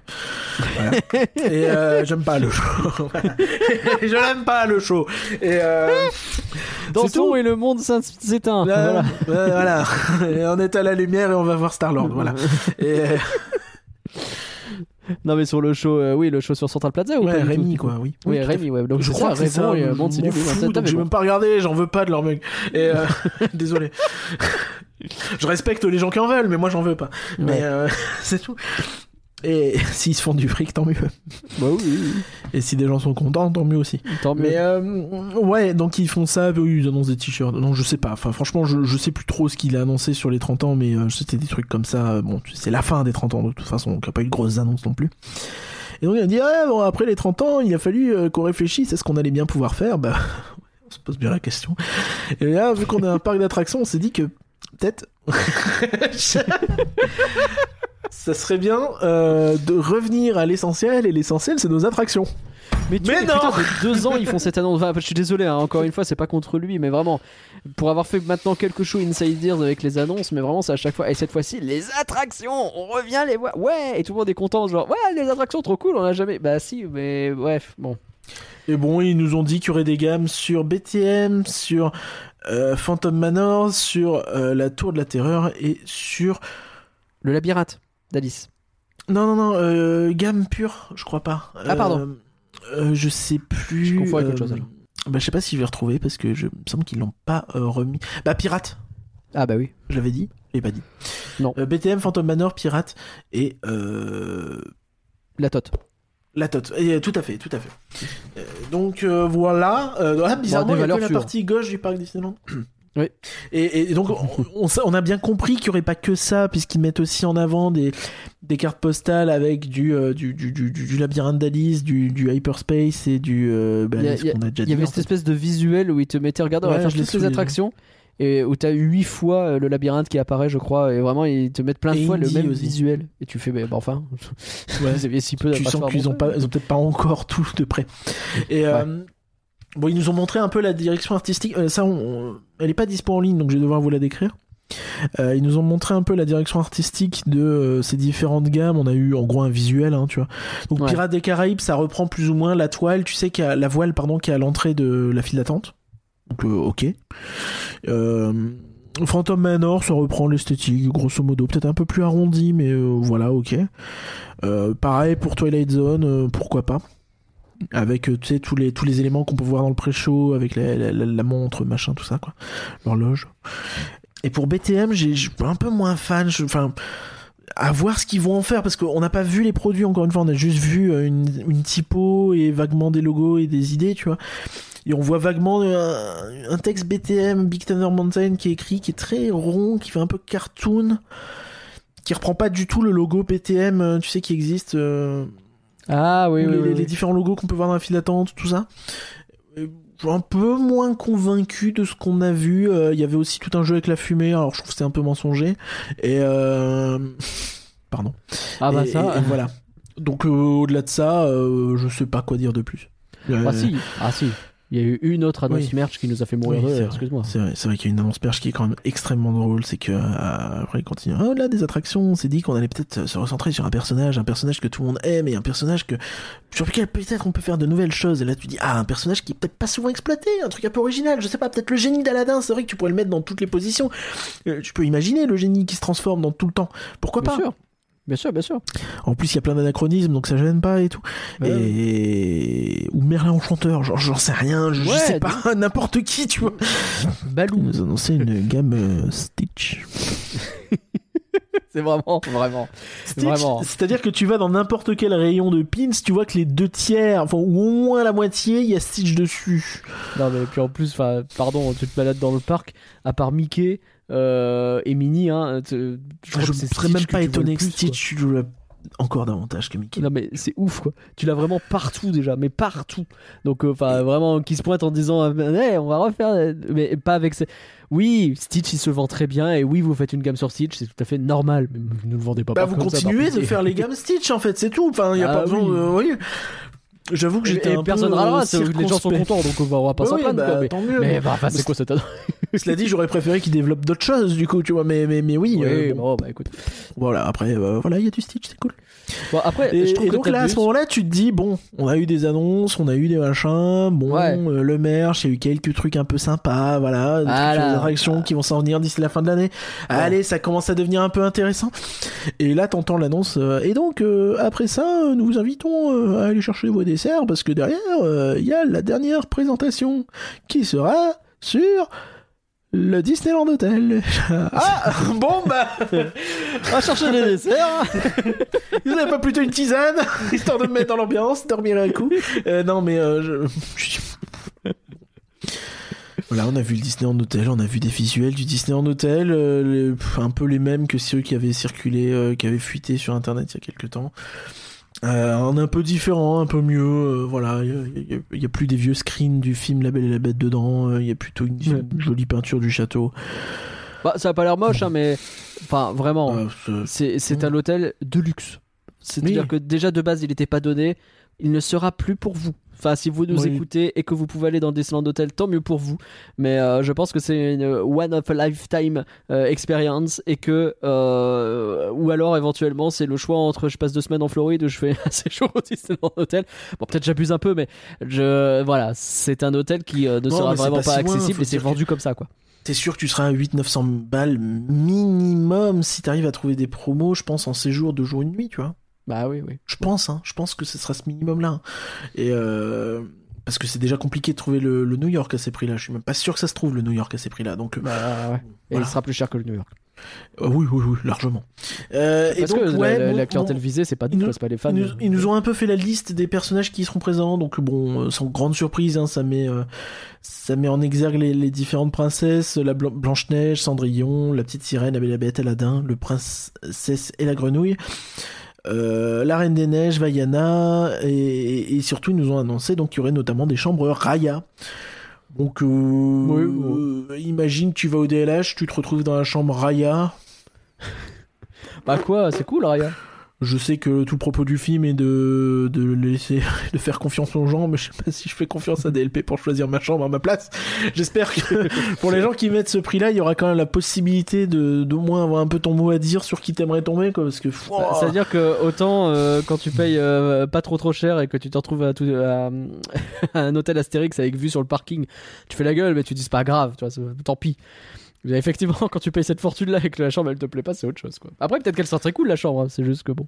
Speaker 2: Voilà. *laughs* et j'aime pas le show. *laughs* Je l'aime pas le show. Et
Speaker 1: Dans
Speaker 2: C'est tout.
Speaker 1: et le monde s'éteint.
Speaker 2: Là,
Speaker 1: Voilà.
Speaker 2: ouais, voilà. Et on est à la lumière et on va voir Star-Lord. Voilà. *laughs* Et euh,
Speaker 1: Non, mais sur le show, euh, oui, le show sur Central Plaza ou
Speaker 2: ouais, Rémi, quoi, oui.
Speaker 1: Oui, Rémi, ouais. Donc
Speaker 2: je
Speaker 1: c'est
Speaker 2: crois que.
Speaker 1: Raymond et t'avais
Speaker 2: J'ai
Speaker 1: bon.
Speaker 2: même pas regardé, j'en veux pas de leur mug. Et euh, *laughs* désolé. je respecte les gens qui en veulent, mais moi j'en veux pas. Mais euh, *laughs* c'est tout. Et *laughs* s'ils se font du fric, tant mieux.
Speaker 1: Bah oui, oui, oui.
Speaker 2: Et si des gens sont contents, tant mieux aussi.
Speaker 1: Tant mieux.
Speaker 2: Mais euh, ouais, donc ils font ça, oui, ils annoncent des t-shirts. Non, je sais pas. Enfin, franchement, je, je sais plus trop ce qu'il a annoncé sur les 30 ans, mais euh, c'était des trucs comme ça. Bon, c'est la fin des 30 ans de toute façon, donc il n'y a pas eu de grosses annonces non plus. Et donc il a dit, ah, bon, après les 30 ans, il a fallu euh, qu'on réfléchisse à ce qu'on allait bien pouvoir faire. Bah, *laughs* on se pose bien la question. Et là, vu qu'on a un parc d'attractions, on s'est dit que peut-être. *laughs* Ça serait bien euh, de revenir à l'essentiel, et l'essentiel, c'est nos attractions.
Speaker 1: Mais, tu
Speaker 2: Mais
Speaker 1: mais
Speaker 2: non
Speaker 1: putain, deux ans ils font cette annonce. Enfin, je suis désolé, hein, encore une fois, c'est pas contre lui, mais vraiment, pour avoir fait maintenant quelques shows Inside Ears avec les annonces, mais vraiment, c'est à chaque fois. Et cette fois-ci, les attractions, on revient les voir. Ouais, et tout le monde est content, genre, ouais, les attractions trop cool, on a jamais. Bah si, mais bref, bon.
Speaker 2: Et bon, ils nous ont dit qu'il y aurait des gammes sur BTM, sur euh, Phantom Manor, sur euh, la Tour de la Terreur et sur...
Speaker 1: Le labyrinthe d'Alice.
Speaker 2: Non, non, non, euh, gamme pure, je crois pas.
Speaker 1: Ah, pardon.
Speaker 2: Euh, euh, je sais plus...
Speaker 1: Je confonds avec autre chose, alors.
Speaker 2: Bah, je sais pas si je vais retrouver parce que je il me semble qu'ils l'ont pas remis. Bah, Pirate,
Speaker 1: Ah bah oui.
Speaker 2: je l'avais dit. Je l'ai pas dit.
Speaker 1: Non.
Speaker 2: BTM, Phantom Manor, Pirate et...
Speaker 1: La tote.
Speaker 2: La tote, Et, tout à fait, tout à fait. Euh, donc euh, voilà, euh, ah, bizarrement,
Speaker 1: des
Speaker 2: il y a que
Speaker 1: valeurs
Speaker 2: la partie gauche du parc Disneyland. *clears throat*
Speaker 1: Oui.
Speaker 2: Et, et donc, *laughs* on, a bien compris qu'il n'y aurait pas que ça, puisqu'ils mettent aussi en avant des, des cartes postales avec du, euh, du, du, du, du labyrinthe d'Alice, du, du hyperspace et du. euh, bah,
Speaker 1: Il y a-
Speaker 2: ce
Speaker 1: il y a-
Speaker 2: qu'on a déjà
Speaker 1: Il y
Speaker 2: dit,
Speaker 1: avait cette
Speaker 2: fait.
Speaker 1: espèce de visuel où il te mettait, regarde, on va faire toutes les attractions. Et où t'as huit fois euh, le labyrinthe qui apparaît, je crois, et vraiment ils te mettent plein de
Speaker 2: Et
Speaker 1: fois le même
Speaker 2: aussi.
Speaker 1: visuel. Et tu fais, bah, bah, enfin,
Speaker 2: Ouais. *laughs*
Speaker 1: si peu
Speaker 2: tu sens qu'ils ont ils peut-être pas encore tout de près. Et euh, bon, ils nous ont montré un peu la direction artistique. Euh, ça, on, on- elle est pas dispo en ligne, donc je vais devoir vous la décrire. Euh, ils nous ont montré un peu la direction artistique de euh, ces différentes gammes. On a eu en gros un visuel, hein, tu vois. Donc
Speaker 1: Ouais.
Speaker 2: Pirates des Caraïbes, ça reprend plus ou moins la toile, tu sais, qui a la voile, pardon, qui est à l'entrée de la file d'attente. Donc euh, ok. Phantom Manor, ça reprend l'esthétique, grosso modo, peut-être un peu plus arrondi, mais voilà, ok. Pareil pour Twilight Zone, pourquoi pas. Avec euh, tu sais tous les tous les éléments qu'on peut voir dans le pré-show, avec la, la- la- montre, machin, tout ça quoi, l'horloge. Et pour BTM, j'ai un peu moins fan. Enfin, à voir ce qu'ils vont en faire parce qu'on n'a pas vu les produits encore une fois, on a juste vu euh, une, une typo et vaguement des logos et des idées, tu vois. Et on voit vaguement euh, un, texte BTM, Big Thunder Mountain, qui est écrit, qui est très rond, qui fait un peu cartoon, qui reprend pas du tout le logo BTM, tu sais, qui existe.
Speaker 1: Ah oui,
Speaker 2: ou
Speaker 1: oui,
Speaker 2: les,
Speaker 1: oui,
Speaker 2: différents logos qu'on peut voir dans la file d'attente, tout ça. Euh, un peu moins convaincu de ce qu'on a vu. Euh, Il y avait aussi tout un jeu avec la fumée, alors je trouve que c'était un peu mensonger. Et euh... *laughs* pardon.
Speaker 1: Ah bah
Speaker 2: Et-
Speaker 1: ça.
Speaker 2: et- et voilà. Donc euh, au-delà de ça, je sais pas quoi dire de plus.
Speaker 1: Ah si, ah si. Il y a eu une autre annonce
Speaker 2: Oui.
Speaker 1: merch qui nous a fait mourir
Speaker 2: Oui,
Speaker 1: excuse-moi.
Speaker 2: C'est vrai, vrai qu'il y a une annonce perche qui est quand même extrêmement drôle. C'est que euh, après il continue. Ah, là des attractions, on s'est dit qu'on allait peut-être se recentrer sur un personnage, un personnage que tout le monde aime et un personnage que sur lequel peut-être on peut faire de nouvelles choses. Et là tu dis ah un personnage qui est peut-être pas souvent exploité, un truc un peu original. Je sais pas, peut-être le génie d'Aladin. C'est vrai que tu pourrais le mettre dans toutes les positions. Euh, tu peux imaginer le génie qui se transforme dans tout le temps. Pourquoi
Speaker 1: Bien
Speaker 2: pas
Speaker 1: sûr. Bien sûr, bien sûr.
Speaker 2: En plus il y a plein d'anachronismes donc ça gêne pas et tout.
Speaker 1: Ouais.
Speaker 2: Et ou Merlin enchanteur, genre j'en sais rien, je, sais pas *laughs* n'importe qui tu vois. Ils
Speaker 1: Balou.
Speaker 2: nous ont annoncé une gamme euh, Stitch. *laughs*
Speaker 1: C'est vraiment, vraiment.
Speaker 2: C'est-à-dire que tu vas dans n'importe quel rayon de pins, tu vois que les deux tiers, enfin ou au moins la moitié, il y a Stitch dessus.
Speaker 1: Non mais puis en plus, pardon, tu te balades dans le parc, à part Mickey euh, et Minnie, hein, te- je,
Speaker 2: ne serais même pas
Speaker 1: tu
Speaker 2: étonné que Stitch joue le- encore davantage que Mickey.
Speaker 1: Non mais c'est ouf quoi. Tu l'as vraiment partout déjà, mais partout. Donc euh, enfin vraiment qui se pointe en disant Hey, on va refaire mais pas avec. Oui, Stitch il se vend très bien et oui, vous faites une gamme sur Stitch, c'est tout à fait normal, mais vous ne le vendez pas
Speaker 2: Bah vous
Speaker 1: comme ça, par
Speaker 2: continuez de faire les gammes Stitch en fait, c'est tout. Enfin, il y a
Speaker 1: Ah
Speaker 2: pas besoin de... oui. J'avoue que j'étais un
Speaker 1: personne
Speaker 2: peu
Speaker 1: râlera, les gens sont contents donc on va, on va pas s'en
Speaker 2: oui,
Speaker 1: plaindre
Speaker 2: bah,
Speaker 1: mais,
Speaker 2: tant mieux.
Speaker 1: mais bah, c'est quoi cette *laughs*
Speaker 2: Cela dit, j'aurais préféré qu'ils développent d'autres choses du coup, tu vois. Mais mais mais oui.
Speaker 1: Oui,
Speaker 2: euh, bon,
Speaker 1: bon, bah écoute.
Speaker 2: Voilà. Après, euh, voilà, il y a du Stitch, c'est cool.
Speaker 1: Bon, après,
Speaker 2: Et,
Speaker 1: je trouve
Speaker 2: et
Speaker 1: que
Speaker 2: donc là, à ce moment-là, tu te dis, bon, on a eu des annonces, on a eu des machins, bon,
Speaker 1: Ouais.
Speaker 2: euh, le merch, il y a eu quelques trucs un peu sympas, voilà, des attractions qui vont s'en venir d'ici la fin de l'année. Allez, ça commence à devenir un peu intéressant. Et là, t'entends l'annonce. euh, et donc, euh, après ça, euh, nous vous invitons à aller chercher vos desserts parce que derrière, il y a la dernière présentation qui sera sur le Disneyland Hotel. *laughs* ah, bon, bah, *laughs*
Speaker 1: On va chercher les desserts. *laughs*
Speaker 2: Vous avez pas plutôt une tisane histoire de me mettre dans l'ambiance, dormir un coup Euh, Non, mais euh, je... Voilà, on a vu le Disneyland Hotel, on a vu des visuels du Disneyland Hotel, euh, les- un peu les mêmes que ceux qui avaient circulé, euh, qui avaient fuité sur Internet il y a quelques temps. Euh, un un peu différent, un peu mieux, euh, voilà, il y a- plus des vieux screens du film La Belle et la Bête dedans, euh, il y a plutôt une,
Speaker 1: Ouais.
Speaker 2: une jolie peinture du château.
Speaker 1: Bah, ça a pas l'air moche, hein, mais enfin vraiment,
Speaker 2: Euh, c'est-
Speaker 1: un hôtel de luxe. C'est-à-dire
Speaker 2: Oui.
Speaker 1: que déjà de base il n'était pas donné, il ne sera plus pour vous. Enfin, si vous nous
Speaker 2: Oui.
Speaker 1: écoutez et que vous pouvez aller dans Disneyland Hotel, tant mieux pour vous. Mais euh, je pense que c'est une one of a lifetime euh, experience et que euh, ou alors éventuellement c'est le choix entre je passe deux semaines en Floride ou je fais *laughs* un séjour au Disneyland Hotel. Bon, peut-être j'abuse un peu, mais je voilà, c'est un hôtel qui ne
Speaker 2: Non,
Speaker 1: sera vraiment
Speaker 2: pas
Speaker 1: pas,
Speaker 2: si loin,
Speaker 1: accessible et c'est
Speaker 2: que-
Speaker 1: vendu comme ça quoi.
Speaker 2: T'es sûr que tu seras à 800-900 balles minimum si t'arrives à trouver des promos, je pense, en séjour de jour et de nuit, tu vois.
Speaker 1: Bah oui, oui.
Speaker 2: Je pense, hein. Je pense que ce sera ce minimum-là. hein. Et euh, parce que c'est déjà compliqué de trouver le, le New York à ces prix-là. Je suis même pas sûr que ça se trouve le New York à ces prix-là. Donc euh,
Speaker 1: Bah, ouais. Et il sera plus cher que le New York.
Speaker 2: Euh, oui, oui, oui, largement. Euh, et
Speaker 1: Parce
Speaker 2: donc,
Speaker 1: que
Speaker 2: ouais,
Speaker 1: la, la-
Speaker 2: bon,
Speaker 1: la clientèle
Speaker 2: bon,
Speaker 1: visée, c'est pas nous, pas les fans.
Speaker 2: Ils nous, ils nous ont un peu fait la liste des personnages qui seront présents, donc bon, sans grande surprise, hein, ça met, euh, ça met en exergue les, les différentes princesses, la Blan- Blanche-Neige, Cendrillon, la petite sirène, la Belle et la Bête, Aladdin, le princesse et la grenouille, euh, la Reine des Neiges, Vaiana, et, et surtout ils nous ont annoncé donc qu'il y aurait notamment des chambres Raya. Donc, euh, euh, imagine, tu vas au DLH, tu te retrouves dans la chambre Raya.
Speaker 1: Bah quoi, c'est cool, Raya.
Speaker 2: Je sais que tout le propos du film est de, de laisser, *laughs* de faire confiance aux gens, mais je sais pas si je fais confiance à DLP pour choisir ma chambre à ma place. J'espère que *laughs* pour les gens qui mettent ce prix-là, il y aura quand même la possibilité de, d'au moins avoir un peu ton mot à dire sur qui t'aimerais tomber, quoi, parce que,
Speaker 1: Bah,
Speaker 2: Ouah.
Speaker 1: C'est-à-dire que autant euh, quand tu payes euh, pas trop trop cher et que tu te retrouves à, tout- à- *laughs* à un hôtel Astérix avec vue sur le parking, tu fais la gueule, mais tu dis c'est pas grave, tu vois, c'est- tant pis. Effectivement, *laughs* quand tu payes cette fortune-là et que la chambre elle te plaît pas, c'est autre chose quoi. Après, peut-être qu'elle sera très cool la chambre, hein, c'est juste que bon.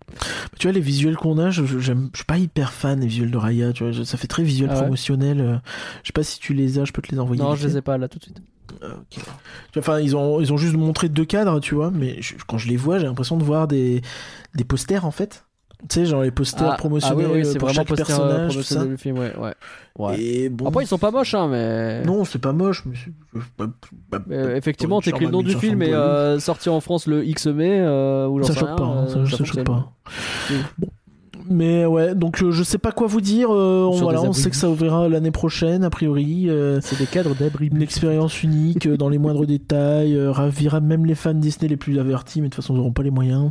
Speaker 2: tu vois, les visuels qu'on a, je, je- je suis pas hyper fan des visuels de Raya, tu vois, je- ça fait très visuel
Speaker 1: Ah ouais
Speaker 2: promotionnel. euh, je sais pas si tu les as, je peux te les envoyer.
Speaker 1: non, je les ai pas là tout de suite.
Speaker 2: Ah, ok. Tu vois, Enfin, ils ont, ils ont juste montré deux cadres, tu vois, mais je- quand je les vois, j'ai l'impression de voir des, des posters en fait. Tu sais, genre les posters
Speaker 1: Ah,
Speaker 2: promotionnels
Speaker 1: ah oui, oui, c'est
Speaker 2: pour
Speaker 1: vraiment
Speaker 2: chaque
Speaker 1: poster, euh,
Speaker 2: personnage, tout ça.
Speaker 1: film, ouais, ouais. ouais.
Speaker 2: Et bon,
Speaker 1: Après, ils sont pas moches, hein, mais.
Speaker 2: non, c'est pas moche, mais c'est- bah, bah,
Speaker 1: Mais, euh, effectivement, t'écris le nom du film
Speaker 2: 1500
Speaker 1: et euh, sorti en France le X mai euh, ou j'en
Speaker 2: ça
Speaker 1: sais
Speaker 2: choque
Speaker 1: rien,
Speaker 2: pas, hein,
Speaker 1: euh,
Speaker 2: ça, ça choque
Speaker 1: fonctionne.
Speaker 2: pas.
Speaker 1: Oui.
Speaker 2: Bon. Mais ouais, donc euh, je sais pas quoi vous dire. euh, on, voilà, on sait que ça ouvrira l'année prochaine, a priori. euh,
Speaker 1: C'est des cadres d'abri.
Speaker 2: une expérience unique dans les moindres détails, euh, ravira même les fans Disney les plus avertis, mais de toute façon ils n'auront pas les moyens.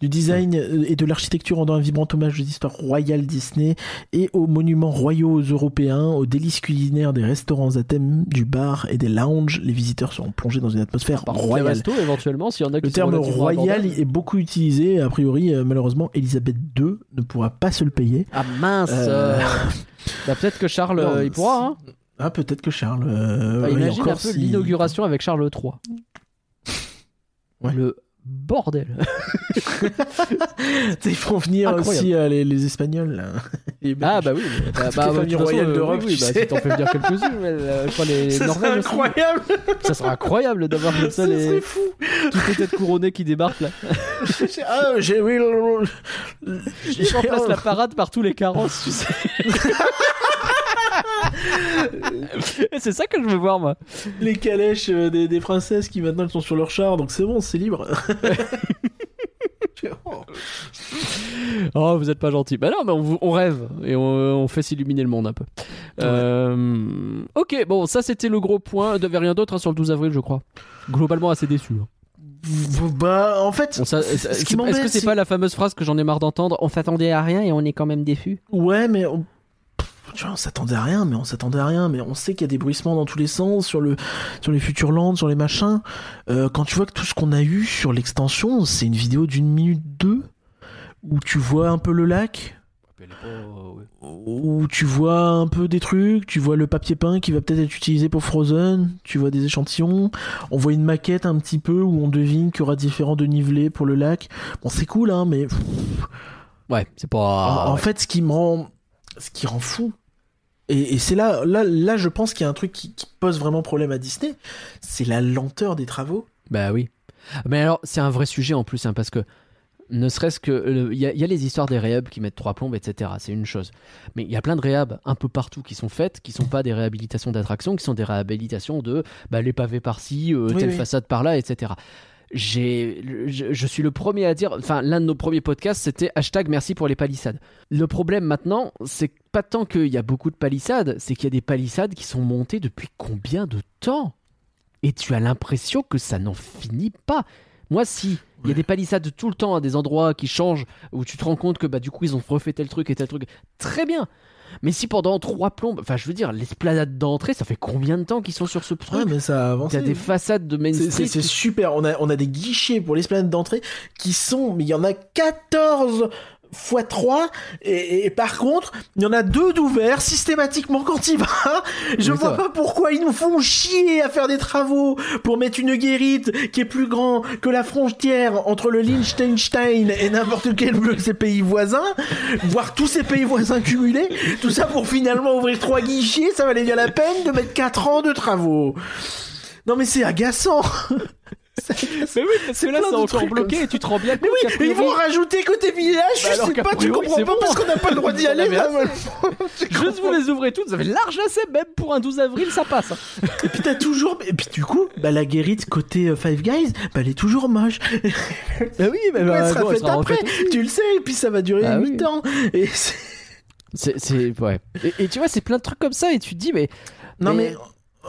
Speaker 2: Du design et de l'architecture rendant un vibrant hommage aux histoires royales Disney et aux monuments royaux européens, aux délices culinaires des restaurants à thème, du bar et des lounges, les visiteurs seront plongés dans une atmosphère
Speaker 1: Par
Speaker 2: royale.
Speaker 1: restos, éventuellement, s'il y en a qui
Speaker 2: Le terme royal est beaucoup utilisé. A priori, malheureusement, Elisabeth II ne pourra pas se le payer.
Speaker 1: Ah mince
Speaker 2: Euh,
Speaker 1: bah, Peut-être que Charles,
Speaker 2: Non,
Speaker 1: euh, il pourra. Hein.
Speaker 2: Ah, peut-être que Charles. euh,
Speaker 1: Bah, imagine un peu
Speaker 2: si-
Speaker 1: l'inauguration avec Charles III.
Speaker 2: Ouais.
Speaker 1: Le bordel. *laughs*
Speaker 2: Ils font venir
Speaker 1: Incroyable.
Speaker 2: aussi euh, les, les Espagnols. là. *laughs* Les Belges.
Speaker 1: Ah bah oui. mais- Bah, bah,
Speaker 2: les
Speaker 1: de façon,
Speaker 2: royales
Speaker 1: euh,
Speaker 2: d'Europe,
Speaker 1: oui, oui, bah, si t'en fais venir quelques-unes, *laughs* euh, je crois les
Speaker 2: Ça serait
Speaker 1: Norvégies aussi.
Speaker 2: incroyable.
Speaker 1: Ça serait incroyable d'avoir comme ça
Speaker 2: Ça
Speaker 1: les
Speaker 2: fou.
Speaker 1: toutes les têtes couronnées qui débarquent là.
Speaker 2: ah, j'ai oui.
Speaker 1: Ils remplacent la parade par tous les carrosses, tu sais. C'est ça que je veux voir moi.
Speaker 2: les calèches euh, des, des princesses qui maintenant sont sur leur char, donc c'est bon, c'est libre. *laughs* Oh.
Speaker 1: Oh, vous êtes pas gentil. Bah non, mais on, rêve et on, on fait s'illuminer le monde un peu. Euh, ok, bon, ça c'était le gros point. Il n'y avait rien d'autre hein, sur le 12 avril, je crois. Globalement assez déçu. hein.
Speaker 2: bah, en fait,
Speaker 1: Bon, est-ce que c'est pas la fameuse phrase que j'en ai marre d'entendre? On s'attendait à rien et on est quand même déçu
Speaker 2: Ouais, mais on... tu vois, on s'attendait à rien, mais on s'attendait à rien, mais on sait qu'il y a des bruissements dans tous les sens sur le sur les Futureland, sur les machins. Euh, quand tu vois que tout ce qu'on a eu sur l'extension, c'est une vidéo d'une minute deux où tu vois un peu le lac, où tu vois un peu des trucs, tu vois le papier peint qui va peut-être être utilisé pour Frozen, tu vois des échantillons, on voit une maquette un petit peu où on devine qu'il y aura différents dénivelés pour le lac. Bon, c'est cool, hein, mais
Speaker 1: Ouais, c'est pas.
Speaker 2: en, en
Speaker 1: ouais.
Speaker 2: fait, ce qui me rend, ce qui rend fou, et, et c'est là, là, là, je pense qu'il y a un truc qui, qui pose vraiment problème à Disney, c'est la lenteur des travaux.
Speaker 1: Bah oui. Mais alors, c'est un vrai sujet en plus, hein, parce que ne serait-ce que. Il y, a- il y a les histoires des réhab qui mettent trois plombes, etc. C'est une chose. Mais il y a plein de réhab un peu partout qui sont faites, qui sont pas des réhabilitations d'attractions, qui sont des réhabilitations de bah, les pavés par-ci, euh,
Speaker 2: Oui,
Speaker 1: telle
Speaker 2: oui.
Speaker 1: façade par-là, etc. J'ai, je, je suis le premier à dire, enfin l'un de nos premiers podcasts c'était hashtag merci pour les palissades. Le problème maintenant, c'est pas tant qu'il y a beaucoup de palissades, c'est qu'il y a des palissades qui sont montées depuis combien de temps? Et tu as l'impression que ça n'en finit pas. Moi, si il y a des palissades tout le temps à des endroits qui changent, où tu te rends compte que bah du coup ils ont refait tel truc et tel truc, très bien. Mais si pendant trois plombes, enfin je veux dire, l'esplanade d'entrée, ça fait combien de temps qu'ils sont sur ce
Speaker 2: Ouais,
Speaker 1: truc
Speaker 2: mais ça a avancé.
Speaker 1: Il y a des façades de Main
Speaker 2: C'est-
Speaker 1: Street
Speaker 2: super. On a, on a des guichets pour l'esplanade d'entrée qui sont, mais il y en a 14 fois 3 et, et par contre il y en a deux d'ouverts systématiquement quand il va. Je vois pas pourquoi ils nous font chier à faire des travaux pour mettre une guérite qui est plus grand que la frontière entre le Liechtenstein et n'importe quel de ces pays voisins voire tous ces pays voisins cumulés. Tout ça pour finalement ouvrir trois guichets ça valait bien la peine de mettre 4 ans de travaux. Non mais c'est agaçant
Speaker 1: Mais oui, parce que là, c'est encore bloqué et tu te rends bien
Speaker 2: Mais
Speaker 1: compte
Speaker 2: oui, mais ils
Speaker 1: priori,
Speaker 2: vont rajouter côté village,
Speaker 1: Bah
Speaker 2: je sais pas, tu comprends pas
Speaker 1: bon.
Speaker 2: parce qu'on n'a pas le droit d'y *laughs* aller.
Speaker 1: Mais
Speaker 2: vraiment. *laughs* Tu
Speaker 1: Juste vous les ouvrez toutes, vous avez large assez, même pour un 12 avril, ça passe. hein. *laughs*
Speaker 2: Et puis t'as toujours, et puis du coup, bah la guérite côté euh, Five Guys, bah elle est toujours moche.
Speaker 1: Bah oui, mais
Speaker 2: Ouais,
Speaker 1: bah,
Speaker 2: elle sera
Speaker 1: bon,
Speaker 2: faite
Speaker 1: sera
Speaker 2: après, tu le sais, et puis ça va durer
Speaker 1: Ah
Speaker 2: 8
Speaker 1: oui.
Speaker 2: ans. Et c'est-
Speaker 1: ouais. Et, et tu vois, c'est plein de trucs comme ça, et tu te dis, mais
Speaker 2: non
Speaker 1: Mais
Speaker 2: mais,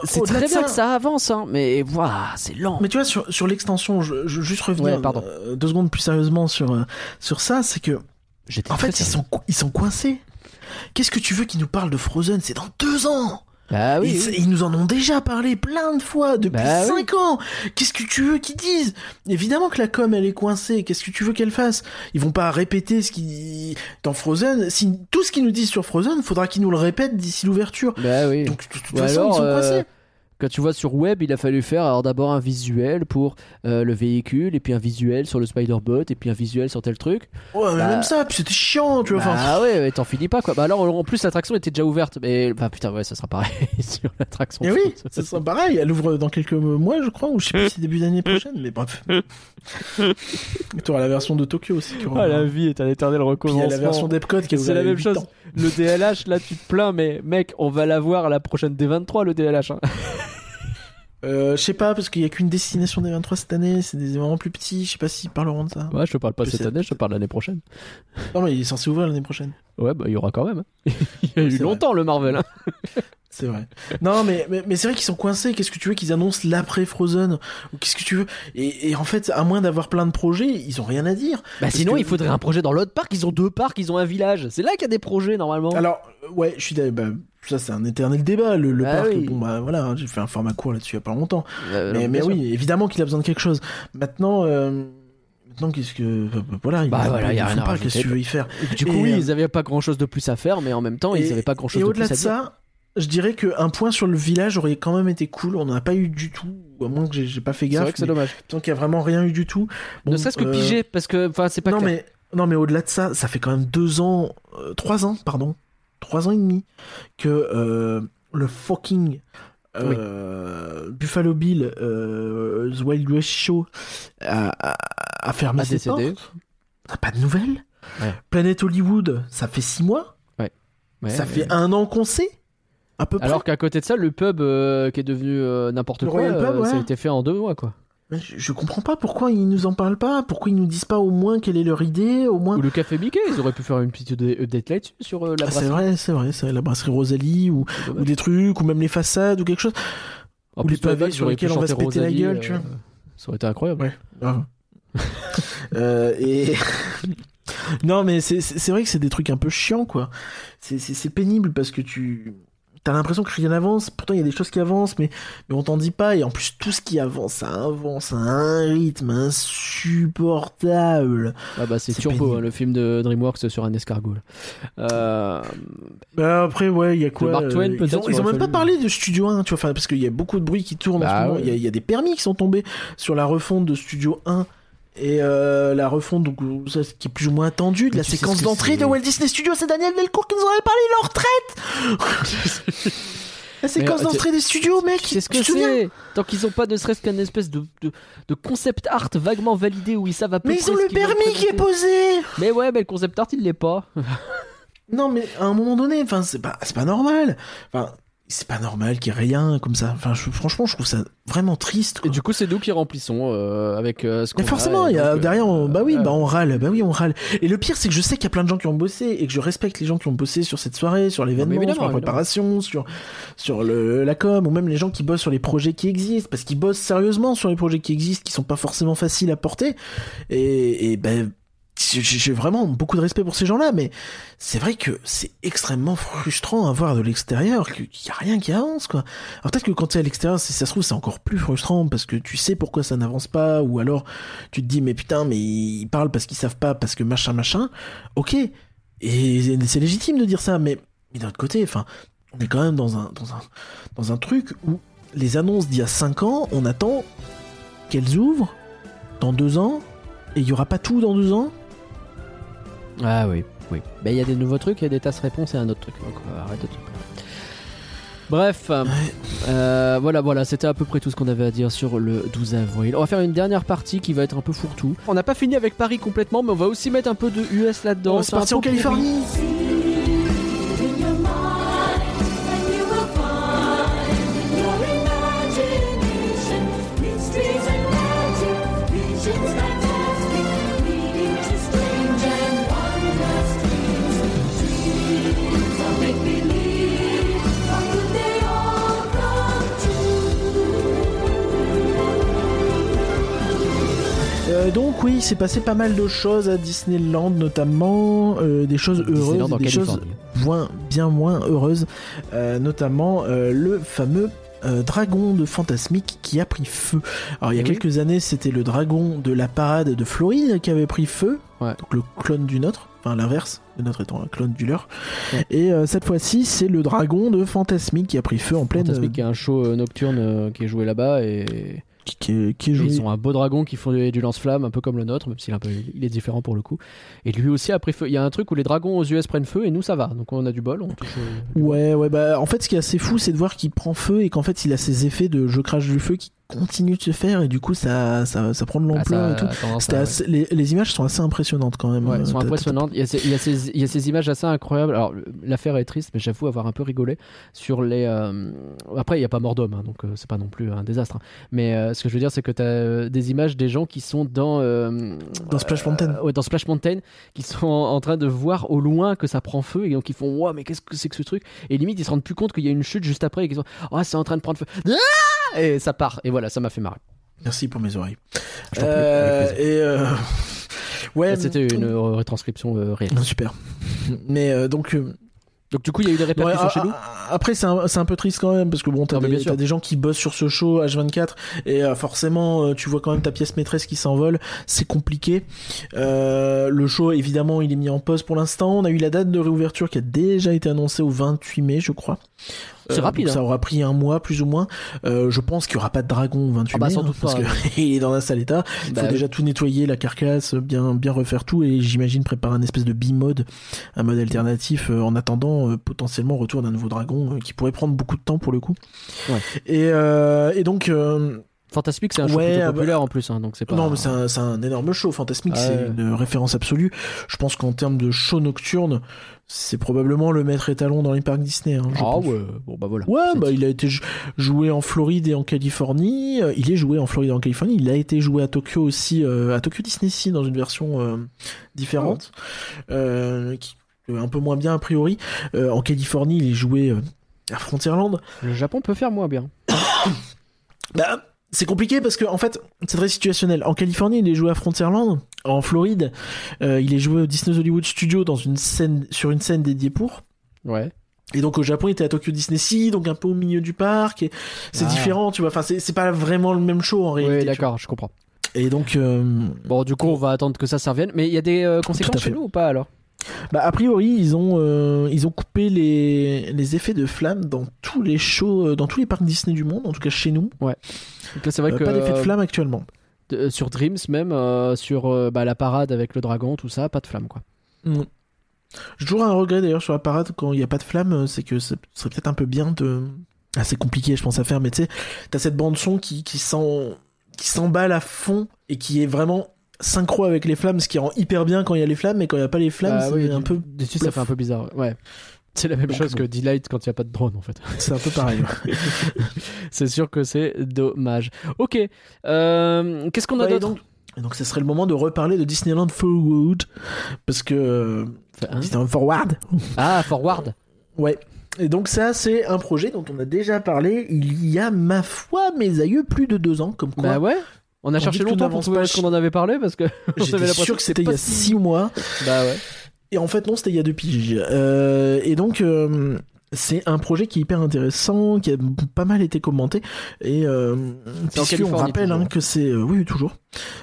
Speaker 1: c'est très bien
Speaker 2: ça-
Speaker 1: que ça avance, hein, mais waouh, c'est lent.
Speaker 2: Mais tu vois, sur, sur l'extension, je, je veux juste revenir
Speaker 1: Ouais, pardon.
Speaker 2: euh, deux secondes plus sérieusement sur, euh, sur ça, c'est que,
Speaker 1: J'étais
Speaker 2: en fait, ils sont, ils sont coincés. Qu'est-ce que tu veux qu'ils nous parlent de Frozen? C'est dans deux ans
Speaker 1: Bah oui,
Speaker 2: ils,
Speaker 1: oui.
Speaker 2: ils nous en ont déjà parlé plein de fois depuis
Speaker 1: Bah oui.
Speaker 2: 5 ans. Qu'est-ce que tu veux qu'ils disent? Évidemment que la com elle est coincée. Qu'est-ce que tu veux qu'elle fasse? Ils vont pas répéter ce qui dans Frozen. Si tout ce qu'ils nous disent sur Frozen, faudra qu'ils nous le répètent d'ici l'ouverture.
Speaker 1: Bah oui.
Speaker 2: Donc de toute
Speaker 1: Ou
Speaker 2: façon
Speaker 1: alors,
Speaker 2: ils sont
Speaker 1: euh,
Speaker 2: coincés.
Speaker 1: Quand tu vois sur web, il a fallu faire alors d'abord un visuel pour euh, le véhicule, et puis un visuel sur le Spider-Bot, et puis un visuel sur tel truc.
Speaker 2: Ouais, mais
Speaker 1: bah-
Speaker 2: même ça, puis c'était chiant, tu vois. enfin,
Speaker 1: Ah ouais, ouais, t'en finis pas quoi. Bah alors en plus l'attraction était déjà ouverte, mais bah putain ouais, ça sera pareil *laughs* sur l'attraction.
Speaker 2: Et oui, ça sera pareil. Elle ouvre dans quelques mois, je crois, ou je sais pas si début d'année prochaine, mais bref. *laughs* tu auras la version de Tokyo aussi. qui
Speaker 1: Ah, la vie est un éternel
Speaker 2: Puis il y
Speaker 1: recommencement.
Speaker 2: a la version d'Epcot qui est
Speaker 1: C'est la même chose.
Speaker 2: Ans.
Speaker 1: Le DLH, là, tu te plains, mais mec, on va l'avoir à la prochaine D23, le DLH. hein.
Speaker 2: Euh, je sais pas, parce qu'il y a qu'une destination des 23 cette année, c'est des événements plus petits, je sais pas s'ils parleront de ça.
Speaker 1: Ouais, je te parle pas cette année, je te parle l'année prochaine.
Speaker 2: Non, mais il est censé ouvrir l'année prochaine.
Speaker 1: Ouais, bah il y aura quand même. hein. *laughs* il y a eu longtemps le Marvel. hein. *laughs*
Speaker 2: C'est vrai. Non, mais, mais, mais c'est vrai qu'ils sont coincés. Qu'est-ce que tu veux qu'ils annoncent l'après Frozen? Ou qu'est-ce que tu veux? Et, et en fait, à moins d'avoir plein de projets, ils ont rien à dire.
Speaker 1: Bah sinon,
Speaker 2: que-
Speaker 1: il faudrait un projet dans l'autre parc. Ils ont deux parcs, ils ont un village. C'est là qu'il y a des projets normalement.
Speaker 2: Alors, ouais, je suis d'accord. Bah, ça, c'est un éternel débat. Le, le
Speaker 1: Ah
Speaker 2: parc,
Speaker 1: oui.
Speaker 2: bon, bah voilà, j'ai fait un format court là-dessus il y a pas longtemps.
Speaker 1: Euh,
Speaker 2: mais
Speaker 1: non,
Speaker 2: oui, évidemment qu'il a besoin de quelque chose. Maintenant, euh, maintenant qu'est-ce que. Voilà, ils
Speaker 1: Bah
Speaker 2: font
Speaker 1: voilà,
Speaker 2: font
Speaker 1: à
Speaker 2: pas. Qu'est-ce que tu veux y faire
Speaker 1: Du coup,
Speaker 2: Et,
Speaker 1: oui,
Speaker 2: euh,
Speaker 1: ils avaient pas grand chose de plus à faire, mais en même temps, ils
Speaker 2: Et-
Speaker 1: avaient pas grand chose
Speaker 2: Et
Speaker 1: de
Speaker 2: au-delà
Speaker 1: plus
Speaker 2: de
Speaker 1: à dire.
Speaker 2: ça, je dirais qu'un point sur le village aurait quand même été cool. On n'en a pas eu du tout, ou à moins que j'ai pas fait
Speaker 1: C'est
Speaker 2: gaffe.
Speaker 1: vrai que c'est dommage.
Speaker 2: tant qu'il y a vraiment rien eu du tout.
Speaker 1: ne serait-ce que
Speaker 2: euh,
Speaker 1: piger, parce que, enfin, c'est pas
Speaker 2: non
Speaker 1: clair.
Speaker 2: mais non mais au-delà de ça, ça fait quand même deux ans, euh, trois ans, pardon, trois ans et demi que euh, le fucking euh, Buffalo Bill, euh, The Wild West Show a, a- a fermé
Speaker 1: A
Speaker 2: ses
Speaker 1: décédé.
Speaker 2: portes. T'as pas de nouvelles
Speaker 1: Ouais.
Speaker 2: Planet Hollywood, ça fait six mois.
Speaker 1: Ouais,
Speaker 2: ça
Speaker 1: ouais.
Speaker 2: fait un an qu'on sait, à peu près.
Speaker 1: Alors qu'à côté de ça, le pub euh, qui est devenu n'importe quoi,
Speaker 2: Pub,
Speaker 1: ça a été fait en deux mois, quoi.
Speaker 2: Je, je comprends pas pourquoi ils nous en parlent pas, pourquoi ils nous disent pas au moins quelle est leur idée, au moins.
Speaker 1: Ou le café Mickey, ils auraient pu faire une petite update update là-dessus sur euh, la
Speaker 2: Ah, c'est
Speaker 1: brasserie.
Speaker 2: vrai, c'est vrai, c'est vrai, la brasserie Rosalie ou,
Speaker 1: C'est
Speaker 2: ou des trucs, ou même les façades ou quelque chose.
Speaker 1: En
Speaker 2: ou
Speaker 1: plus,
Speaker 2: les pavés sur lesquels on va se péter la gueule, tu vois.
Speaker 1: euh, Ça aurait été incroyable.
Speaker 2: Ouais. *laughs* Euh, et *laughs* non, mais c'est c'est c'est vrai que c'est des trucs un peu chiants, quoi. C'est c'est c'est pénible parce que tu t'as l'impression que rien n'avance. Pourtant, il y a des choses qui avancent, mais mais on t'en dit pas. Et en plus, tout ce qui avance, ça avance à un rythme insupportable.
Speaker 1: Ah bah c'est Turbo, hein, le film de DreamWorks sur un escargot. Euh,
Speaker 2: Bah après, ouais, il y a quoi
Speaker 1: Mark Twain,
Speaker 2: euh, Ils ont, ils même pas parlé de Studio 1, tu vois, parce qu'il y a beaucoup de bruit qui tourne en
Speaker 1: Bah
Speaker 2: ce moment.
Speaker 1: ouais.
Speaker 2: Y, il y a des permis qui sont tombés sur la refonte de Studio 1 et euh, la refonte donc, qui est plus ou moins attendu de la séquence
Speaker 1: ce que
Speaker 2: d'entrée de Walt Disney Studios. C'est Daniel Delcourt qui nous en avait parlé, il est en retraite *laughs* La séquence
Speaker 1: euh,
Speaker 2: d'entrée des studios, mec
Speaker 1: C'est ce que c'est Tant qu'ils ont pas ne serait-ce qu'un espèce de, de, de concept art vaguement validé où ils savent à peu
Speaker 2: Mais ils ont le permis qui est posé
Speaker 1: Mais ouais, mais le concept art il l'est pas.
Speaker 2: Non, mais à un moment donné, enfin, c'est pas, pas normal. Enfin, c'est pas normal qu'il y ait rien comme ça. Enfin, je- franchement, je trouve ça vraiment triste.
Speaker 1: Et du coup, c'est nous qui remplissons euh, avec euh, ce qu'on
Speaker 2: forcément, il y a
Speaker 1: donc, euh,
Speaker 2: derrière, on- bah oui, bah on râle, bah oui, on râle. Et le pire, c'est que je sais qu'il y a plein de gens qui ont bossé et que je respecte les gens qui ont bossé sur cette soirée, sur l'événement, sur la préparation, sur sur le la com, ou même les gens qui bossent sur les projets qui existent, parce qu'ils bossent sérieusement sur les projets qui existent, qui sont pas forcément faciles à porter. Et, et ben j'ai j'ai vraiment beaucoup de respect pour ces gens-là, mais c'est vrai que c'est extrêmement frustrant à voir de l'extérieur qu'il y a rien qui avance, quoi. Alors peut-être que quand tu es à l'extérieur, si ça se trouve, c'est encore plus frustrant parce que tu sais pourquoi ça n'avance pas, ou alors tu te dis, mais putain, mais ils parlent parce qu'ils savent pas, parce que machin, machin. Ok. Et c'est légitime de dire ça, mais, mais d'un autre côté, enfin, on est quand même dans un, dans un, dans un truc où les annonces d'il y a 5 ans, on attend qu'elles ouvrent dans 2 ans, et il y aura pas tout dans 2 ans.
Speaker 1: Ah oui, oui. Ben il y a des nouveaux trucs, il y a des tasses réponses et un autre truc. Donc euh, arrête de te plaindre. Bref, euh, voilà, voilà, c'était à peu près tout ce qu'on avait à dire sur le 12 avril. On va faire une dernière partie qui va être un peu fourre-tout. On n'a pas fini avec Paris complètement, mais on va aussi mettre un peu de US là-dedans.
Speaker 2: C'est parti
Speaker 1: un
Speaker 2: en
Speaker 1: pot pourri.
Speaker 2: Californie Euh, donc oui, il s'est passé pas mal de choses à Disneyland, notamment euh, des choses heureuses, des choses moins, bien moins heureuses, euh, notamment le fameux euh, dragon de Fantasmique qui a pris feu. Alors il y a
Speaker 1: Eh oui.
Speaker 2: quelques années, c'était le dragon de la parade de Floride qui avait pris feu,
Speaker 1: Ouais.
Speaker 2: donc le clone du nôtre, enfin l'inverse, le nôtre étant un clone du leur.
Speaker 1: Ouais.
Speaker 2: Et euh, cette fois-ci, c'est le dragon de Fantasmique qui a pris feu en pleine,
Speaker 1: Fantasmic, qui est un show nocturne qui est joué là-bas et
Speaker 2: qui, qui est, qui est
Speaker 1: Et
Speaker 2: joué.
Speaker 1: Ils ont un beau dragon qui font du, du lance-flamme, un peu comme le nôtre, même s'il est, un peu, il est différent pour le coup. Et lui aussi a pris feu. Il y a un truc où les dragons aux US prennent feu et nous ça va. Donc on a du bol. On touche
Speaker 2: Ouais, ouais, bah en fait, ce qui est assez fou, c'est de voir qu'il prend feu et qu'en fait, il a ces effets de je crache du feu qui continuent de se faire et du coup, ça, ça, ça prend de
Speaker 1: Ah,
Speaker 2: l'ampleur et tout.
Speaker 1: à-
Speaker 2: assez- les, les images sont assez impressionnantes quand même.
Speaker 1: Ouais,
Speaker 2: Euh,
Speaker 1: elles sont impressionnantes. Il y, a ces, il, y a ces, il y a ces images assez incroyables. Alors, l'affaire est triste, mais j'avoue avoir un peu rigolé sur les. euh, Après, il n'y a pas mort d'homme, hein, donc euh, c'est pas non plus un désastre. hein. Mais euh, ce que je veux dire, c'est que tu as des images des gens qui sont dans. euh,
Speaker 2: Dans Splash Mountain.
Speaker 1: euh, ouais, dans Splash Mountain, qui sont en, en train de voir au loin que ça prend feu et donc ils font Waouh, mais qu'est-ce que c'est que ce truc? Et limite, ils se rendent plus compte qu'il y a une chute juste après et qu'ils sont Oh, c'est en train de prendre feu. Ah et ça part. Et voilà, ça m'a fait marrer.
Speaker 2: Merci pour mes oreilles.
Speaker 1: Prie,
Speaker 2: Euh, et euh, *laughs* ouais,
Speaker 1: C'était une euh, retranscription euh, réelle.
Speaker 2: Non, super. Mais donc.
Speaker 1: Donc, du coup, il y a eu des répercussions
Speaker 2: a-
Speaker 1: chez nous.
Speaker 2: après, c'est un, c'est un peu triste quand même parce que bon, t'as des, des gens qui bossent sur ce show H24 et euh, forcément, tu vois quand même ta pièce maîtresse qui s'envole. C'est compliqué. Euh, le show, évidemment, il est mis en pause pour l'instant. On a eu la date de réouverture qui a déjà été annoncée au 28 mai, je crois.
Speaker 1: C'est rapide,
Speaker 2: donc Ça
Speaker 1: hein.
Speaker 2: aura pris un mois plus ou moins. Euh, je pense qu'il y aura pas de dragon au 28
Speaker 1: Ah bah,
Speaker 2: mai
Speaker 1: sans
Speaker 2: hein,
Speaker 1: doute
Speaker 2: parce
Speaker 1: pas,
Speaker 2: que *laughs* il est dans un sale état. Il
Speaker 1: Bah
Speaker 2: faut déjà tout nettoyer, la carcasse, bien bien refaire tout et j'imagine préparer un espèce de B-mode, un mode alternatif euh, en attendant euh, potentiellement le retour d'un nouveau dragon euh, qui pourrait prendre beaucoup de temps pour le coup.
Speaker 1: Ouais.
Speaker 2: Et, euh, et donc euh,
Speaker 1: Fantasmic, c'est un show
Speaker 2: Ouais,
Speaker 1: plutôt
Speaker 2: ah bah-
Speaker 1: populaire en plus, hein, donc c'est pas.
Speaker 2: non mais c'est un, énorme show, Fantasmic
Speaker 1: Ah
Speaker 2: c'est
Speaker 1: ouais.
Speaker 2: une référence absolue. Je pense qu'en termes de show nocturne, c'est probablement le maître étalon dans les parcs Disney. hein, je
Speaker 1: Ah
Speaker 2: pense.
Speaker 1: ouais, bon bah voilà.
Speaker 2: Ouais, bah
Speaker 1: dit.
Speaker 2: il a été jou- joué en Floride et en Californie. Euh, Il est joué en Floride et en Californie. Il a été joué à Tokyo aussi, euh, à Tokyo Disney Sea dans une version euh, différente, euh, qui euh, un peu moins bien a priori. En Californie, il est joué à Frontierland.
Speaker 1: Le Japon peut faire moins bien. *coughs*
Speaker 2: Bah, c'est compliqué parce que en fait, c'est très situationnel. En Californie, il est joué à Frontierland. En Floride, euh, il est joué au Disney Hollywood Studio dans une scène sur une scène dédiée pour.
Speaker 1: Ouais.
Speaker 2: Et donc au Japon, il était à Tokyo Disney Sea, donc un peu au milieu du parc. Et c'est
Speaker 1: Ah.
Speaker 2: différent, tu vois. Enfin, c'est pas vraiment le même show en réalité.
Speaker 1: Oui, d'accord, je comprends.
Speaker 2: Et donc, euh,
Speaker 1: Bon, du coup, on va attendre que ça, ça revienne. Mais il y a des euh, conséquences chez nous ou pas alors?
Speaker 2: Bah, a priori, ils ont euh, ils ont coupé les les effets de flammes dans tous les shows, euh, dans tous les parcs Disney du monde, en tout cas chez nous.
Speaker 1: Donc là, c'est vrai
Speaker 2: Euh,
Speaker 1: que.
Speaker 2: Pas d'effet de
Speaker 1: euh,
Speaker 2: flamme actuellement.
Speaker 1: de- sur Dreams, même, euh, sur euh, bah, la parade avec le dragon, tout ça, pas de flamme quoi.
Speaker 2: J'ai toujours un regret d'ailleurs sur la parade quand il n'y a pas de flamme, euh, c'est que ce serait peut-être un peu bien de. Ah, c'est compliqué, je pense à faire, mais tu sais, t'as cette bande son qui qui s'en- qui s'emballe à fond et qui est vraiment synchro avec les flammes, ce qui rend hyper bien quand il y a les flammes, mais quand il n'y a pas les flammes,
Speaker 1: Bah
Speaker 2: c'est
Speaker 1: oui,
Speaker 2: un
Speaker 1: du-
Speaker 2: peu,
Speaker 1: Dessus, ça fait un peu bizarre. Ouais. C'est la même
Speaker 2: Donc,
Speaker 1: chose que Delight quand il n'y a pas de drone en fait. *laughs*
Speaker 2: c'est un peu pareil. *laughs*
Speaker 1: c'est sûr que c'est dommage. Ok. Euh, Qu'est-ce qu'on a
Speaker 2: Ouais, et
Speaker 1: d'autre?
Speaker 2: donc, ce serait le moment de reparler de Disneyland Forward parce que
Speaker 1: Hein
Speaker 2: Disneyland Forward,
Speaker 1: Ah, Forward.
Speaker 2: ouais. Et donc ça, c'est un projet dont on a déjà parlé il y a, ma foi, mes aïeux, plus de deux ans, comme quoi.
Speaker 1: Bah ouais. On a
Speaker 2: On
Speaker 1: cherché longtemps pour trouver qu'on en avait parlé parce que *laughs*
Speaker 2: J'étais sûr que c'était il y a
Speaker 1: si-
Speaker 2: six mois.
Speaker 1: Bah ouais.
Speaker 2: Et en fait, non, c'était il y a deux piges. Euh, et donc, euh, c'est un projet qui est hyper intéressant, qui a pas mal été commenté. Et euh, rappelle hein, que c'est... euh, oui, toujours.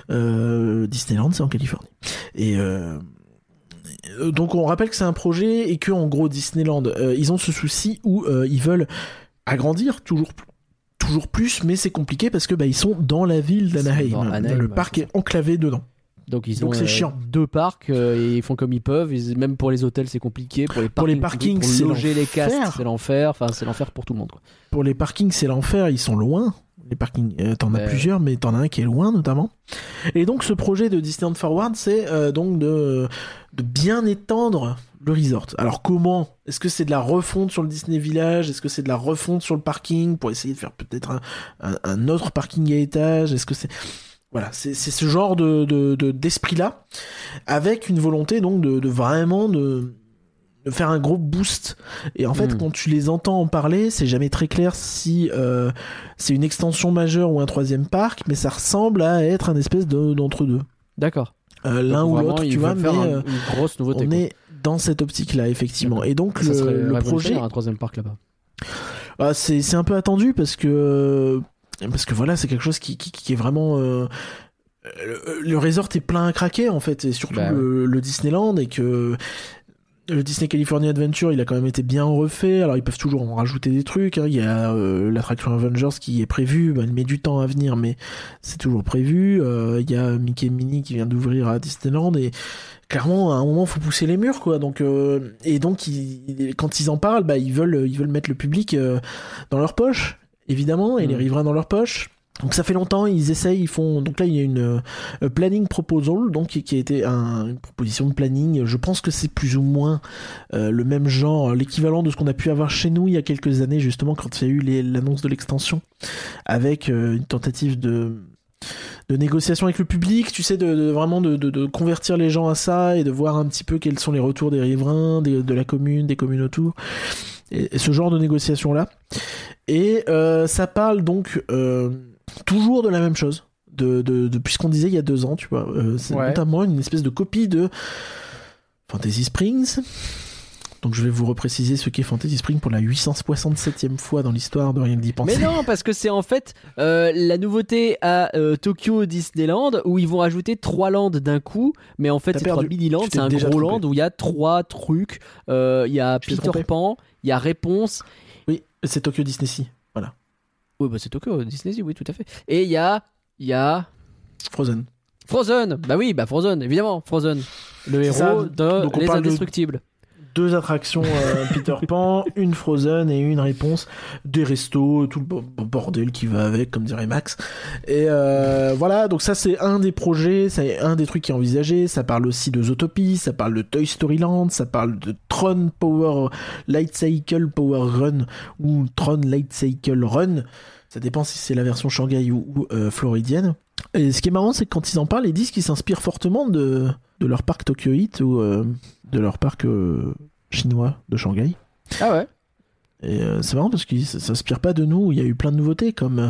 Speaker 2: Disneyland, c'est en Californie. Et... Donc on rappelle que c'est un projet et que en gros Disneyland ils ont ce souci où ils veulent agrandir toujours plus toujours plus mais c'est compliqué parce que bah ils sont dans la ville d'Anaheim le parc est enclavé dedans
Speaker 1: Donc ils
Speaker 2: Donc
Speaker 1: ont
Speaker 2: c'est
Speaker 1: euh,
Speaker 2: chiant.
Speaker 1: deux parcs euh, et ils font comme ils peuvent. Ils- même pour les hôtels, c'est compliqué. Pour les
Speaker 2: Pour les
Speaker 1: parkings,
Speaker 2: c'est
Speaker 1: loger les
Speaker 2: l'enfer.
Speaker 1: castes, c'est l'enfer. Enfin, c'est l'enfer pour tout le monde. Quoi.
Speaker 2: Pour les parkings, c'est l'enfer, ils sont loin. Les parkings, euh, t'en as
Speaker 1: Ouais.
Speaker 2: plusieurs, mais t'en as un qui est loin notamment. Et donc ce projet de Disneyland Forward, c'est euh, donc de, de bien étendre le resort. Alors comment? Est-ce que c'est de la refonte sur le Disney Village? Est-ce que c'est de la refonte sur le parking pour essayer de faire peut-être un, un- un autre parking à étage? Est-ce que c'est voilà, c'est ce genre de de- de- d'esprit-là, avec une volonté donc de, de vraiment de, de faire un gros boost. Et en fait,
Speaker 1: Mm.
Speaker 2: quand tu les entends en parler, c'est jamais très clair si euh, c'est une extension majeure ou un troisième parc, mais ça ressemble à être un espèce de- d'entre-deux.
Speaker 1: D'accord.
Speaker 2: Euh, L'un ou l'autre, tu vois, mais
Speaker 1: un-
Speaker 2: euh,
Speaker 1: une grosse nouveauté.
Speaker 2: on
Speaker 1: quoi.
Speaker 2: est dans cette optique-là, effectivement. Et donc,
Speaker 1: Ça
Speaker 2: le, projet,
Speaker 1: un troisième parc là-bas.
Speaker 2: ah, c'est c'est un peu attendu parce que parce que voilà, c'est quelque chose qui, qui, qui est vraiment euh, le, le resort est plein à craquer en fait, et surtout
Speaker 1: Bah
Speaker 2: le, le Disneyland et que le Disney California Adventure, il a quand même été bien refait. Alors ils peuvent toujours en rajouter des trucs. hein. Il y a euh, l'attraction Avengers qui est prévue. Bah, elle met du temps à venir, mais c'est toujours prévu. Euh, il y a Mickey et Minnie qui vient d'ouvrir à Disneyland et clairement à un moment faut pousser les murs quoi. Donc euh, et donc ils- quand ils en parlent, bah ils veulent ils veulent mettre le public dans leur poche évidemment et
Speaker 1: Mm.
Speaker 2: les riverains dans leur poche. Donc ça fait longtemps, ils essayent, ils font. Donc là, il y a une euh, planning proposal, donc qui, a été un- une proposition de planning. Je pense que c'est plus ou moins euh, le même genre, l'équivalent de ce qu'on a pu avoir chez nous il y a quelques années, justement quand il y a eu l'annonce de l'extension, avec euh, une tentative de négociation avec le public, tu sais, de, vraiment de, convertir les gens à ça et de voir un petit peu quels sont les retours des riverains, de la commune, des communes autour, et, ce genre de négociation là. Et ça parle donc toujours de la même chose. De, de, depuis ce qu'on disait il y a deux ans, tu vois. Euh, c'est
Speaker 1: Ouais.
Speaker 2: notamment une espèce de copie de Fantasy Springs. Donc je vais vous repréciser ce qu'est Fantasy Springs pour la 867e fois dans l'histoire de Rien que d'y penser.
Speaker 1: Mais non, parce que c'est en fait euh, la nouveauté à euh, Tokyo Disneyland où ils vont ajouter trois lands d'un coup, mais en fait c'est trois mini lands, c'est un gros land où il y a trois trucs. Euh, Il y a Peter. Pan, il y a Réponse.
Speaker 2: Oui, c'est Tokyo Disney Sea.
Speaker 1: Oui, bah c'est Tokyo Disney, oui, tout à fait. Et il y a, il y a
Speaker 2: Frozen.
Speaker 1: Frozen. Bah oui, bah Frozen, évidemment, Frozen. Le héros
Speaker 2: ça.
Speaker 1: de
Speaker 2: Donc
Speaker 1: Les
Speaker 2: de-
Speaker 1: Indestructibles.
Speaker 2: Deux attractions euh, *laughs* Peter Pan, une Frozen et une réponse, des restos, tout le bo- bordel qui va avec, comme dirait Max. Et euh, voilà, donc ça c'est un des projets, c'est un des trucs qui est envisagé. Ça parle aussi de Zootopie, ça parle de Toy Story Land, ça parle de Tron Power Light Cycle Power Run ou Tron Light Cycle Run. Ça dépend si c'est la version Shanghai ou, ou, euh, floridienne. Et ce qui est marrant, c'est que quand ils en parlent, ils disent qu'ils s'inspirent fortement de, de leur parc Tokyo Heat ou euh, de leur parc euh, chinois de Shanghai.
Speaker 1: Ah ouais.
Speaker 2: Et euh, c'est marrant parce qu'ils s'inspirent pas de nous. Il y a eu plein de nouveautés comme euh,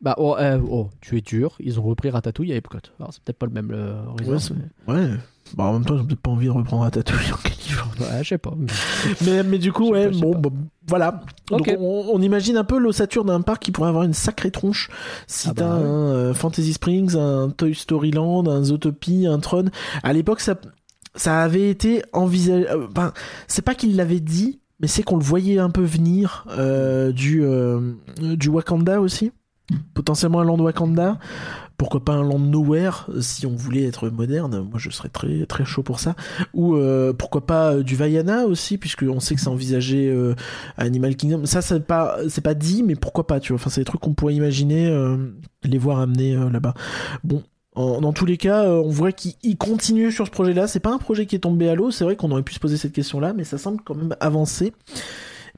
Speaker 1: Bah oh, euh, oh, tu es dur. Ils ont repris Ratatouille à Epcot. Alors c'est peut-être pas le même resort,
Speaker 2: Ouais, c'est-
Speaker 1: mais-
Speaker 2: ouais. Bah, en même temps, j'ai peut-être pas envie de reprendre Ratatouille en Californie.
Speaker 1: Ouais, je sais pas. *laughs* mais-
Speaker 2: Mais, du coup, ouais,
Speaker 1: pas,
Speaker 2: bon, bah, voilà. Donc on, on imagine un peu l'ossature d'un parc qui pourrait avoir une sacrée tronche. Si
Speaker 1: Ah
Speaker 2: t'as
Speaker 1: bah ouais.
Speaker 2: un euh, Fantasy Springs, un Toy Story Land, un Zootopie, un Tron. À l'époque, ça, ça avait été envisagé. euh, ben, c'est pas qu'il l'avait dit, mais c'est qu'on le voyait un peu venir euh, du, euh, du Wakanda aussi. Potentiellement un land Wakanda. Pourquoi pas un land Nowhere si on voulait être moderne. Moi, je serais très très chaud pour ça. Ou euh, pourquoi pas du Vaiana aussi, puisque on sait que c'est envisagé à Animal Kingdom. Ça, c'est pas c'est pas dit, mais pourquoi pas, tu vois. Enfin, c'est des trucs qu'on pourrait imaginer les voir amener euh, là-bas. Bon. Dans tous les cas, euh, on voit qu'il il continue sur ce projet-là. C'est pas un projet qui est tombé à l'eau. C'est vrai qu'on aurait pu se poser cette question-là, mais ça semble quand même avancer.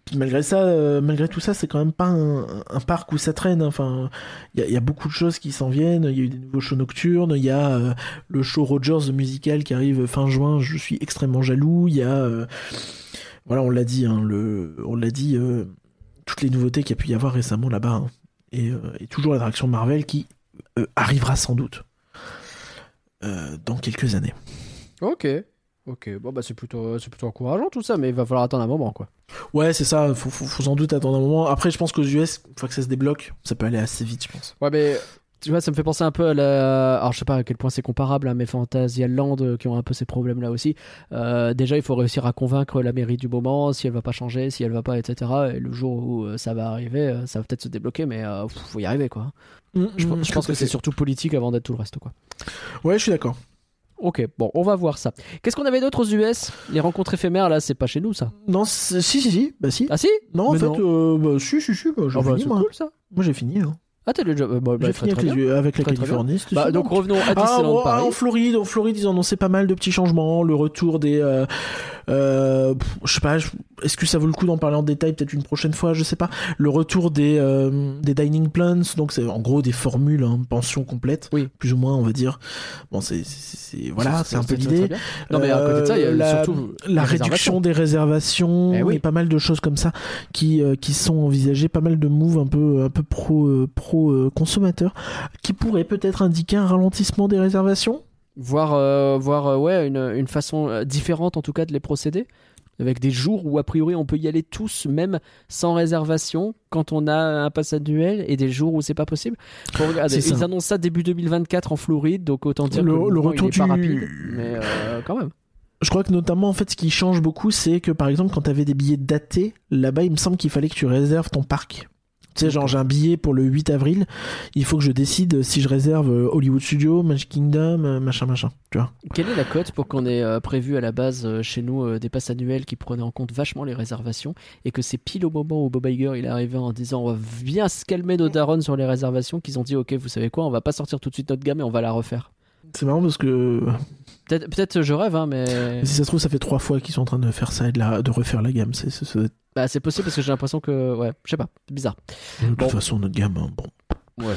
Speaker 2: Puis malgré ça, euh, malgré tout ça, c'est quand même pas un, parc où ça traîne. Enfin, il y, a- beaucoup de choses qui s'en viennent. Il y a eu des nouveaux shows nocturnes. Il y a euh, le show Rogers musical qui arrive fin juin. Je suis extrêmement jaloux. Il y a, voilà, on l'a dit, hein, on l'a dit, toutes les nouveautés qu'il y a pu y avoir récemment là-bas. hein. Et, et toujours l'attraction Marvel qui arrivera sans doute dans quelques années.
Speaker 1: Ok. Ok. Bon bah c'est plutôt, c'est plutôt encourageant tout ça, mais il va falloir attendre un moment quoi.
Speaker 2: Ouais, c'est ça. Faut, faut, faut sans doute attendre un moment. Après, je pense qu'aux US, une fois que ça se débloque, ça peut aller assez vite, je pense.
Speaker 1: Ouais, mais tu vois, ça me fait penser un peu à la. Alors, je sais pas à quel point c'est comparable, hein, mais Fantasia Land euh, qui ont un peu ces problèmes-là aussi. Euh, déjà, il faut réussir à convaincre la mairie du moment, si elle va pas changer, si elle va pas, etc. Et le jour où euh, ça va arriver, euh, ça va peut-être se débloquer, mais euh, faut y arriver, quoi. Je,
Speaker 2: Mm,
Speaker 1: je pense que c'est surtout politique avant d'être tout le reste, quoi.
Speaker 2: Ouais, je suis d'accord.
Speaker 1: Ok, bon, on va voir ça. Qu'est-ce qu'on avait d'autre aux US Les rencontres éphémères, là, c'est pas chez nous, ça.
Speaker 2: Non, si, si, si, bah si.
Speaker 1: Ah si?
Speaker 2: Non, en fait,
Speaker 1: non.
Speaker 2: euh, bah, si, si, si, bah, j'ai
Speaker 1: Ah bah,
Speaker 2: fini, moi.
Speaker 1: cool, ça.
Speaker 2: Moi, j'ai fini. Hein.
Speaker 1: Ah, t'es déjà. euh, bah, bah,
Speaker 2: j'ai fini
Speaker 1: très
Speaker 2: avec, les- avec la
Speaker 1: Très,
Speaker 2: Californie.
Speaker 1: Bah, donc revenons à
Speaker 2: Ah,
Speaker 1: Disneyland
Speaker 2: en-
Speaker 1: Paris.
Speaker 2: en Floride, en Floride, ils ont annoncé pas mal de petits changements, le retour des, euh, euh, je sais pas, est-ce que ça vaut le coup d'en parler en détail peut-être une prochaine fois, je sais pas. Le retour des euh, des dining plans, donc c'est en gros des formules, hein, pension complète,
Speaker 1: Oui.
Speaker 2: plus ou moins, on va dire. Bon, c'est, voilà, c'est un peu l'idée.
Speaker 1: Non, mais à côté de ça, il y a
Speaker 2: Euh, la,
Speaker 1: surtout
Speaker 2: la réduction des réservations
Speaker 1: Eh oui.
Speaker 2: et pas mal de choses comme ça qui euh, qui sont envisagées, pas mal de moves un peu un peu pro euh, pro euh, consommateurs qui pourraient peut-être indiquer un ralentissement des réservations.
Speaker 1: Voir, euh, voir euh, ouais, une, une façon euh, différente en tout cas de les procéder. Avec des jours où a priori on peut y aller tous, même sans réservation, quand on a un pass annuel, et des jours où c'est pas possible. *laughs* Regarder. Ils annoncent ça début 2024 en Floride, donc autant dire
Speaker 2: Le-
Speaker 1: que
Speaker 2: le retour
Speaker 1: il est pas
Speaker 2: du-
Speaker 1: rapide, mais euh, quand même.
Speaker 2: Je crois que notamment en fait ce qui change beaucoup c'est que par exemple quand tu avais des billets datés, là-bas il me semble qu'il fallait que tu réserves ton parc. Tu sais, genre j'ai un billet pour le 8 avril, il faut que je décide si je réserve euh, Hollywood Studio, Magic Kingdom, euh, machin machin, tu vois.
Speaker 1: Quelle est la cote pour qu'on ait euh, prévu à la base chez nous des passes annuelles qui prenaient en compte vachement les réservations et que c'est pile au moment où Bob Iger il est arrivé en disant on va bien se calmer nos darons sur les réservations qu'ils ont dit ok vous savez quoi on va pas sortir tout de suite notre gamme et on va la refaire.
Speaker 2: C'est marrant parce que
Speaker 1: Peut-être peut-être je rêve hein mais
Speaker 2: si ça se trouve ça fait trois fois qu'ils sont en train de faire ça et de, la- de refaire la gamme. C'est, c'est- c'est-
Speaker 1: bah, c'est possible parce que j'ai l'impression que ouais je sais pas c'est bizarre.
Speaker 2: de toute
Speaker 1: Bon.
Speaker 2: façon notre gamme, bon.
Speaker 1: Ouais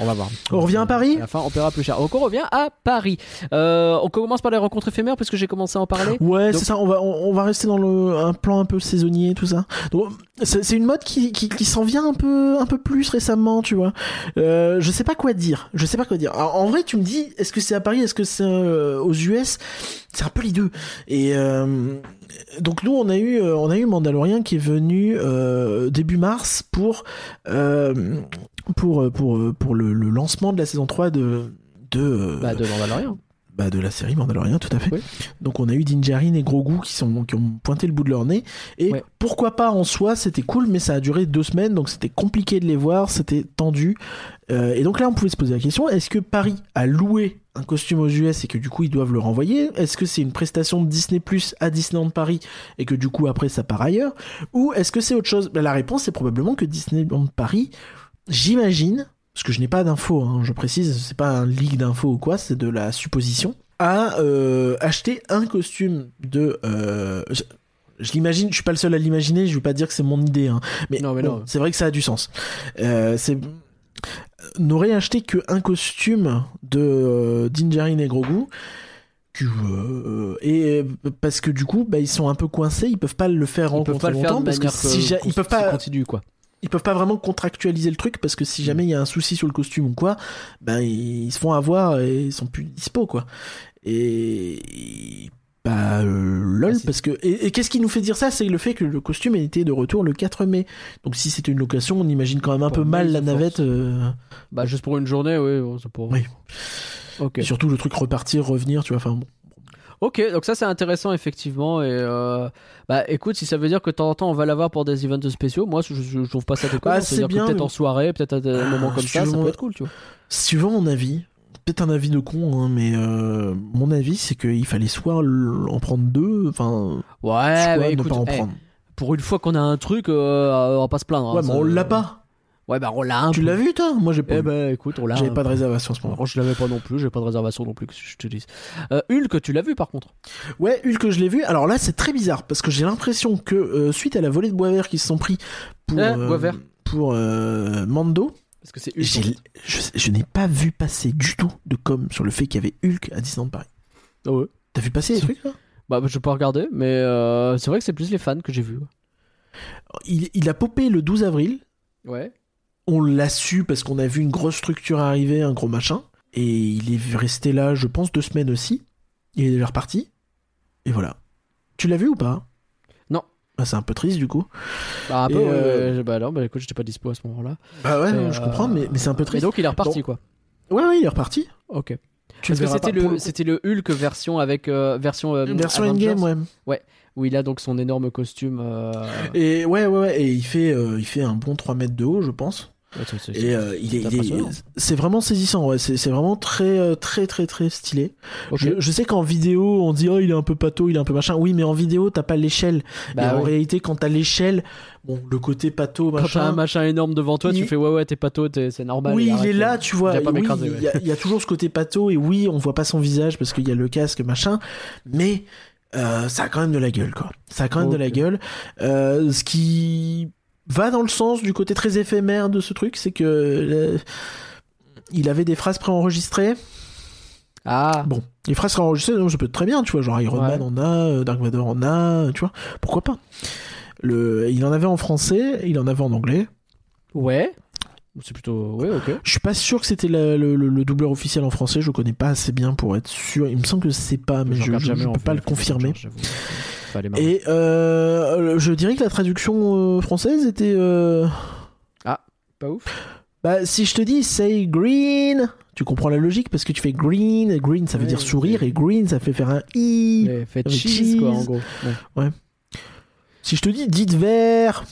Speaker 1: on va voir.
Speaker 2: On revient à Paris
Speaker 1: À la fin on paiera plus cher. Donc on revient à Paris. Euh, on commence par les rencontres éphémères parce que j'ai commencé à en parler.
Speaker 2: Ouais, c'est ça. On va, on, on va rester dans le, un plan un peu saisonnier, tout ça. Donc, c'est c'est une mode qui, qui, qui s'en vient un peu, un peu plus récemment, tu vois. Euh, je sais pas quoi dire. Je sais pas quoi dire. Alors, en vrai, tu me dis, est-ce que c'est à Paris, est-ce que c'est euh, aux US C'est un peu les deux. Et euh, donc nous, on a eu, euh, on a eu Mandalorian qui est venu euh, début mars pour, euh, pour, pour, pour le, le lancement de la saison 3 de de, euh,
Speaker 1: Bah de Mandalorian.
Speaker 2: bah, de la série Mandalorian, tout à fait.
Speaker 1: Oui.
Speaker 2: Donc on a eu Dinjarin et Grogu qui, sont, qui ont pointé le bout de leur nez. Et
Speaker 1: Ouais.
Speaker 2: pourquoi pas en soi, c'était cool, mais ça a duré deux semaines, donc c'était compliqué de les voir, c'était tendu. Euh, et donc là, on pouvait se poser la question, est-ce que Paris a loué un costume aux US et que du coup ils doivent le renvoyer? Est-ce que c'est une prestation de Disney Plus à Disneyland Paris et que du coup après ça part ailleurs? Ou est-ce que c'est autre chose? Ben, La réponse c'est probablement que Disneyland Paris, j'imagine, parce que je n'ai pas d'infos, hein, je précise, c'est pas un leak d'infos ou quoi, c'est de la supposition, a euh, acheté un costume de... euh, je je l'imagine, je suis pas le seul à l'imaginer, je vais pas dire que c'est mon idée, hein, mais,
Speaker 1: Non, mais
Speaker 2: bon,
Speaker 1: non.
Speaker 2: c'est vrai que ça a du sens. Euh, c'est n'aurait acheté que un costume de euh, Dinjarin et Grogu que, euh, et parce que du coup bah, ils sont un peu coincés ils peuvent pas le faire
Speaker 1: Ils peuvent
Speaker 2: rencontrer
Speaker 1: pas le faire
Speaker 2: longtemps
Speaker 1: de
Speaker 2: parce que si
Speaker 1: que-
Speaker 2: ils peuvent pas
Speaker 1: continue quoi.
Speaker 2: Ils peuvent pas vraiment contractualiser le truc parce que si jamais il y a un souci sur le costume ou quoi, ben ils se font avoir et ils sont plus dispo quoi. Et bah euh, lol
Speaker 1: Ah,
Speaker 2: parce que et, et qu'est-ce qui nous fait dire ça? C'est le fait que le costume était de retour le 4 mai. Donc si c'était une location, on imagine quand même un
Speaker 1: Pour
Speaker 2: peu mal la navette euh,
Speaker 1: Bah juste pour une journée, oui, bon, c'est pour.
Speaker 2: Oui.
Speaker 1: Ok.
Speaker 2: et surtout le truc repartir, revenir, tu vois enfin bon.
Speaker 1: Ok, donc ça c'est intéressant effectivement et euh, bah écoute si ça veut dire que de temps en temps on va l'avoir pour des events spéciaux, moi je, je, je trouve pas ça déconnant. C'est-à-dire
Speaker 2: c'est bien,
Speaker 1: peut-être
Speaker 2: mais-
Speaker 1: en soirée, peut-être à des
Speaker 2: Ah,
Speaker 1: moments comme
Speaker 2: si
Speaker 1: ça, ça peut être cool, tu vois.
Speaker 2: Suivant mon avis, peut-être un avis de con hein, mais euh, mon avis c'est qu'il fallait soit en prendre deux, enfin
Speaker 1: Ouais,
Speaker 2: soit
Speaker 1: bah
Speaker 2: ne
Speaker 1: écoute,
Speaker 2: pas en
Speaker 1: eh,
Speaker 2: prendre.
Speaker 1: pour une fois qu'on a un truc, euh, on va pas se plaindre. hein,
Speaker 2: ouais, mais on l'a pas.
Speaker 1: Ouais, bah on l'a un
Speaker 2: Tu
Speaker 1: peu.
Speaker 2: l'as vu toi? Moi j'ai pas.
Speaker 1: Eh bah écoute, on l'a.
Speaker 2: J'avais
Speaker 1: un
Speaker 2: pas de
Speaker 1: peu.
Speaker 2: réservation en ce moment.
Speaker 1: Alors, je l'avais pas non plus, j'ai pas de réservation non plus, que je te dis. Euh, Hulk, tu l'as vu par contre?
Speaker 2: Ouais, Hulk, je l'ai vu. Alors là, c'est très bizarre parce que j'ai l'impression que euh, suite à la volée de bois vert qui se sont pris pour
Speaker 1: Eh,
Speaker 2: euh,
Speaker 1: bois vert.
Speaker 2: pour euh, Mando,
Speaker 1: Parce que c'est Hulk. en
Speaker 2: j'ai-
Speaker 1: fait.
Speaker 2: je, je n'ai pas vu passer du tout de com sur le fait qu'il y avait Hulk à Disneyland Paris.
Speaker 1: Ah ouais.
Speaker 2: T'as vu passer les
Speaker 1: Si.
Speaker 2: trucs
Speaker 1: Bah je peux regarder, mais euh, c'est vrai que c'est plus les fans que j'ai vu.
Speaker 2: il, il a popé le 12 avril.
Speaker 1: Ouais.
Speaker 2: On l'a su parce qu'on a vu une grosse structure arriver, un gros machin. Et il est resté là, je pense, deux semaines aussi. Il est déjà reparti. Et voilà. Tu l'as vu ou pas? Bah, c'est un peu triste du coup.
Speaker 1: Bah, un peu,
Speaker 2: Et,
Speaker 1: ouais,
Speaker 2: euh,
Speaker 1: ouais, bah non, bah écoute, j'étais pas dispo à ce moment-là.
Speaker 2: Bah ouais,
Speaker 1: Et,
Speaker 2: non, je
Speaker 1: euh,
Speaker 2: comprends, mais, mais c'est un peu
Speaker 1: Et
Speaker 2: triste.
Speaker 1: donc il est reparti, quoi.
Speaker 2: Ouais, ouais, il est reparti.
Speaker 1: Ok.
Speaker 2: Tu
Speaker 1: Parce que c'était
Speaker 2: pour
Speaker 1: le, c'était le Hulk version avec euh, version euh,
Speaker 2: version
Speaker 1: Avengers,
Speaker 2: Endgame, ouais.
Speaker 1: où il a donc son énorme costume. euh,
Speaker 2: Et ouais, ouais, ouais, et il fait, euh, il fait un bon 3 mètres de haut, je pense.
Speaker 1: C'est-
Speaker 2: Et euh, il est, il vraiment saisissant, ouais. C'est vraiment très, euh, très, très, très stylé. Je, je sais qu'en vidéo, on dit oh il est un peu pato, il est un peu machin. Oui, mais en vidéo, t'as pas l'échelle.
Speaker 1: Bah
Speaker 2: et en réalité, quand t'as l'échelle, bon, le côté pato,
Speaker 1: Quand t'as
Speaker 2: machin.
Speaker 1: un machin énorme devant toi, tu
Speaker 2: il-
Speaker 1: fais ouais ouais t'es t'es- c'est normal.
Speaker 2: oui, il est là, tu vois.
Speaker 1: pas
Speaker 2: oui, il
Speaker 1: ouais.
Speaker 2: y, a- il y a toujours ce côté pato, et oui, on voit pas son visage parce qu'il y a le casque, machin. Mais euh, ça a quand même de la gueule, quoi. Ça a quand même de la gueule. Euh, ce qui va dans le sens du côté très éphémère de ce truc, c'est que euh, il avait des phrases préenregistrées.
Speaker 1: Ah.
Speaker 2: Bon, les phrases préenregistrées, non, ça peut être très bien, tu vois. Genre Iron
Speaker 1: Ouais.
Speaker 2: Man en a, euh, Dark Vador en a, tu vois. Pourquoi pas le, Il en avait en français, il en avait en anglais.
Speaker 1: Ouais. C'est plutôt ouais ok.
Speaker 2: Je suis pas sûr que c'était le, le- le doubleur officiel en français, je connais pas assez bien pour être sûr. Il me semble que c'est pas, mais je, je- je peux pas le confirmer.
Speaker 1: Fallait marrer.
Speaker 2: Et euh, je dirais que la traduction euh, française était. euh,
Speaker 1: Pas ouf.
Speaker 2: Bah, si je te dis say green, tu comprends la logique parce que tu fais green, et green ça veut
Speaker 1: Ouais,
Speaker 2: dire sourire, et green ça fait faire un i.
Speaker 1: Mais Faites
Speaker 2: avec
Speaker 1: cheese, quoi en
Speaker 2: cheese.
Speaker 1: gros. Ouais.
Speaker 2: Si je te dis dites vert,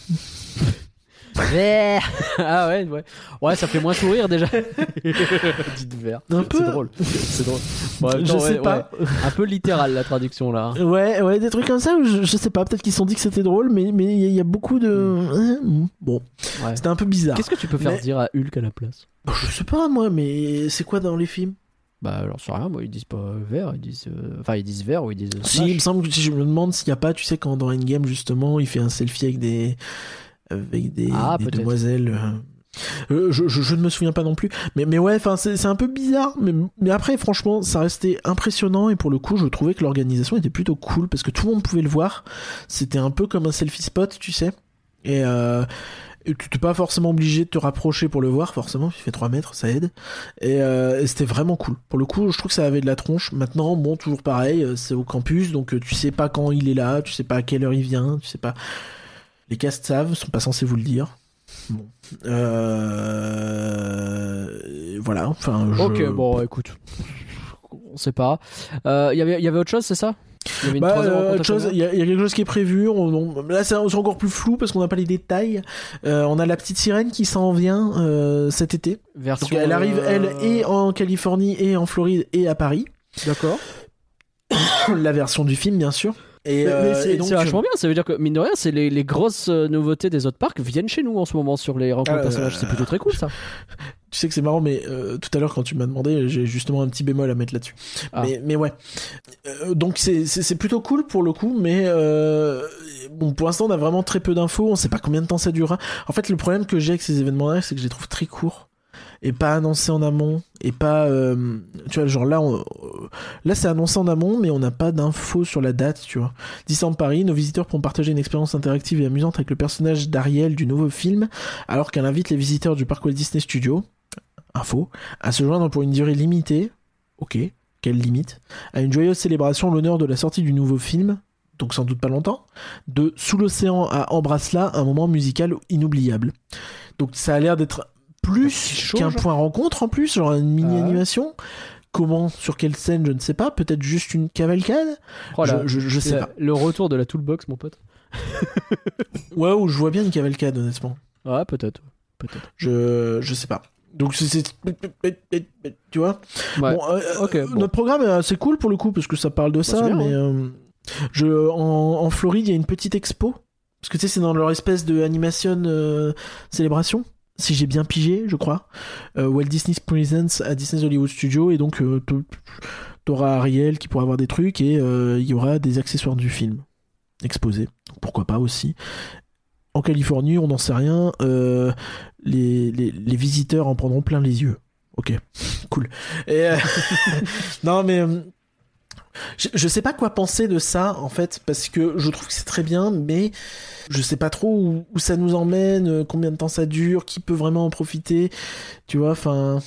Speaker 2: *laughs*
Speaker 1: ah ouais ouais. Ouais ça fait moins sourire déjà. *laughs* Dites vert.
Speaker 2: Un peu.
Speaker 1: C'est drôle. C'est drôle. Ouais,
Speaker 2: je sais pas.
Speaker 1: Un peu littéral la traduction là.
Speaker 2: Ouais, ouais, des trucs comme ça, je, je sais pas, peut-être qu'ils se sont dit que c'était drôle, mais mais il y, a- il y a beaucoup de. hein, Bon, c'était un peu bizarre.
Speaker 1: Qu'est-ce que tu peux faire
Speaker 2: Mais-
Speaker 1: dire à Hulk à la place?
Speaker 2: Bah, je sais pas, moi, mais c'est quoi dans les films?
Speaker 1: Bah alors c'est rien, moi ils disent pas vert, ils disent euh, enfin ils disent vert ou ils disent
Speaker 2: Si, il me semble que si je me demande s'il y a pas, tu sais, quand dans Endgame, justement, il fait un selfie avec des. Avec des,
Speaker 1: Ah,
Speaker 2: des demoiselles. euh. Euh, je, je, je ne me souviens pas non plus. Mais, mais ouais, c'est un peu bizarre. Mais, mais après, franchement, ça restait impressionnant. Et pour le coup, je trouvais que l'organisation était plutôt cool parce que tout le monde pouvait le voir. C'était un peu comme un selfie spot, tu sais. Et. Euh, tu t'es pas forcément obligé de te rapprocher pour le voir, forcément, il fait 3 mètres, ça aide. Et, euh, et c'était vraiment cool. Pour le coup, je trouve que ça avait de la tronche. Maintenant, bon, toujours pareil, c'est au campus, donc tu sais pas quand il est là, tu sais pas à quelle heure il vient, tu sais pas. Les castes savent, sont pas censés vous le dire. Bon. Euh... Voilà, enfin. Je...
Speaker 1: Ok, bon écoute. On sait pas. Euh, Il y avait- il y avait autre chose, c'est ça? Il y
Speaker 2: Bah, euh, chose, il y, a il y a quelque chose qui est prévu. On- on- là, c'est encore plus flou parce qu'on n'a pas les détails. Euh, on a la petite sirène qui s'en vient euh, cet été.
Speaker 1: Version,
Speaker 2: Donc, elle arrive, elle, et en Californie, et en Floride, et à Paris.
Speaker 1: D'accord. *coughs*
Speaker 2: la version du film, bien sûr. Et, euh,
Speaker 1: c'est vachement bien, ça veut dire que mine de rien, c'est les, les grosses euh, nouveautés des autres parcs viennent chez nous en ce moment sur les rencontres
Speaker 2: Euh,
Speaker 1: personnages. C'est plutôt très cool ça. *laughs*
Speaker 2: Tu sais que c'est marrant, mais euh, tout à l'heure, quand tu m'as demandé, j'ai justement un petit bémol à mettre là-dessus.
Speaker 1: Ah.
Speaker 2: Mais, mais ouais. Euh, donc c'est- plutôt cool pour le coup, mais euh, bon, pour l'instant, on a vraiment très peu d'infos. On sait pas combien de temps ça durera. En fait, le problème que j'ai avec ces événements-là, c'est que je les trouve très courts et pas annoncés en amont et pas euh, tu vois genre là là c'est annoncé en amont mais on n'a pas d'infos sur la date tu vois. Disneyland Paris nos visiteurs pourront partager une expérience interactive et amusante avec le personnage d'Ariel du nouveau film alors qu'elle invite les visiteurs du parc Walt Disney Studios info à se joindre pour une durée limitée ok quelle limite à une joyeuse célébration l'honneur de la sortie du nouveau film donc sans doute pas longtemps de Sous l'océan à Embrasse-la un moment musical inoubliable. Donc ça a l'air d'être plus qu'un point rencontre en plus genre une mini
Speaker 1: Ah ouais.
Speaker 2: animation comment sur quelle scène je ne sais pas peut-être juste une cavalcade
Speaker 1: Oh là,
Speaker 2: je, je, je sais
Speaker 1: la-
Speaker 2: pas
Speaker 1: Le retour de la toolbox, mon pote. *laughs*
Speaker 2: ouais ou je vois bien une cavalcade honnêtement
Speaker 1: Ouais, peut-être. Peut-être.
Speaker 2: je je sais pas donc c'est tu vois?
Speaker 1: Ouais.
Speaker 2: Bon, euh, euh,
Speaker 1: bon.
Speaker 2: Notre programme est assez cool pour le coup parce que ça parle de ça,
Speaker 1: c'est bien,
Speaker 2: mais
Speaker 1: ouais.
Speaker 2: euh, je, en, en Floride, il y a une petite expo. Parce que tu sais, c'est dans leur espèce de animation euh, célébration. Si j'ai bien pigé, je crois. Euh, Walt Disney Presents à Disney's Hollywood Studio. Et donc, euh, t'auras Ariel qui pourra avoir des trucs et euh, il y aura des accessoires du film exposés. Pourquoi pas aussi. En Californie, on n'en sait rien. euh, les, les, les visiteurs en prendront plein les yeux. Ok, *laughs* cool. Euh, *laughs* non, mais euh, je, sais pas quoi penser de ça en fait, parce que je trouve que c'est très bien, mais je sais pas trop où, ça nous emmène, euh, combien de temps ça dure, qui peut vraiment en profiter. Tu vois, enfin.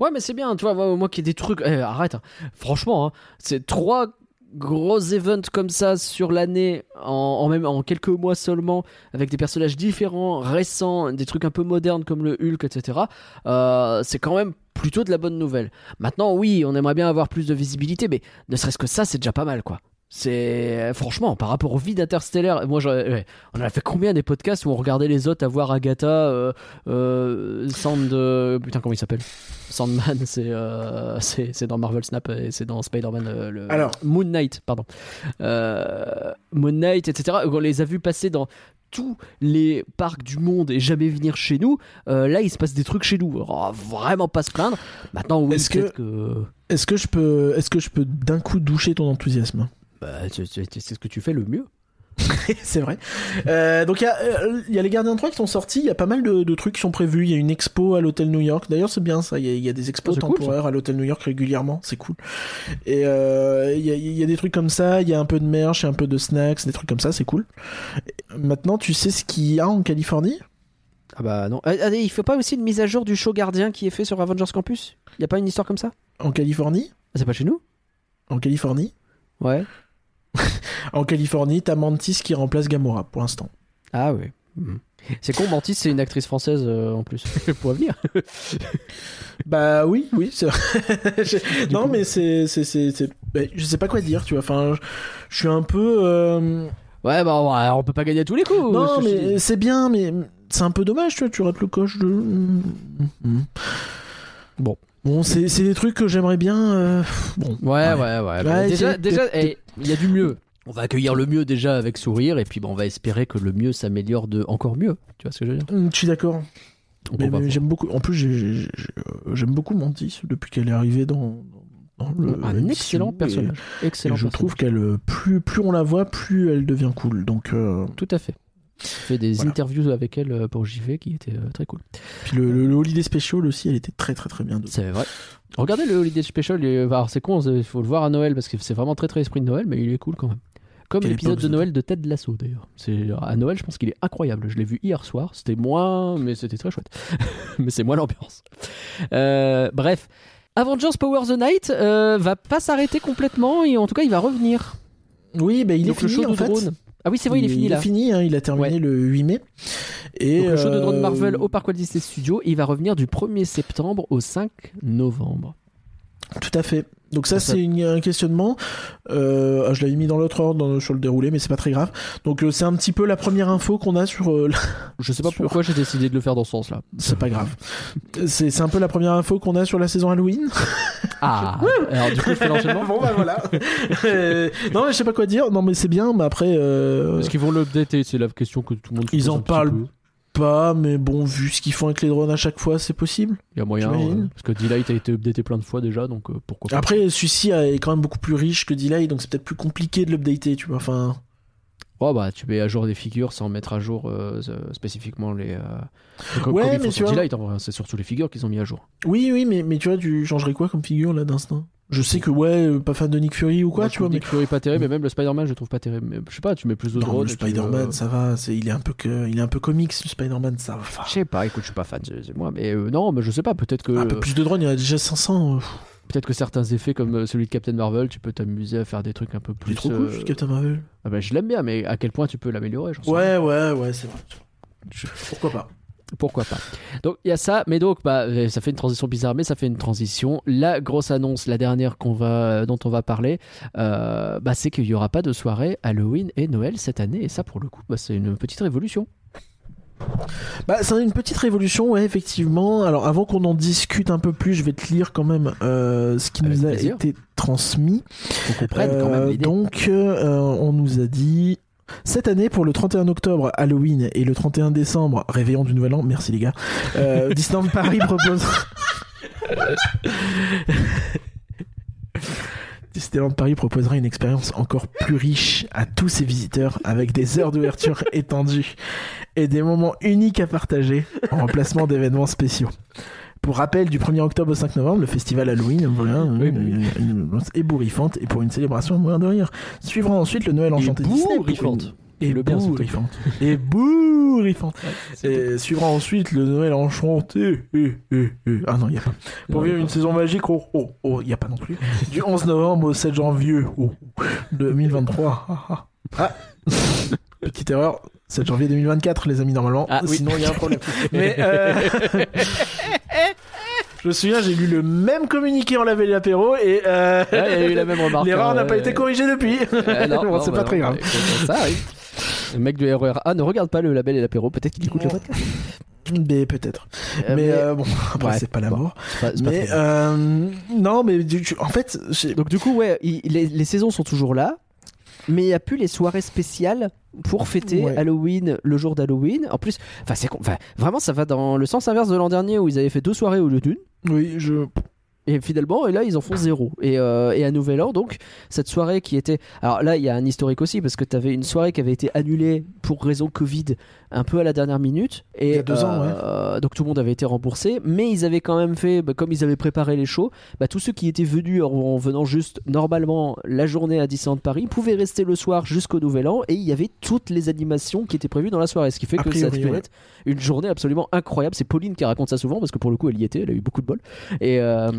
Speaker 1: Ouais, mais c'est bien, tu vois, moi, qui ai des trucs. eh, arrête, hein. franchement, hein, c'est trois gros events comme ça sur l'année, en, en même en quelques mois seulement, avec des personnages différents, récents, des trucs un peu modernes comme le Hulk, etc. euh, c'est quand même plutôt de la bonne nouvelle. Maintenant, oui, on aimerait bien avoir plus de visibilité, mais ne serait-ce que ça, c'est déjà pas mal, quoi. C'est franchement par rapport au vide interstellaire. Moi, ouais, on a fait combien des podcasts où on regardait les autres avoir Agatha, euh, euh, Sand, euh, putain comment il s'appelle? Sandman, c'est c'est c'est dans Marvel Snap et c'est dans Spider-Man. le...
Speaker 2: Alors.
Speaker 1: Moon Knight, pardon. Moon Knight, etc. On les a vus passer dans tous les parcs du monde et jamais venir chez nous. Euh, là, il se passe des trucs chez nous. Alors, vraiment pas se plaindre. Maintenant, oui,
Speaker 2: Est-ce que-
Speaker 1: que...
Speaker 2: Est-ce que je peux, est-ce que je peux d'un coup doucher ton enthousiasme?
Speaker 1: Bah, c'est c'est- c'est ce que tu fais le mieux. *laughs*
Speaker 2: C'est vrai. Euh, donc il y, a, euh, il y a les Gardiens 3 qui sont sortis, il y a pas mal de, de trucs qui sont prévus, il y a une expo à l'hôtel New York, d'ailleurs c'est bien ça, il y a, il y a des expos
Speaker 1: cool,
Speaker 2: temporaires à l'hôtel New York régulièrement, c'est cool. Et euh, il, y a, il y a des trucs comme ça, il y a un peu de merch, un peu de snacks, des trucs comme ça, c'est cool. Maintenant tu sais ce qu'il y a en Californie?
Speaker 1: Ah bah non. Ah, ah, il faut pas aussi une mise à jour du show gardien qui est fait sur Avengers Campus? Il y a pas une histoire comme ça?
Speaker 2: En Californie?
Speaker 1: Ah, C'est pas chez nous?
Speaker 2: En Californie?
Speaker 1: Ouais. *laughs*
Speaker 2: En Californie, t'as Mantis qui remplace Gamora pour l'instant.
Speaker 1: Ah oui. Mhm. C'est con, Mantis, c'est une actrice française euh, en plus. *laughs* Pour venir. *laughs*
Speaker 2: Bah oui, oui, non,
Speaker 1: coup-
Speaker 2: mais c'est, bah, je sais pas quoi dire, tu vois. Enfin, je, suis un peu. euh,
Speaker 1: Ouais, bah on peut pas gagner à tous les coups.
Speaker 2: non, mais c'est bien, mais c'est un peu dommage, tu vois. Tu rates le coche de. Mm.
Speaker 1: Bon.
Speaker 2: Bon, c'est, des trucs que j'aimerais bien. euh, Bon.
Speaker 1: Ouais, ouais, ouais. déjà, eh, il y a du mieux. On va accueillir le mieux déjà avec sourire et puis bah, on va espérer que le mieux s'améliore de encore mieux. Tu vois ce que je veux dire?
Speaker 2: Mm, Je suis d'accord. J'aime beaucoup. En plus, euh, j'aime beaucoup Mantis depuis qu'elle est arrivée dans. dans le,
Speaker 1: un
Speaker 2: l'émission,
Speaker 1: excellent
Speaker 2: et-
Speaker 1: personnage.
Speaker 2: Et,
Speaker 1: Excellent.
Speaker 2: je
Speaker 1: personnage.
Speaker 2: trouve qu'elle euh, plus plus on la voit, plus elle devient cool. Donc euh,
Speaker 1: Tout à fait. Fait des
Speaker 2: Voilà.
Speaker 1: interviews avec elle euh, pour JV qui étaient euh, très cool.
Speaker 2: puis le, le, le Holiday Special aussi, elle était très très très bien.
Speaker 1: C'est vrai. Regardez le Holiday Special. Alors c'est con, il faut le voir à Noël parce que c'est vraiment très très esprit de Noël, mais il est cool quand même. Comme l'épisode de Noël de Ted Lasso d'ailleurs. C'est à Noël, je pense qu'il est incroyable. Je l'ai vu hier soir. C'était moins, mais c'était très chouette. *laughs* mais c'est moins l'ambiance. Euh, bref, Avengers Power the Night euh, va pas s'arrêter complètement et en tout cas il va revenir.
Speaker 2: Oui, bah, il
Speaker 1: Donc
Speaker 2: est
Speaker 1: le
Speaker 2: fini
Speaker 1: show
Speaker 2: en fait.
Speaker 1: drone. Ah oui, c'est vrai, il, est fini
Speaker 2: il
Speaker 1: là.
Speaker 2: est fini, hein, il a terminé
Speaker 1: Ouais.
Speaker 2: le 8 mai. Et
Speaker 1: Donc le show de drone
Speaker 2: euh,
Speaker 1: Marvel au Parc Walt Disney Studios, il va revenir du 1er septembre au 5 novembre.
Speaker 2: Tout à fait. Donc ça, c'est une- un questionnement. Euh, ah, je l'avais mis dans l'autre ordre dans- sur le déroulé, mais c'est pas très grave. Donc euh, c'est un petit peu la première info qu'on a sur. euh, la- *laughs*
Speaker 1: Je sais pas
Speaker 2: Sur-
Speaker 1: pourquoi j'ai décidé de le faire dans ce sens-là.
Speaker 2: c'est pas grave. C'est c'est un peu la première info qu'on a sur la saison Halloween. *laughs*
Speaker 1: Ah, *laughs* alors du coup je fais l'enchaînement
Speaker 2: bon bah voilà. Euh, non, mais je sais pas quoi dire. Non, mais c'est bien. Mais après, euh,
Speaker 1: Est-ce qu'ils vont l'updater? C'est la question que tout le monde se
Speaker 2: Ils
Speaker 1: pose
Speaker 2: en
Speaker 1: un petit
Speaker 2: parlent. Pas. Mais bon, vu ce qu'ils font avec les drones à chaque fois, c'est possible.
Speaker 1: Il y a moyen. Euh, parce que Delight a été updaté plein de fois déjà, donc euh, pourquoi pas.
Speaker 2: Après, celui-ci est quand même beaucoup plus riche que Delay, donc c'est peut-être plus compliqué de l'updater, tu vois. Enfin,
Speaker 1: Oh bah tu mets à jour des figures sans mettre à jour euh, spécifiquement les. euh,
Speaker 2: Ouais, mais tu
Speaker 1: sur
Speaker 2: vois-
Speaker 1: Delight, en vrai, c'est surtout les figures qu'ils ont mis à jour.
Speaker 2: oui, oui, mais, mais tu vois, tu changerais quoi comme figure là d'instinct? Je sais que ouais, euh, pas fan de Nick Fury ou quoi,
Speaker 1: Moi,
Speaker 2: tu vois, mais
Speaker 1: Nick Fury pas terrible, mais même le Spider-Man je le trouve pas terrible. Je sais pas, tu mets plus de drones.
Speaker 2: le
Speaker 1: puis,
Speaker 2: Spider-Man,
Speaker 1: euh,
Speaker 2: ça va, il est un peu que, il est un peu comics, le Spider-Man, ça va.
Speaker 1: Je sais pas, écoute, je suis pas fan, c'est moi. Mais euh, non, mais je sais pas, peut-être que.
Speaker 2: Un peu plus de drones, il y en a déjà 500. euh,
Speaker 1: Peut-être que certains effets comme euh, celui de Captain Marvel, tu peux t'amuser à faire des trucs un peu
Speaker 2: Il
Speaker 1: plus.
Speaker 2: est trop cool,
Speaker 1: euh,
Speaker 2: Captain Marvel.
Speaker 1: Ah bah, je l'aime bien, mais à quel point tu peux l'améliorer j'en sais rien.
Speaker 2: Ouais, ouais, ouais, c'est vrai. Je- Pourquoi pas
Speaker 1: Pourquoi pas. Donc il y a ça, mais donc bah, euh, ça fait une transition bizarre, mais ça fait une transition. La grosse annonce, la dernière qu'on va, dont on va parler, euh, bah, c'est qu'il n'y aura pas de soirée Halloween et Noël cette année, et ça pour le coup, bah, c'est une petite révolution.
Speaker 2: Bah, c'est une petite révolution, ouais, effectivement. Alors, avant qu'on en discute un peu plus, je vais te lire quand même euh, ce qui
Speaker 1: Avec
Speaker 2: nous a
Speaker 1: plaisir.
Speaker 2: été transmis.
Speaker 1: Faut qu'on comprenne quand même
Speaker 2: Euh,
Speaker 1: l'idée.
Speaker 2: donc, euh, on nous a dit. Cette année, pour le 31 octobre, Halloween, et le 31 décembre, réveillon du Nouvel An, merci les gars, euh, *laughs* Disneyland Paris propose... *laughs* Disneyland Paris proposera une expérience encore plus riche à tous ses visiteurs avec des heures d'ouverture étendues et des moments uniques à partager en remplacement d'événements spéciaux. Pour rappel, du 1er octobre au 5 novembre, le festival Halloween voilà,
Speaker 1: Oui,
Speaker 2: une,
Speaker 1: oui.
Speaker 2: une- ambiance et pour une célébration mourir de rire. Suivra ensuite le Noël enchanté Disney. Et
Speaker 1: le bien,
Speaker 2: bourrifante. Et bourrifante. Et suivra ensuite le Noël enchanté. Eh, eh, eh. Ah non, il n'y a pas. Pour vivre une saison magique, oh, oh, oh, il n'y a pas non plus. Du 11 novembre au 7 janvier oh, 2023. Ah, ah. Ah. *laughs* Petite erreur. 7 janvier 2024, les amis, normalement.
Speaker 1: Ah.
Speaker 2: Sinon, il y a un problème. *laughs* Mais euh, *laughs* je me souviens, j'ai lu le même communiqué en lavé l'apéro et euh,
Speaker 1: Ouais, il y a eu la même remarque. *laughs*
Speaker 2: l'erreur
Speaker 1: hein,
Speaker 2: n'a pas
Speaker 1: euh,
Speaker 2: été corrigée depuis.
Speaker 1: euh, non,
Speaker 2: Bon, c'est
Speaker 1: bah
Speaker 2: pas
Speaker 1: non,
Speaker 2: très grave.
Speaker 1: bah, écoute, Ça arrive. Le mec du RER A ne regarde pas le label et l'apéro, peut-être qu'il écoute le podcast.
Speaker 2: Mais peut-être.
Speaker 1: Euh,
Speaker 2: mais euh, bon, après,
Speaker 1: ouais,
Speaker 2: c'est pas la mort.
Speaker 1: pas- pas
Speaker 2: Mais
Speaker 1: grave.
Speaker 2: euh, non, mais du- en fait,
Speaker 1: Donc du coup, ouais, il- les, les saisons sont toujours là, mais il n'y a plus les soirées spéciales pour fêter
Speaker 2: Ouais.
Speaker 1: Halloween le jour d'Halloween. En plus, enfin, c'est con- enfin, vraiment, ça va dans le sens inverse de l'an dernier où ils avaient fait deux soirées au lieu d'une.
Speaker 2: oui, je
Speaker 1: Et finalement, et là, ils en font zéro. Et, euh, et à Nouvel An, donc, cette soirée qui était. Alors là, il y a un historique aussi, parce que tu avais une soirée qui avait été annulée pour raison Covid un peu à la dernière minute. Et,
Speaker 2: Il y a deux ans,
Speaker 1: euh, Donc tout le monde avait été remboursé. Mais ils avaient quand même fait, bah, comme ils avaient préparé les shows, bah, tous ceux qui étaient venus en, en venant juste normalement la journée à Disneyland Paris pouvaient rester le soir jusqu'au Nouvel An. Et il y avait toutes les animations qui étaient prévues dans la soirée. Ce qui fait
Speaker 2: A
Speaker 1: que
Speaker 2: priori,
Speaker 1: ça devait
Speaker 2: ouais.
Speaker 1: être une journée absolument incroyable. C'est Pauline qui raconte ça souvent, parce que pour le coup, elle y était, elle a eu beaucoup de bol. Et, euh,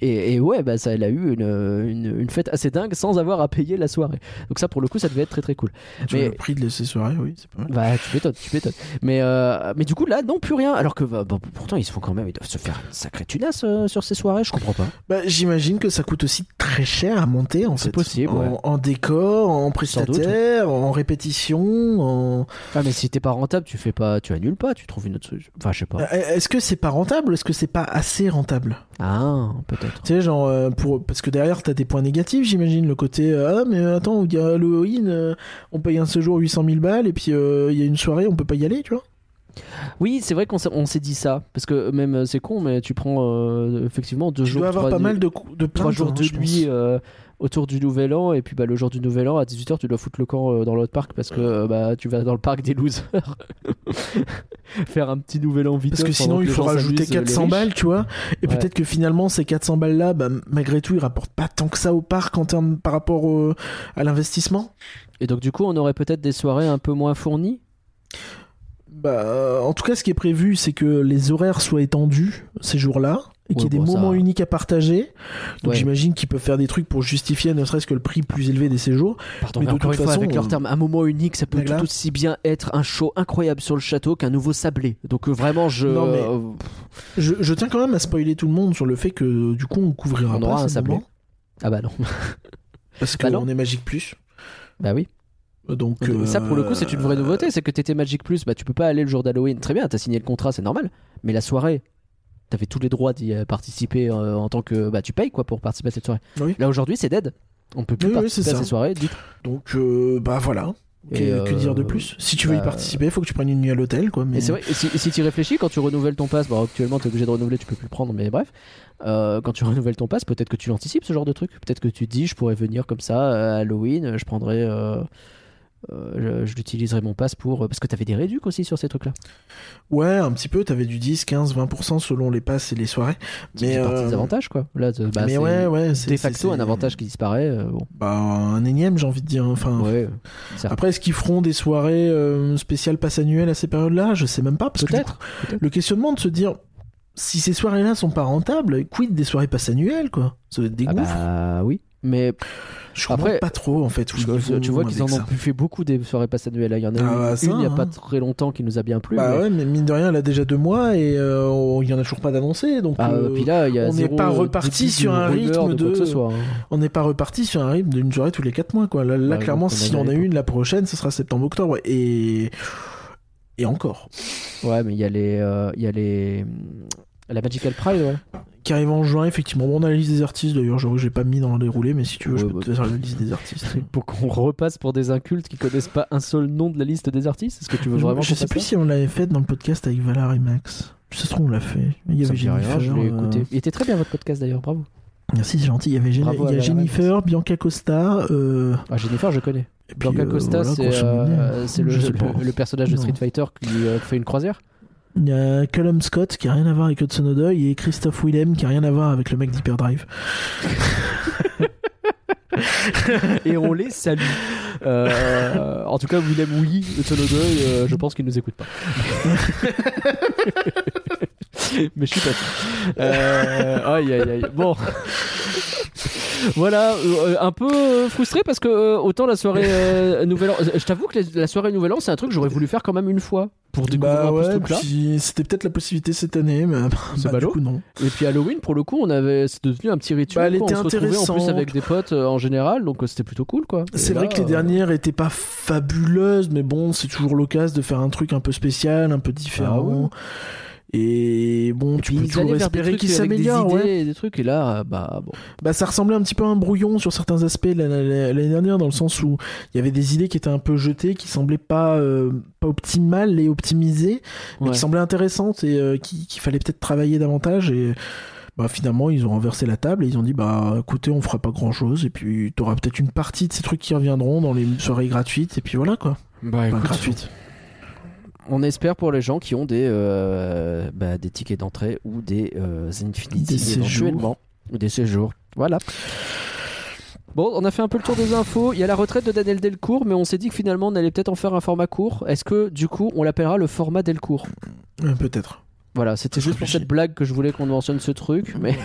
Speaker 1: et, et ouais, bah, ça, elle a eu une, une, une fête assez dingue sans avoir à payer la soirée. Donc ça, pour le coup, ça devait être très très cool.
Speaker 2: tu
Speaker 1: Mais-
Speaker 2: as le prix de ces soirées, oui, c'est pas mal.
Speaker 1: Bah, tu m'étonnes, tu m'étonnes. Mais, euh, mais du coup, là, non, plus rien. Alors que bah, bon, pourtant, ils se font quand même, ils doivent se faire une sacrée tunasse euh, sur ces soirées, je comprends pas.
Speaker 2: Bah, j'imagine que ça coûte aussi très cher à monter en
Speaker 1: C'est
Speaker 2: fait.
Speaker 1: possible,
Speaker 2: En,
Speaker 1: ouais.
Speaker 2: en décor, en prestataire, en répétition, en.
Speaker 1: Ah, mais si t'es pas rentable, tu fais pas, tu annules pas, tu trouves une autre solution. Enfin, je sais pas.
Speaker 2: Euh, Est-ce que c'est pas rentable? Est-ce que c'est pas assez rentable?
Speaker 1: Ah, peut-être.
Speaker 2: Tu sais, genre, euh, pour... parce que derrière, t'as des points négatifs, j'imagine. Le côté, euh, ah, mais attends, il y a Halloween, euh, on paye un séjour 800 000 balles, et puis il y a une soirée, on peut pas y aller, tu vois.
Speaker 1: Oui, c'est vrai qu'on s'est, dit ça. Parce que même, c'est con, mais tu prends effectivement deux
Speaker 2: Tu
Speaker 1: jours.
Speaker 2: dois avoir pas
Speaker 1: nuits-
Speaker 2: mal de, de
Speaker 1: trois jours
Speaker 2: hein,
Speaker 1: de nuit autour du Nouvel An et puis bah, le jour du Nouvel An à 18h tu dois foutre le camp euh, dans l'autre parc parce que euh, bah, tu vas dans le parc des losers *laughs* faire un petit Nouvel An vite
Speaker 2: Parce que sinon, il faut rajouter 400 balles, tu vois. Et
Speaker 1: Ouais.
Speaker 2: peut-être que finalement, ces 400 balles-là, bah, malgré tout, ils rapportent pas tant que ça au parc en termes par rapport au- à l'investissement.
Speaker 1: et donc du coup on aurait peut-être des soirées un peu moins fournies?
Speaker 2: Bah, en tout cas, ce qui est prévu, c'est que les horaires soient étendus ces jours-là et qu'il y ait des
Speaker 1: ça-
Speaker 2: moments uniques à partager. Donc
Speaker 1: Ouais.
Speaker 2: j'imagine qu'ils peuvent faire des trucs pour justifier ne serait-ce que le prix plus élevé des séjours.
Speaker 1: Pardon,
Speaker 2: Mais
Speaker 1: mais
Speaker 2: de toute
Speaker 1: fois
Speaker 2: façon,
Speaker 1: avec leur terme un moment unique ça peut tout aussi bien être un show incroyable sur le château qu'un nouveau sablé donc euh, vraiment je
Speaker 2: Non, mais
Speaker 1: euh,
Speaker 2: Je, je tiens quand même à spoiler tout le monde sur le fait que du coup on couvrira
Speaker 1: On
Speaker 2: pas
Speaker 1: aura un sablé. ah bah non *laughs*
Speaker 2: parce
Speaker 1: Bah
Speaker 2: qu'on est Magic Plus.
Speaker 1: bah oui
Speaker 2: Donc
Speaker 1: ça pour le coup c'est une vraie
Speaker 2: euh,
Speaker 1: nouveauté c'est que t'étais Magic Plus bah tu peux pas aller le jour d'Halloween très bien t'as signé le contrat c'est normal mais la soirée t'avais tous les droits d'y euh, participer euh, en tant que bah tu payes quoi pour participer à cette soirée
Speaker 2: Oui.
Speaker 1: là aujourd'hui c'est dead on peut plus
Speaker 2: Oui, oui,
Speaker 1: participer
Speaker 2: c'est
Speaker 1: à ces soirées
Speaker 2: Donc euh, bah voilà. Que,
Speaker 1: Et,
Speaker 2: que dire de plus? Si tu veux y
Speaker 1: bah,
Speaker 2: participer, il faut que tu prennes une nuit à l'hôtel, quoi. Mais
Speaker 1: Et c'est vrai, et si, tu réfléchis, quand tu renouvelles ton pass, bon, actuellement tu es obligé de renouveler, tu peux plus le prendre, mais bref, euh, quand tu *laughs* renouvelles ton pass, peut-être que tu l'anticipes ce genre de truc. Peut-être que tu te dis, je pourrais venir comme ça à Halloween, je prendrai. euh, euh, je, je l'utiliserai mon pass pour. euh, Parce que t'avais des réducs aussi sur ces trucs-là.
Speaker 2: ouais, un petit peu. T'avais du 10, 15, 20% selon les passes et les soirées. Mais
Speaker 1: une partie
Speaker 2: euh,
Speaker 1: des avantages, quoi. Là, bah,
Speaker 2: mais ouais, ouais, c'est
Speaker 1: de facto un avantage qui disparaît. euh, bon,
Speaker 2: Bah un énième, j'ai envie de dire. Enfin.
Speaker 1: ouais.
Speaker 2: Après, est-ce qu'ils feront des soirées euh, spéciales passe annuelles à ces périodes-là? Je sais même pas. Parce que
Speaker 1: Peut-être.
Speaker 2: coup, le questionnement de se dire si ces soirées-là sont pas rentables, quid des soirées passe annuelles, quoi? Ça va être des
Speaker 1: Ah
Speaker 2: gouffres.
Speaker 1: bah oui. Mais
Speaker 2: Je
Speaker 1: après,
Speaker 2: pas trop, en fait. où
Speaker 1: tu, vois qu'ils en ont fait beaucoup des soirées pass annuelles. Il y en a
Speaker 2: Ah bah ça,
Speaker 1: une il y a
Speaker 2: hein.
Speaker 1: pas très longtemps qui nous a bien plu.
Speaker 2: Bah
Speaker 1: mais-
Speaker 2: ouais, mais mine de rien, elle a déjà deux mois et euh, on- il y en a toujours pas d'annoncé. Donc
Speaker 1: Ah,
Speaker 2: euh,
Speaker 1: puis là, il y a
Speaker 2: on n'est pas reparti sur un rythme
Speaker 1: de quoi que
Speaker 2: de-
Speaker 1: ce soit, hein.
Speaker 2: on n'est pas reparti sur un rythme d'une soirée tous les quatre mois. Quoi. Là, là,
Speaker 1: Ouais,
Speaker 2: clairement,
Speaker 1: donc on
Speaker 2: si
Speaker 1: en
Speaker 2: on a une la prochaine, ce sera septembre-octobre. Et... et encore.
Speaker 1: Ouais, mais il y a les, euh, il y a les, la Magical Pride, ouais.
Speaker 2: Qui arrive en juin, effectivement. Bon, on a la liste des artistes d'ailleurs. J'avoue, j'ai pas mis dans le déroulé, mais si tu veux, je peux
Speaker 1: bah,
Speaker 2: te faire la liste des artistes. *laughs*
Speaker 1: Pour qu'on repasse pour des incultes qui connaissent pas un seul nom de la liste des artistes. Est-ce que tu veux
Speaker 2: je
Speaker 1: vraiment
Speaker 2: je
Speaker 1: qu'on
Speaker 2: sais plus si on l'avait fait dans le podcast avec Valar et Max. Ça se trouve, on l'a fait. Il y avait
Speaker 1: dit rien,
Speaker 2: Jennifer.
Speaker 1: je l'ai
Speaker 2: euh,
Speaker 1: écouté. Il était très bien votre podcast d'ailleurs, bravo.
Speaker 2: Merci, c'est gentil. Il y avait
Speaker 1: Bravo
Speaker 2: il y a Jennifer, Bianca Costa. Euh...
Speaker 1: Ah, Jennifer, je connais. Bianca
Speaker 2: euh,
Speaker 1: Costa,
Speaker 2: voilà,
Speaker 1: c'est euh, le,
Speaker 2: Je
Speaker 1: le- personnage de. Street Fighter qui fait une croisière.
Speaker 2: Il y a Callum Scott qui a rien à voir avec Hudson O'Doy et Christophe Willem qui a rien à voir avec le mec d'Hyperdrive. *laughs*
Speaker 1: Et on les salue. Euh, en tout cas, Willem oui, de Tolodeuil, euh, je pense qu'il nous écoute pas. *laughs* Mais je suis pas sûr. Euh, aïe aïe aïe. Bon. Voilà, euh, un peu euh, frustré parce que euh, autant la soirée Nouvel An, je t'avoue que la, la soirée Nouvel An, c'est un truc que j'aurais voulu faire quand même une fois pour découvrir
Speaker 2: Bah
Speaker 1: un peu ce
Speaker 2: ouais,
Speaker 1: truc-là.
Speaker 2: puis c'était peut-être la possibilité cette année, mais
Speaker 1: C'est
Speaker 2: bah, du
Speaker 1: ballot.
Speaker 2: coup non.
Speaker 1: Et puis Halloween, pour le coup, on avait, c'est devenu un petit rituel.
Speaker 2: Bah, elle
Speaker 1: quoi.
Speaker 2: était
Speaker 1: on se retrouvait en plus
Speaker 2: intéressante.
Speaker 1: avec des potes euh, en général, donc euh, c'était plutôt cool, quoi. Et
Speaker 2: C'est
Speaker 1: là,
Speaker 2: vrai que les
Speaker 1: euh,
Speaker 2: dernières étaient pas fabuleuses, mais bon, c'est toujours l'occasion de faire un truc un peu spécial, un peu différent. Et bon, tu peux toujours espérer qu'il s'améliore. Ouais.
Speaker 1: et des trucs, et là, bah bon.
Speaker 2: Bah, ça ressemblait un petit peu à un brouillon sur certains aspects l'année l'année dernière, dans le sens où il y avait des idées qui étaient un peu jetées, qui semblaient pas, euh, pas optimales et optimisées, mais
Speaker 1: Ouais.
Speaker 2: qui semblaient intéressantes et euh, qui- qu'il fallait peut-être travailler davantage. Et bah, finalement, ils ont renversé la table et ils ont dit bah écoutez, on fera pas grand chose, et puis t'auras peut-être une partie de ces trucs qui reviendront dans les soirées gratuites, et puis voilà quoi.
Speaker 1: Bah
Speaker 2: Enfin,
Speaker 1: écoute,
Speaker 2: gratuites.
Speaker 1: On espère pour les gens qui ont des, euh, bah, des tickets d'entrée ou des euh, Infinity
Speaker 2: Des séjours.
Speaker 1: Ou des séjours. Voilà. Bon, on a fait un peu le tour des infos. Il y a la retraite de Daniel Delcourt, mais on s'est dit que finalement on allait peut-être en faire un format court. Est-ce que du coup on l'appellera le format Delcourt?
Speaker 2: Euh, peut-être.
Speaker 1: Voilà, c'était juste pour cette blague que je voulais qu'on mentionne ce truc, mais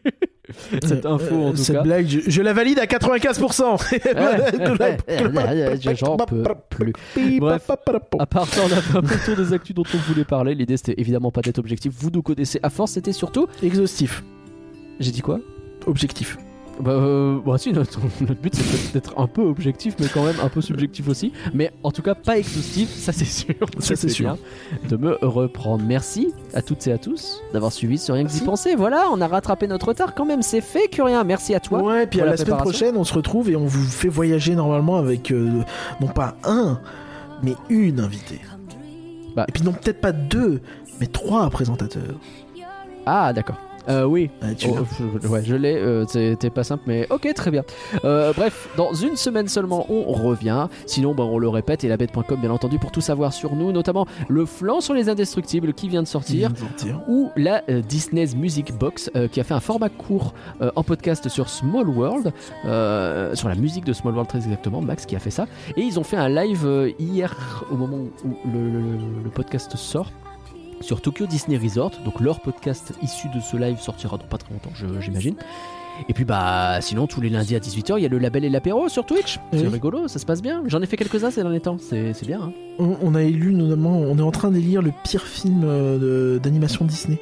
Speaker 1: *laughs* *laughs* cette info en tout
Speaker 2: cette
Speaker 1: cas.
Speaker 2: blague, je, je la valide à 95%.
Speaker 1: J'en peux plus. Bref. À part ça, on a fait un peu le tour des actus dont on voulait parler. L'idée, c'était évidemment pas d'être objectif. Vous nous connaissez à force. C'était surtout.
Speaker 2: Exhaustif.
Speaker 1: J'ai dit quoi?
Speaker 2: Objectif.
Speaker 1: Bah, euh, bah si, *laughs* notre, notre but, c'est peut-être d'être un peu objectif, mais quand même un peu subjectif aussi. Mais en tout cas, pas exhaustif, ça c'est sûr.
Speaker 2: Ça, c'est sûr.
Speaker 1: De me reprendre. Merci à toutes et à tous d'avoir suivi sur rien que d'y penser. Voilà, on a rattrapé notre retard quand même. C'est fait, Curien. Merci à toi.
Speaker 2: ouais, puis
Speaker 1: pour
Speaker 2: à
Speaker 1: la
Speaker 2: la semaine prochaine, on se retrouve et on vous fait voyager normalement avec euh, non pas un, mais une invitée.
Speaker 1: Bah.
Speaker 2: Et puis non, peut-être pas deux, mais trois présentateurs.
Speaker 1: Ah, d'accord. Euh, oui,
Speaker 2: Ah, tu
Speaker 1: Oh, je- ouais, je l'ai, euh, c'était pas simple, mais ok, très bien. Euh, bref, dans une semaine seulement, on revient. Sinon, bah, on le répète, et la bête.com, bien entendu, pour tout savoir sur nous, notamment le flanc sur les indestructibles qui vient de sortir. Ou la euh, Disney's Music Box euh, qui a fait un format court euh, en podcast sur Small World, euh, sur la musique de Small World très exactement, Max qui a fait ça. Et ils ont fait un live euh, hier au moment où le, le- le podcast sort sur Tokyo Disney Resort. Donc leur podcast issu de ce live sortira dans pas très longtemps, j'imagine. Et puis bah sinon tous les lundis à 18h il y a le label et l'apéro sur Twitch. C'est
Speaker 2: Oui.
Speaker 1: rigolo, ça se passe bien. J'en ai fait quelques-uns ces derniers temps, c'est bien. hein.
Speaker 2: On, on a élu notamment, on est en train d'élire le pire film euh, de- d'animation Disney.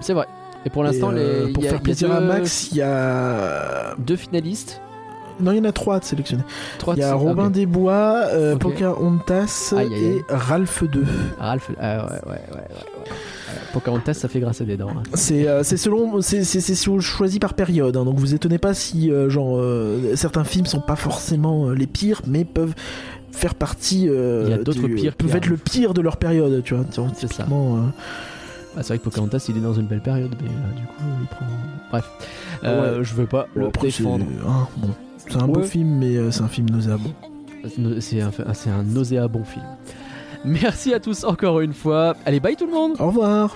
Speaker 1: C'est vrai. Et pour l'instant
Speaker 2: euh, pour
Speaker 1: il y a-
Speaker 2: faire
Speaker 1: il y a
Speaker 2: plaisir à Max, il y a
Speaker 1: deux finalistes.
Speaker 2: non, il y en a trois à sélectionner.
Speaker 1: Trois
Speaker 2: Il y a
Speaker 1: de-
Speaker 2: Robin
Speaker 1: ok.
Speaker 2: Desbois, euh,
Speaker 1: Ok.
Speaker 2: Pocahontas
Speaker 1: Aïe, aïe, aïe.
Speaker 2: et Ralph 2.
Speaker 1: Ralph, ah ouais, ouais, ouais. Euh, Pocahontas, ça fait grâce à des dents. hein.
Speaker 2: C'est euh, c'est selon c'est c'est c'est cho- choisi par période hein, donc vous étonnez pas si euh, genre euh, certains films sont pas forcément euh, les pires mais peuvent faire partie
Speaker 1: Il y a d'autres pires
Speaker 2: peuvent être le pire de leur période tu vois
Speaker 1: C'est ça.
Speaker 2: typiquement, euh,
Speaker 1: Ah, c'est vrai que Pocahontas, il est dans une belle période, mais du coup, il prend. Bref,
Speaker 2: Ouais.
Speaker 1: je veux pas le défendre.
Speaker 2: hein, bon c'est un beau
Speaker 1: Ouais.
Speaker 2: film mais c'est un film nauséabond
Speaker 1: C'est un, c'est un nauséabond film. Merci à tous encore une fois. Allez, bye tout le monde!
Speaker 2: au revoir